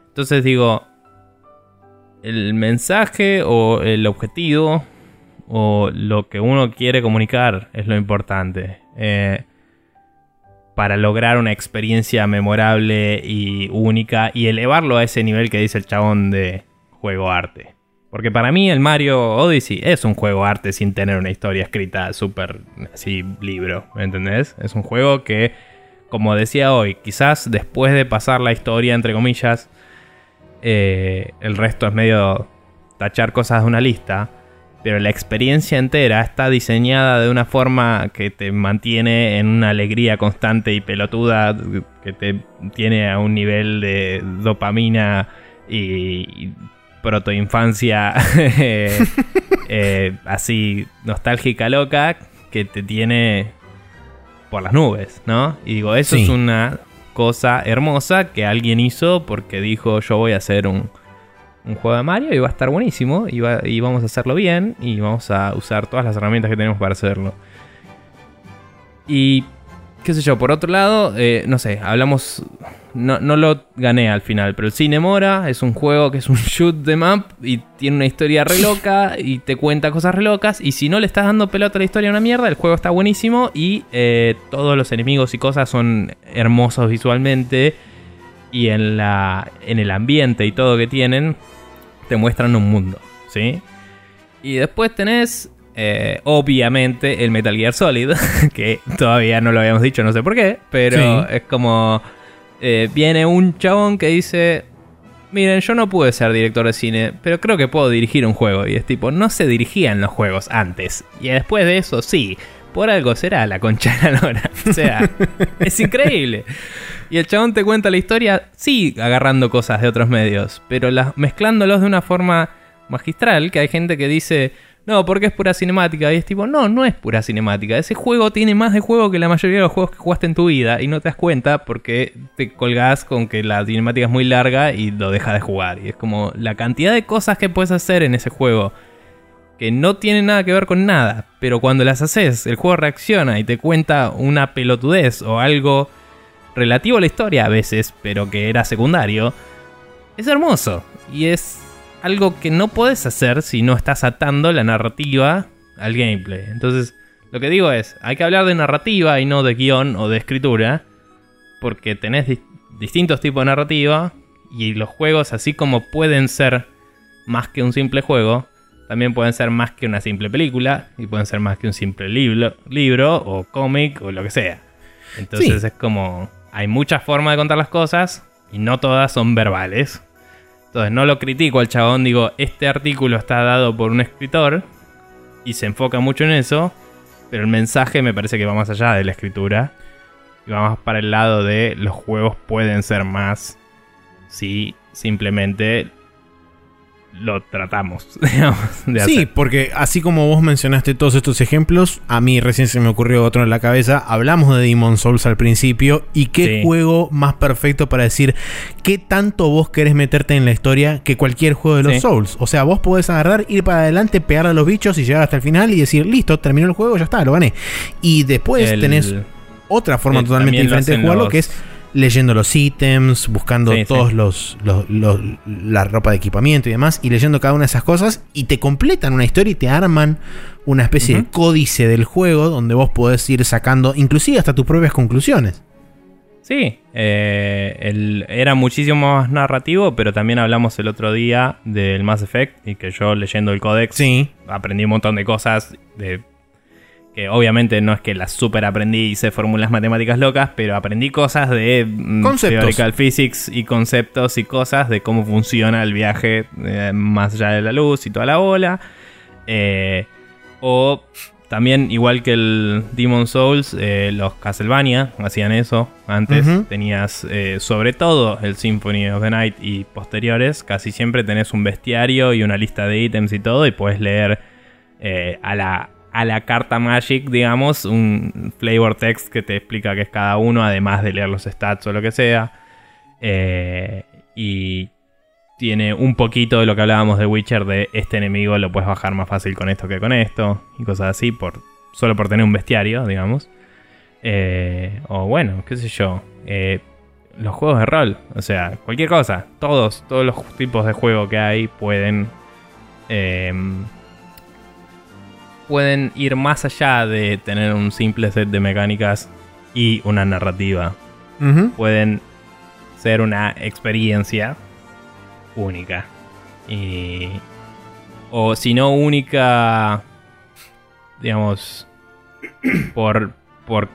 A: Entonces digo, el mensaje o el objetivo o lo que uno quiere comunicar es lo importante. Eh, para lograr una experiencia memorable y única y elevarlo a ese nivel que dice el chabón de juego arte. Porque para mí el Mario Odyssey es un juego arte sin tener una historia escrita súper así libro, ¿me entendés? Es un juego que, como decía hoy, quizás después de pasar la historia, entre comillas, eh, el resto es medio tachar cosas de una lista pero la experiencia entera está diseñada de una forma que te mantiene en una alegría constante y pelotuda, que te tiene a un nivel de dopamina y, protoinfancia eh, así nostálgica loca que te tiene por las nubes, ¿no? Y digo, eso es una cosa hermosa que alguien hizo porque dijo yo voy a hacer un un juego de Mario y va a estar buenísimo y, vamos a hacerlo bien y vamos a usar todas las herramientas que tenemos para hacerlo. Y qué sé yo, por otro lado, eh, no sé, hablamos, no, no, lo gané al final, pero el Cine Mora es un juego que es un shoot de map y tiene una historia re loca y te cuenta cosas re locas y si no le estás dando pelota a la historia una mierda, el juego está buenísimo y eh, todos los enemigos y cosas son hermosos visualmente y en, la, en el ambiente y todo que tienen te muestran un mundo, ¿sí? Y después tenés, eh, obviamente, el Metal Gear Solid, que todavía no lo habíamos dicho, no sé por qué, pero es como... Eh, viene un chabón que dice, miren, yo no pude ser director de cine, pero creo que puedo dirigir un juego. Y es tipo, no se dirigían los juegos antes. Y después de eso, sí, por algo será la concha de la lora. O sea, es increíble. Y el chabón te cuenta la historia, sí, agarrando cosas de otros medios, pero las, mezclándolos de una forma magistral, que hay gente que dice, no, porque es pura cinemática. Y es tipo, no, no es pura cinemática. Ese juego tiene más de juego que la mayoría de los juegos que jugaste en tu vida y no te das cuenta porque te colgás con que la cinemática es muy larga y lo dejas de jugar. Y es como la cantidad de cosas que puedes hacer en ese juego que no tienen nada que ver con nada, pero cuando las haces, el juego reacciona y te cuenta una pelotudez o algo relativo a la historia a veces, pero que era secundario, es hermoso. Y es algo que no puedes hacer si no estás atando la narrativa al gameplay. Entonces, lo que digo es, hay que hablar de narrativa y no de guion o de escritura, porque tenés distintos tipos de narrativa y los juegos, así como pueden ser más que un simple juego, también pueden ser más que una simple película y pueden ser más que un simple libro, libro o cómic o lo que sea. Entonces es como hay muchas formas de contar las cosas y no todas son verbales. Entonces no lo critico al chabón, digo, este artículo está dado por un escritor y se enfoca mucho en eso, pero el mensaje me parece que va más allá de la escritura y va más para el lado de los juegos pueden ser más si simplemente lo tratamos, digamos.
B: De sí, porque así como vos mencionaste todos estos ejemplos, a mí recién se me ocurrió otro en la cabeza. Hablamos de Demon Souls al principio y qué juego más perfecto para decir qué tanto vos querés meterte en la historia que cualquier juego de los Souls. O sea, vos podés agarrar, ir para adelante, pegar a los bichos y llegar hasta el final y decir, listo, terminó el juego, ya está, lo gané. Y después tenés otra forma totalmente diferente de jugarlo que es leyendo los ítems, buscando todos Los, la ropa de equipamiento y demás, y leyendo cada una de esas cosas, y te completan una historia y te arman una especie de códice del juego donde vos podés ir sacando, inclusive hasta tus propias conclusiones.
A: Sí, eh, era muchísimo más narrativo, pero también hablamos el otro día del Mass Effect y que yo leyendo el códex aprendí un montón de cosas de que obviamente no es que las super aprendí y hice fórmulas matemáticas locas, pero aprendí cosas de
B: mm, theoretical
A: physics y conceptos y cosas de cómo funciona el viaje eh, más allá de la luz y toda la bola. Eh, o también, igual que el Demon Souls, eh, los Castlevania hacían eso antes. Tenías, sobre todo, el Symphony of the Night y posteriores. Casi siempre tenés un bestiario y una lista de ítems y todo. Y puedes leer a la a la carta Magic, digamos, un flavor text que te explica qué es cada uno, además de leer los stats o lo que sea. Eh, y tiene un poquito de lo que hablábamos de Witcher, de este enemigo lo puedes bajar más fácil con esto que con esto, y cosas así, por, solo por tener un bestiario, digamos. Eh, o bueno, qué sé yo. Eh, los juegos de rol, o sea, cualquier cosa, todos, todos los tipos de juego que hay pueden pueden ir más allá de tener un simple set de mecánicas y una narrativa. Pueden ser una experiencia única. Y, o si no única, digamos, por, por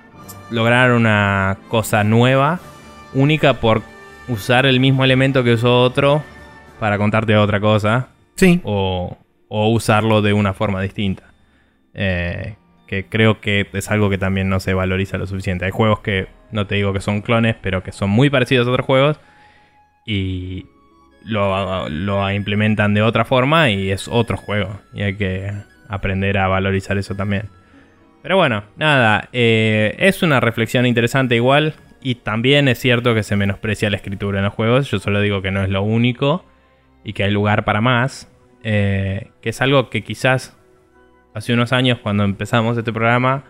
A: lograr una cosa nueva, única por usar el mismo elemento que usó otro para contarte otra cosa.
B: Sí.
A: O, o usarlo de una forma distinta. Eh, que creo que es algo que también no se valoriza lo suficiente. Hay juegos que no te digo que son clones, pero que son muy parecidos a otros juegos y lo, implementan de otra forma y es otro juego. Y hay que aprender a valorizar eso también. Pero bueno, nada, eh, es una reflexión interesante igual. Y también es cierto que se menosprecia la escritura en los juegos. Yo solo digo que no es lo único y que hay lugar para más. Eh, que es algo que quizás hace unos años cuando empezamos este programa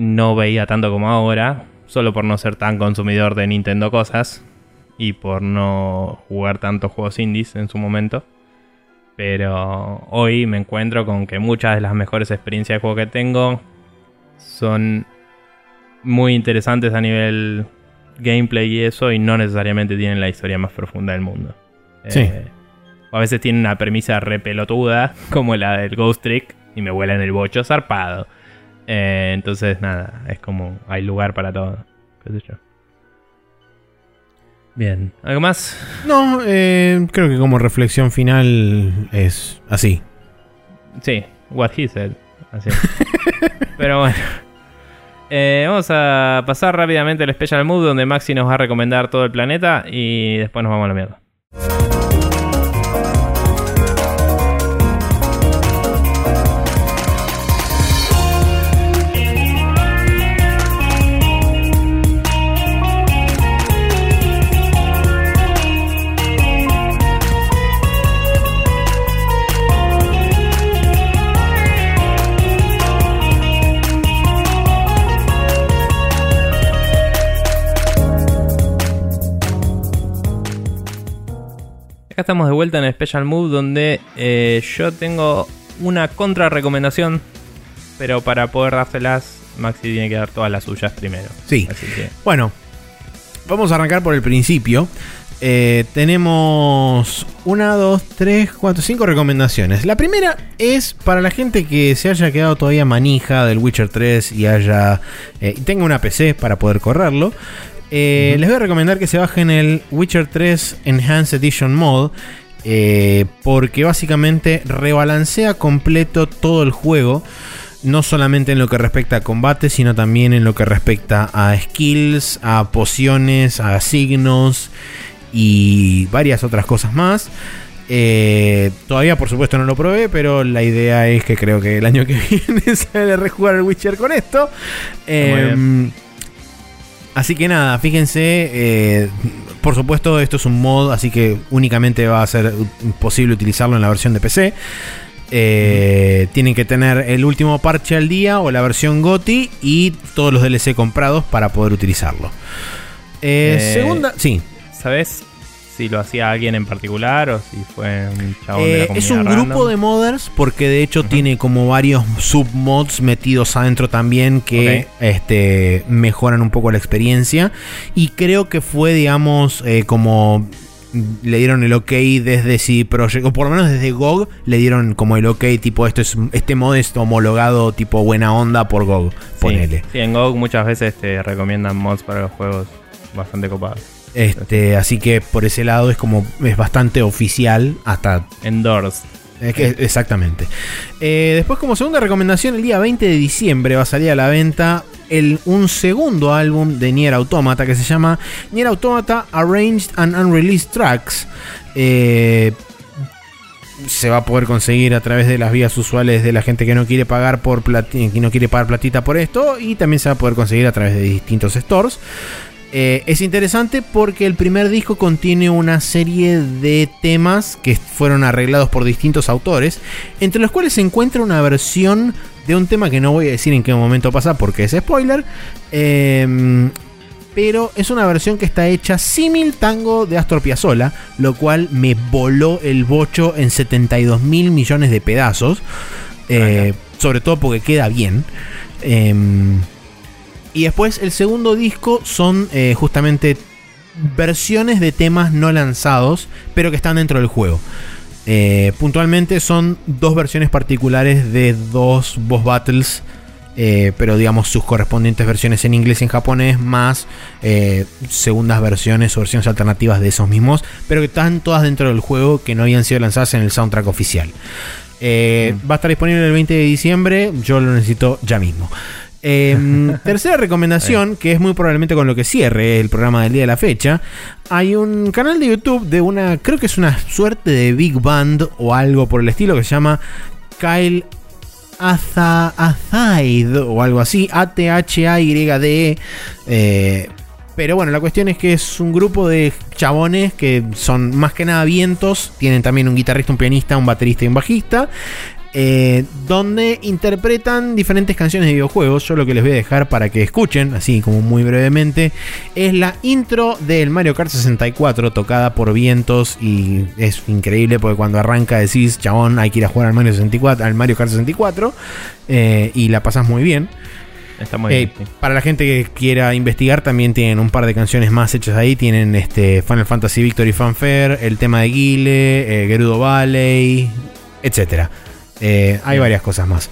A: no veía tanto como ahora, solo por no ser tan consumidor de Nintendo cosas y por no jugar tantos juegos indies en su momento. Pero hoy me encuentro con que muchas de las mejores experiencias de juego que tengo son muy interesantes a nivel gameplay y eso, y no necesariamente tienen la historia más profunda del mundo.
B: Sí. Eh,
A: a veces tiene una premisa repelotuda, como la del Ghost Trick, y me vuela en el bocho zarpado. Eh, entonces, nada, es como hay lugar para todo. ¿Qué sé yo? Bien, ¿algo más?
B: No, eh, creo que como reflexión final es así.
A: Sí, what he said. Así. Pero bueno. Eh, vamos a pasar rápidamente al Special Mood donde Maxi nos va a recomendar todo el planeta y después nos vamos a la mierda. Vuelta en Special Move donde eh, yo tengo una contra recomendación, pero para poder dárselas, Maxi tiene que dar todas las suyas primero.
B: Sí. Bueno, vamos a arrancar por el principio. Eh, tenemos una, dos, tres, cuatro, cinco recomendaciones. La primera es para la gente que se haya quedado todavía manija del Witcher 3 y haya eh, tenga una PC para poder correrlo. Les voy a recomendar que se bajen el Witcher 3 Enhanced Edition Mod. Porque básicamente rebalancea completo todo el juego no solamente en lo que respecta a combate, sino también en lo que respecta a skills, a pociones, a signos y varias otras cosas más. Eh, todavía, por supuesto, no lo probé, pero la idea es que creo que el año que viene sale a rejugar el Witcher con esto. Em, así que nada, fíjense. Eh, por supuesto, esto es un mod, así que únicamente va a ser posible utilizarlo en la versión de PC. Eh, tienen que tener el último parche al día o la versión GOTI y todos los DLC comprados para poder utilizarlo.
A: Eh, eh, segunda, sí. ¿Sabes si lo hacía alguien en particular o si fue un chabón de
B: la Es un grupo de modders porque de hecho tiene como varios submods metidos adentro también que este, mejoran un poco la experiencia. Y creo que fue, digamos, como le dieron el ok desde si Project, o por lo menos desde GOG le dieron como el ok, tipo esto es este mod es homologado tipo buena onda por GOG, ponele.
A: Sí, en GOG muchas veces te recomiendan mods para los juegos bastante copados.
B: Este, así que por ese lado es como es bastante oficial hasta
A: endorsed.
B: exactamente. Eh, después, como segunda recomendación, el día 20 de diciembre va a salir a la venta un segundo álbum de Nier Automata que se llama Nier Automata Arranged and Unreleased Tracks. Eh, se va a poder conseguir a través de las vías usuales de la gente que no quiere pagar por que no quiere pagar platita por esto y también se va a poder conseguir a través de distintos stores. Eh, es interesante porque el primer disco contiene una serie de temas que fueron arreglados por distintos autores, entre los cuales se encuentra una versión de un tema que no voy a decir en qué momento pasa porque es spoiler. Em, pero es una versión que está hecha símil tango de Astor Piazzolla, lo cual me voló el bocho en 72 mil millones de pedazos. Eh, sobre todo porque queda bien. Y después el segundo disco son eh, justamente versiones de temas no lanzados, pero que están dentro del juego. Eh, puntualmente son dos versiones particulares de dos boss battles. Eh, pero digamos sus correspondientes versiones en inglés y en japonés, más eh, segundas versiones o versiones alternativas de esos mismos, pero que están todas dentro del juego que no habían sido lanzadas en el soundtrack oficial. Mm. Va a estar disponible el 20 de diciembre, yo lo necesito ya mismo. Em, tercera recomendación, que es muy probablemente con lo que cierre el programa del día de la fecha. Hay un canal de YouTube de una, creo que es una suerte de big band o algo por el estilo que se llama Kyle Azaid o algo así, A-T-H-A-Y-D-E. Eh, pero bueno, la cuestión es que es un grupo de chabones que son más que nada vientos. Tienen también un guitarrista, un pianista, un baterista y un bajista. Eh, donde interpretan diferentes canciones de videojuegos. Yo lo que les voy a dejar para que escuchen, así como muy brevemente, es la intro del Mario Kart 64 tocada por vientos y es increíble porque cuando arranca decís, chabón, hay que ir a jugar al Mario, 64, al Mario Kart 64 eh, y la pasas muy bien. Está muy eh, bien. Para la gente que quiera investigar, también tienen un par de canciones más hechas ahí. Tienen este Final Fantasy Victory Fanfare, el tema de Guile, Gerudo Valley, etcétera. Eh, hay varias cosas más.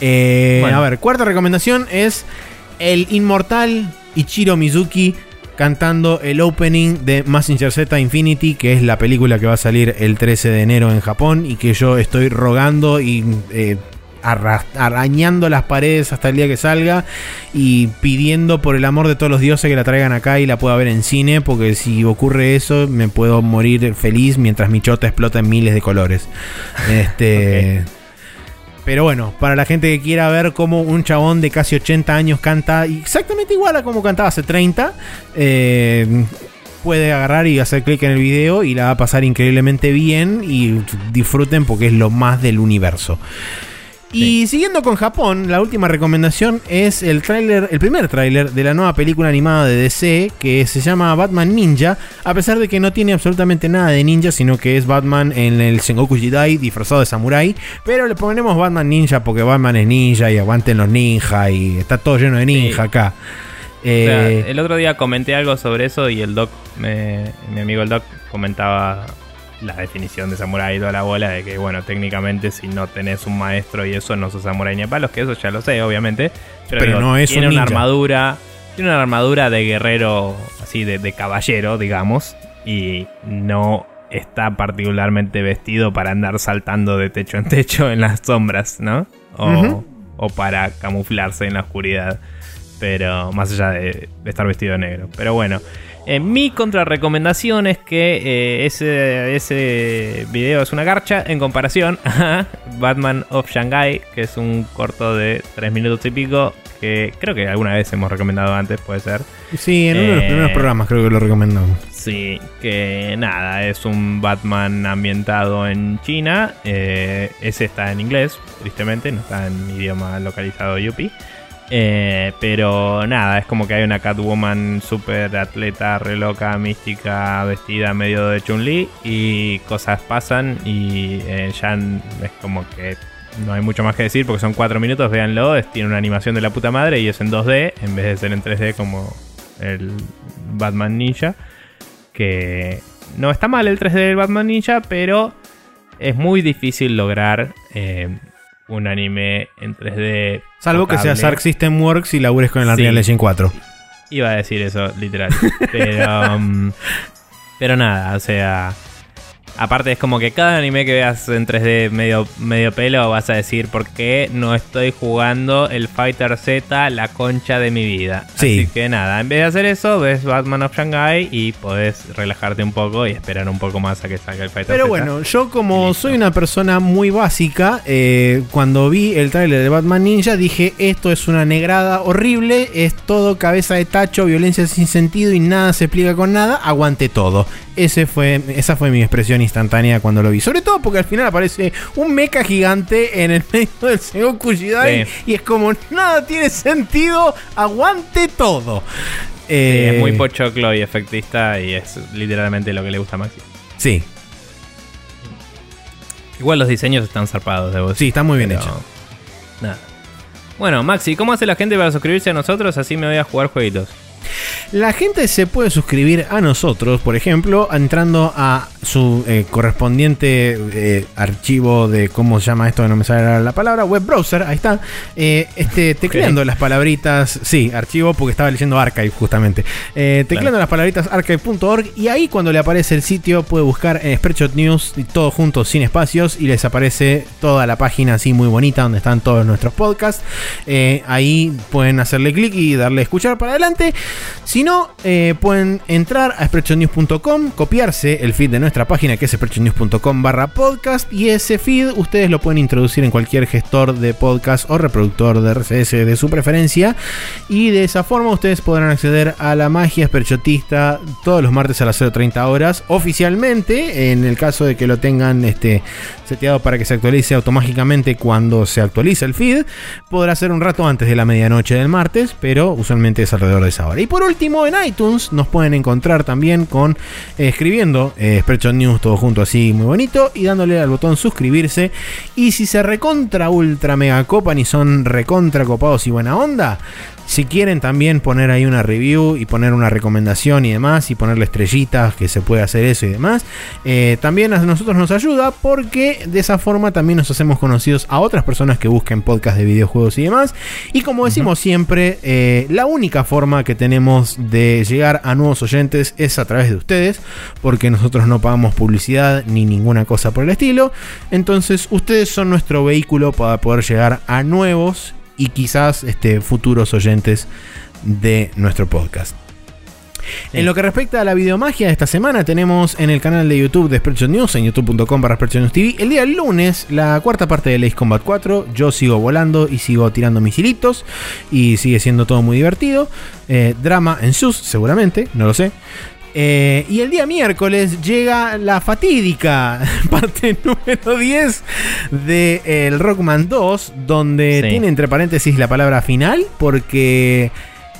B: Eh, a ver, cuarta recomendación es el inmortal Ichiro Mizuki cantando el opening de Massinger Z Infinity, que es la película que va a salir el 13 de enero en Japón y que yo estoy rogando y eh, arañando las paredes hasta el día que salga y pidiendo por el amor de todos los dioses que la traigan acá y la pueda ver en cine, porque si ocurre eso me puedo morir feliz mientras mi chota explota en miles de colores. Este... Pero bueno, para la gente que quiera ver cómo un chabón de casi 80 años canta exactamente igual a como cantaba hace 30, eh, puede agarrar y hacer clic en el video y la va a pasar increíblemente bien y disfruten porque es lo más del universo. Y siguiendo con Japón, la última recomendación es el tráiler, el primer tráiler de la nueva película animada de DC que se llama Batman Ninja, a pesar de que no tiene absolutamente nada de ninja, sino que es Batman en el Sengoku Jidai disfrazado de samurai, pero le ponemos Batman Ninja porque Batman es ninja y aguanten los ninja y está todo lleno de ninja acá.
A: Eh, el otro día comenté algo sobre eso y el doc, mi amigo el doc comentaba la definición de samurái toda la bola de que, bueno, técnicamente si no tenés un maestro y eso no sos samurái ni a palos, que eso ya lo sé, obviamente. Pero, no es tiene una armadura Tiene una armadura de guerrero, así de, caballero, digamos, y no está particularmente vestido para andar saltando de techo en techo en las sombras, ¿no? O, o para camuflarse en la oscuridad. Pero más allá de, estar vestido de negro. Pero bueno, mi contrarrecomendación es que eh, ese, ese video es una garcha en comparación a Batman of Shanghai, que es un corto de 3 minutos y pico, que creo que alguna vez hemos recomendado antes, puede ser.
B: Sí, en uno de los primeros eh, programas creo que lo recomendamos.
A: Sí, que nada, es un Batman ambientado en China. Eh, ese está en inglés, tristemente, no está en idioma localizado yuppie. Eh, pero nada, es como que hay una Catwoman super atleta, re loca, mística, vestida medio de Chun-Li y cosas pasan y eh, ya es como que no hay mucho más que decir porque son cuatro minutos, véanlo, tiene una animación de la puta madre y es en 2D en vez de ser en 3D como el Batman Ninja. Que no está mal el 3D del Batman Ninja, pero es muy difícil lograr eh, un anime en 3D.
B: Salvo que sea Arc System Works y labures con el Unreal Engine 4.
A: Iba a decir eso, literal. pero, um, pero nada, o sea, Aparte es como que cada anime que veas en 3D medio, medio pelo vas a decir por qué no estoy jugando el Fighter Z la concha de mi vida. Así que nada, en vez de hacer eso, ves Batman of Shanghai y podés relajarte un poco y esperar un poco más a que salga el Fighter
B: Pero bueno, yo como soy una persona muy básica, eh, cuando vi el tráiler de Batman Ninja dije esto es una negrada horrible, es todo cabeza de tacho, violencia sin sentido y nada se explica con nada, aguante todo. Ese fue, esa fue mi expresión instantánea cuando lo vi. Sobre todo porque al final aparece un mecha gigante en el medio del Sengoku Jidai y es como nada tiene sentido, aguante todo.
A: es muy eh, pochoclo y efectista y es literalmente lo que le gusta a Maxi.
B: Sí.
A: Igual los diseños están zarpados, de
B: Sí, están muy bien hechos.
A: Nada. Bueno, Maxi, ¿cómo hace la gente para suscribirse a nosotros? Así me voy a jugar jueguitos.
B: La gente se puede suscribir a nosotros, por ejemplo, entrando a su eh, correspondiente eh, archivo de cómo se llama esto, no me sale la palabra, web browser, ahí está, eh, este, tecleando las palabritas, sí, archivo porque estaba leyendo archive justamente, tecleando las palabritas archive.org y ahí cuando le aparece el sitio puede buscar en Spreadshot News todo junto sin espacios y les aparece toda la página así muy bonita donde están todos nuestros podcasts. ahí pueden hacerle clic y darle a escuchar para adelante. Si no, eh, pueden entrar a spreadshotnews.com, copiarse el feed de nuestra página que es spreadshotnews.com barra podcast y ese feed ustedes lo pueden introducir en cualquier gestor de podcast o reproductor de RCS de su preferencia y de esa forma ustedes podrán acceder a la magia spreadshotista todos los martes a las 0.30 horas oficialmente en el caso de que lo tengan este, seteado para que se actualice automáticamente cuando se actualiza el feed podrá ser un rato antes de la medianoche del martes pero usualmente es alrededor de esa hora y por último, en iTunes nos pueden encontrar también con eh, escribiendo eh, News todo junto así muy bonito y dándole al botón suscribirse. Y si se recontra ultra mega copan y son recontra copados y buena onda, si quieren también poner ahí una review y poner una recomendación y demás y ponerle estrellitas que se puede hacer eso y demás, eh, también a nosotros nos ayuda porque de esa forma también nos hacemos conocidos a otras personas que busquen podcast de videojuegos y demás. Y como decimos siempre, eh, la única forma que tenemos de llegar a nuevos oyentes es a través de ustedes, porque nosotros no pagamos publicidad ni ninguna cosa por el estilo. Entonces ustedes son nuestro vehículo para poder llegar a nuevos y quizás este, futuros oyentes de nuestro podcast. En lo que respecta a la videomagia de esta semana, tenemos en el canal de YouTube de Spreadshot News, en youtube.com para News TV, el día lunes, la cuarta parte de Ace Combat 4. Yo sigo volando y sigo tirando misilitos y sigue siendo todo muy divertido. Eh, drama en sus, seguramente, no lo sé. Eh, y el día miércoles llega la fatídica parte número 10 de el Rockman 2, donde tiene entre paréntesis la palabra final, porque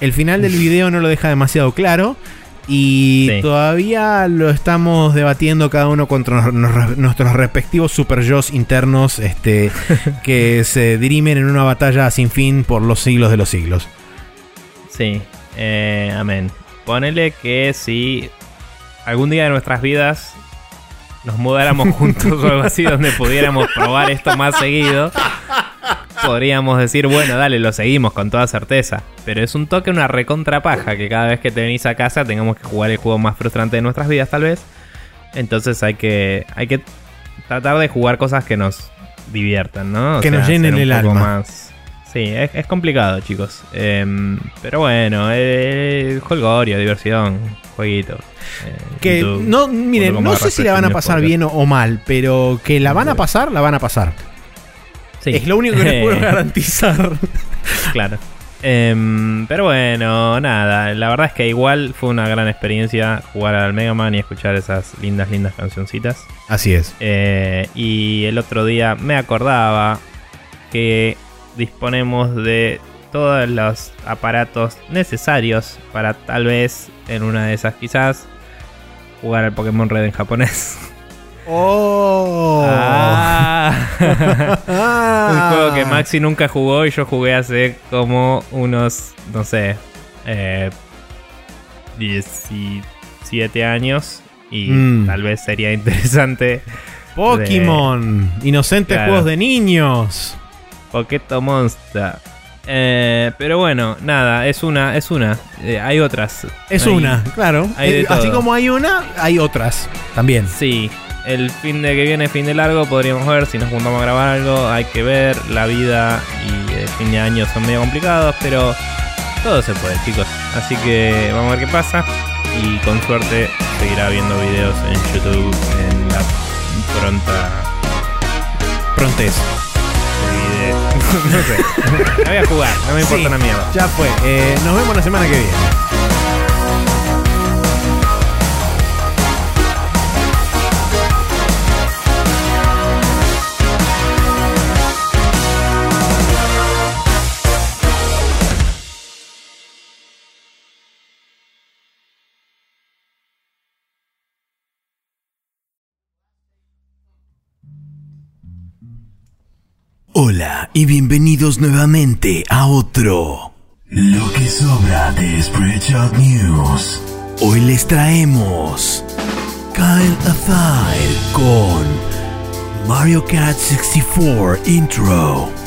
B: el final del video no lo deja demasiado claro. Y todavía lo estamos debatiendo cada uno contra nuestros respectivos super internos este, que se dirimen en una batalla sin fin por los siglos de los siglos.
A: Sí, eh, amén. Ponele que si algún día de nuestras vidas nos mudáramos juntos o algo así donde pudiéramos probar esto más seguido. podríamos decir, bueno, dale, lo seguimos con toda certeza. Pero es un toque, una recontra paja, que cada vez que te venís a casa tengamos que jugar el juego más frustrante de nuestras vidas, tal vez. Entonces hay que, hay que tratar de jugar cosas que nos diviertan, ¿no?
B: que nos llenen el alma. Más...
A: Sí, es, complicado, chicos. Em, pero bueno, eh, holgorio, diversión, jueguito.
B: Eh, que no, miren, no sé si la van a pasar bien o, mal, pero que la van a pasar, la van a pasar. Es lo único que les puedo garantizar.
A: claro. Em, pero bueno, nada, la verdad es que igual fue una gran experiencia jugar al Mega Man y escuchar esas lindas, lindas cancioncitas.
B: Así es.
A: Eh, y el otro día me acordaba que disponemos de todos los aparatos necesarios para tal vez en una de esas quizás jugar al Pokémon Red en japonés.
B: ¡Oh! Ah.
A: Un juego que Maxi nunca jugó y yo jugué hace como unos, no sé, eh, 17 años. Y mm. tal vez sería interesante.
B: Pokémon, inocentes juegos de niños.
A: Poqueto Monster. Eh, pero bueno, nada, es una, es una. Eh, hay otras.
B: Es una, claro. Eh, así como hay una, hay otras también.
A: Sí, el fin de que viene, fin de largo, podríamos ver si nos juntamos a grabar algo. Hay que ver, la vida y el fin de año son medio complicados, pero todo se puede, chicos. Así que vamos a ver qué pasa. Y con suerte seguirá viendo videos en YouTube en la pronta.
B: Prontes.
A: no sé. voy a jugar, no me importa una mierda.
B: Ya fue. Eh, nos vemos la semana que viene.
C: Y bienvenidos nuevamente a otro Lo que sobra de Spreadshot News. Hoy les traemos Kyle Afire con Mario Kart 64 Intro.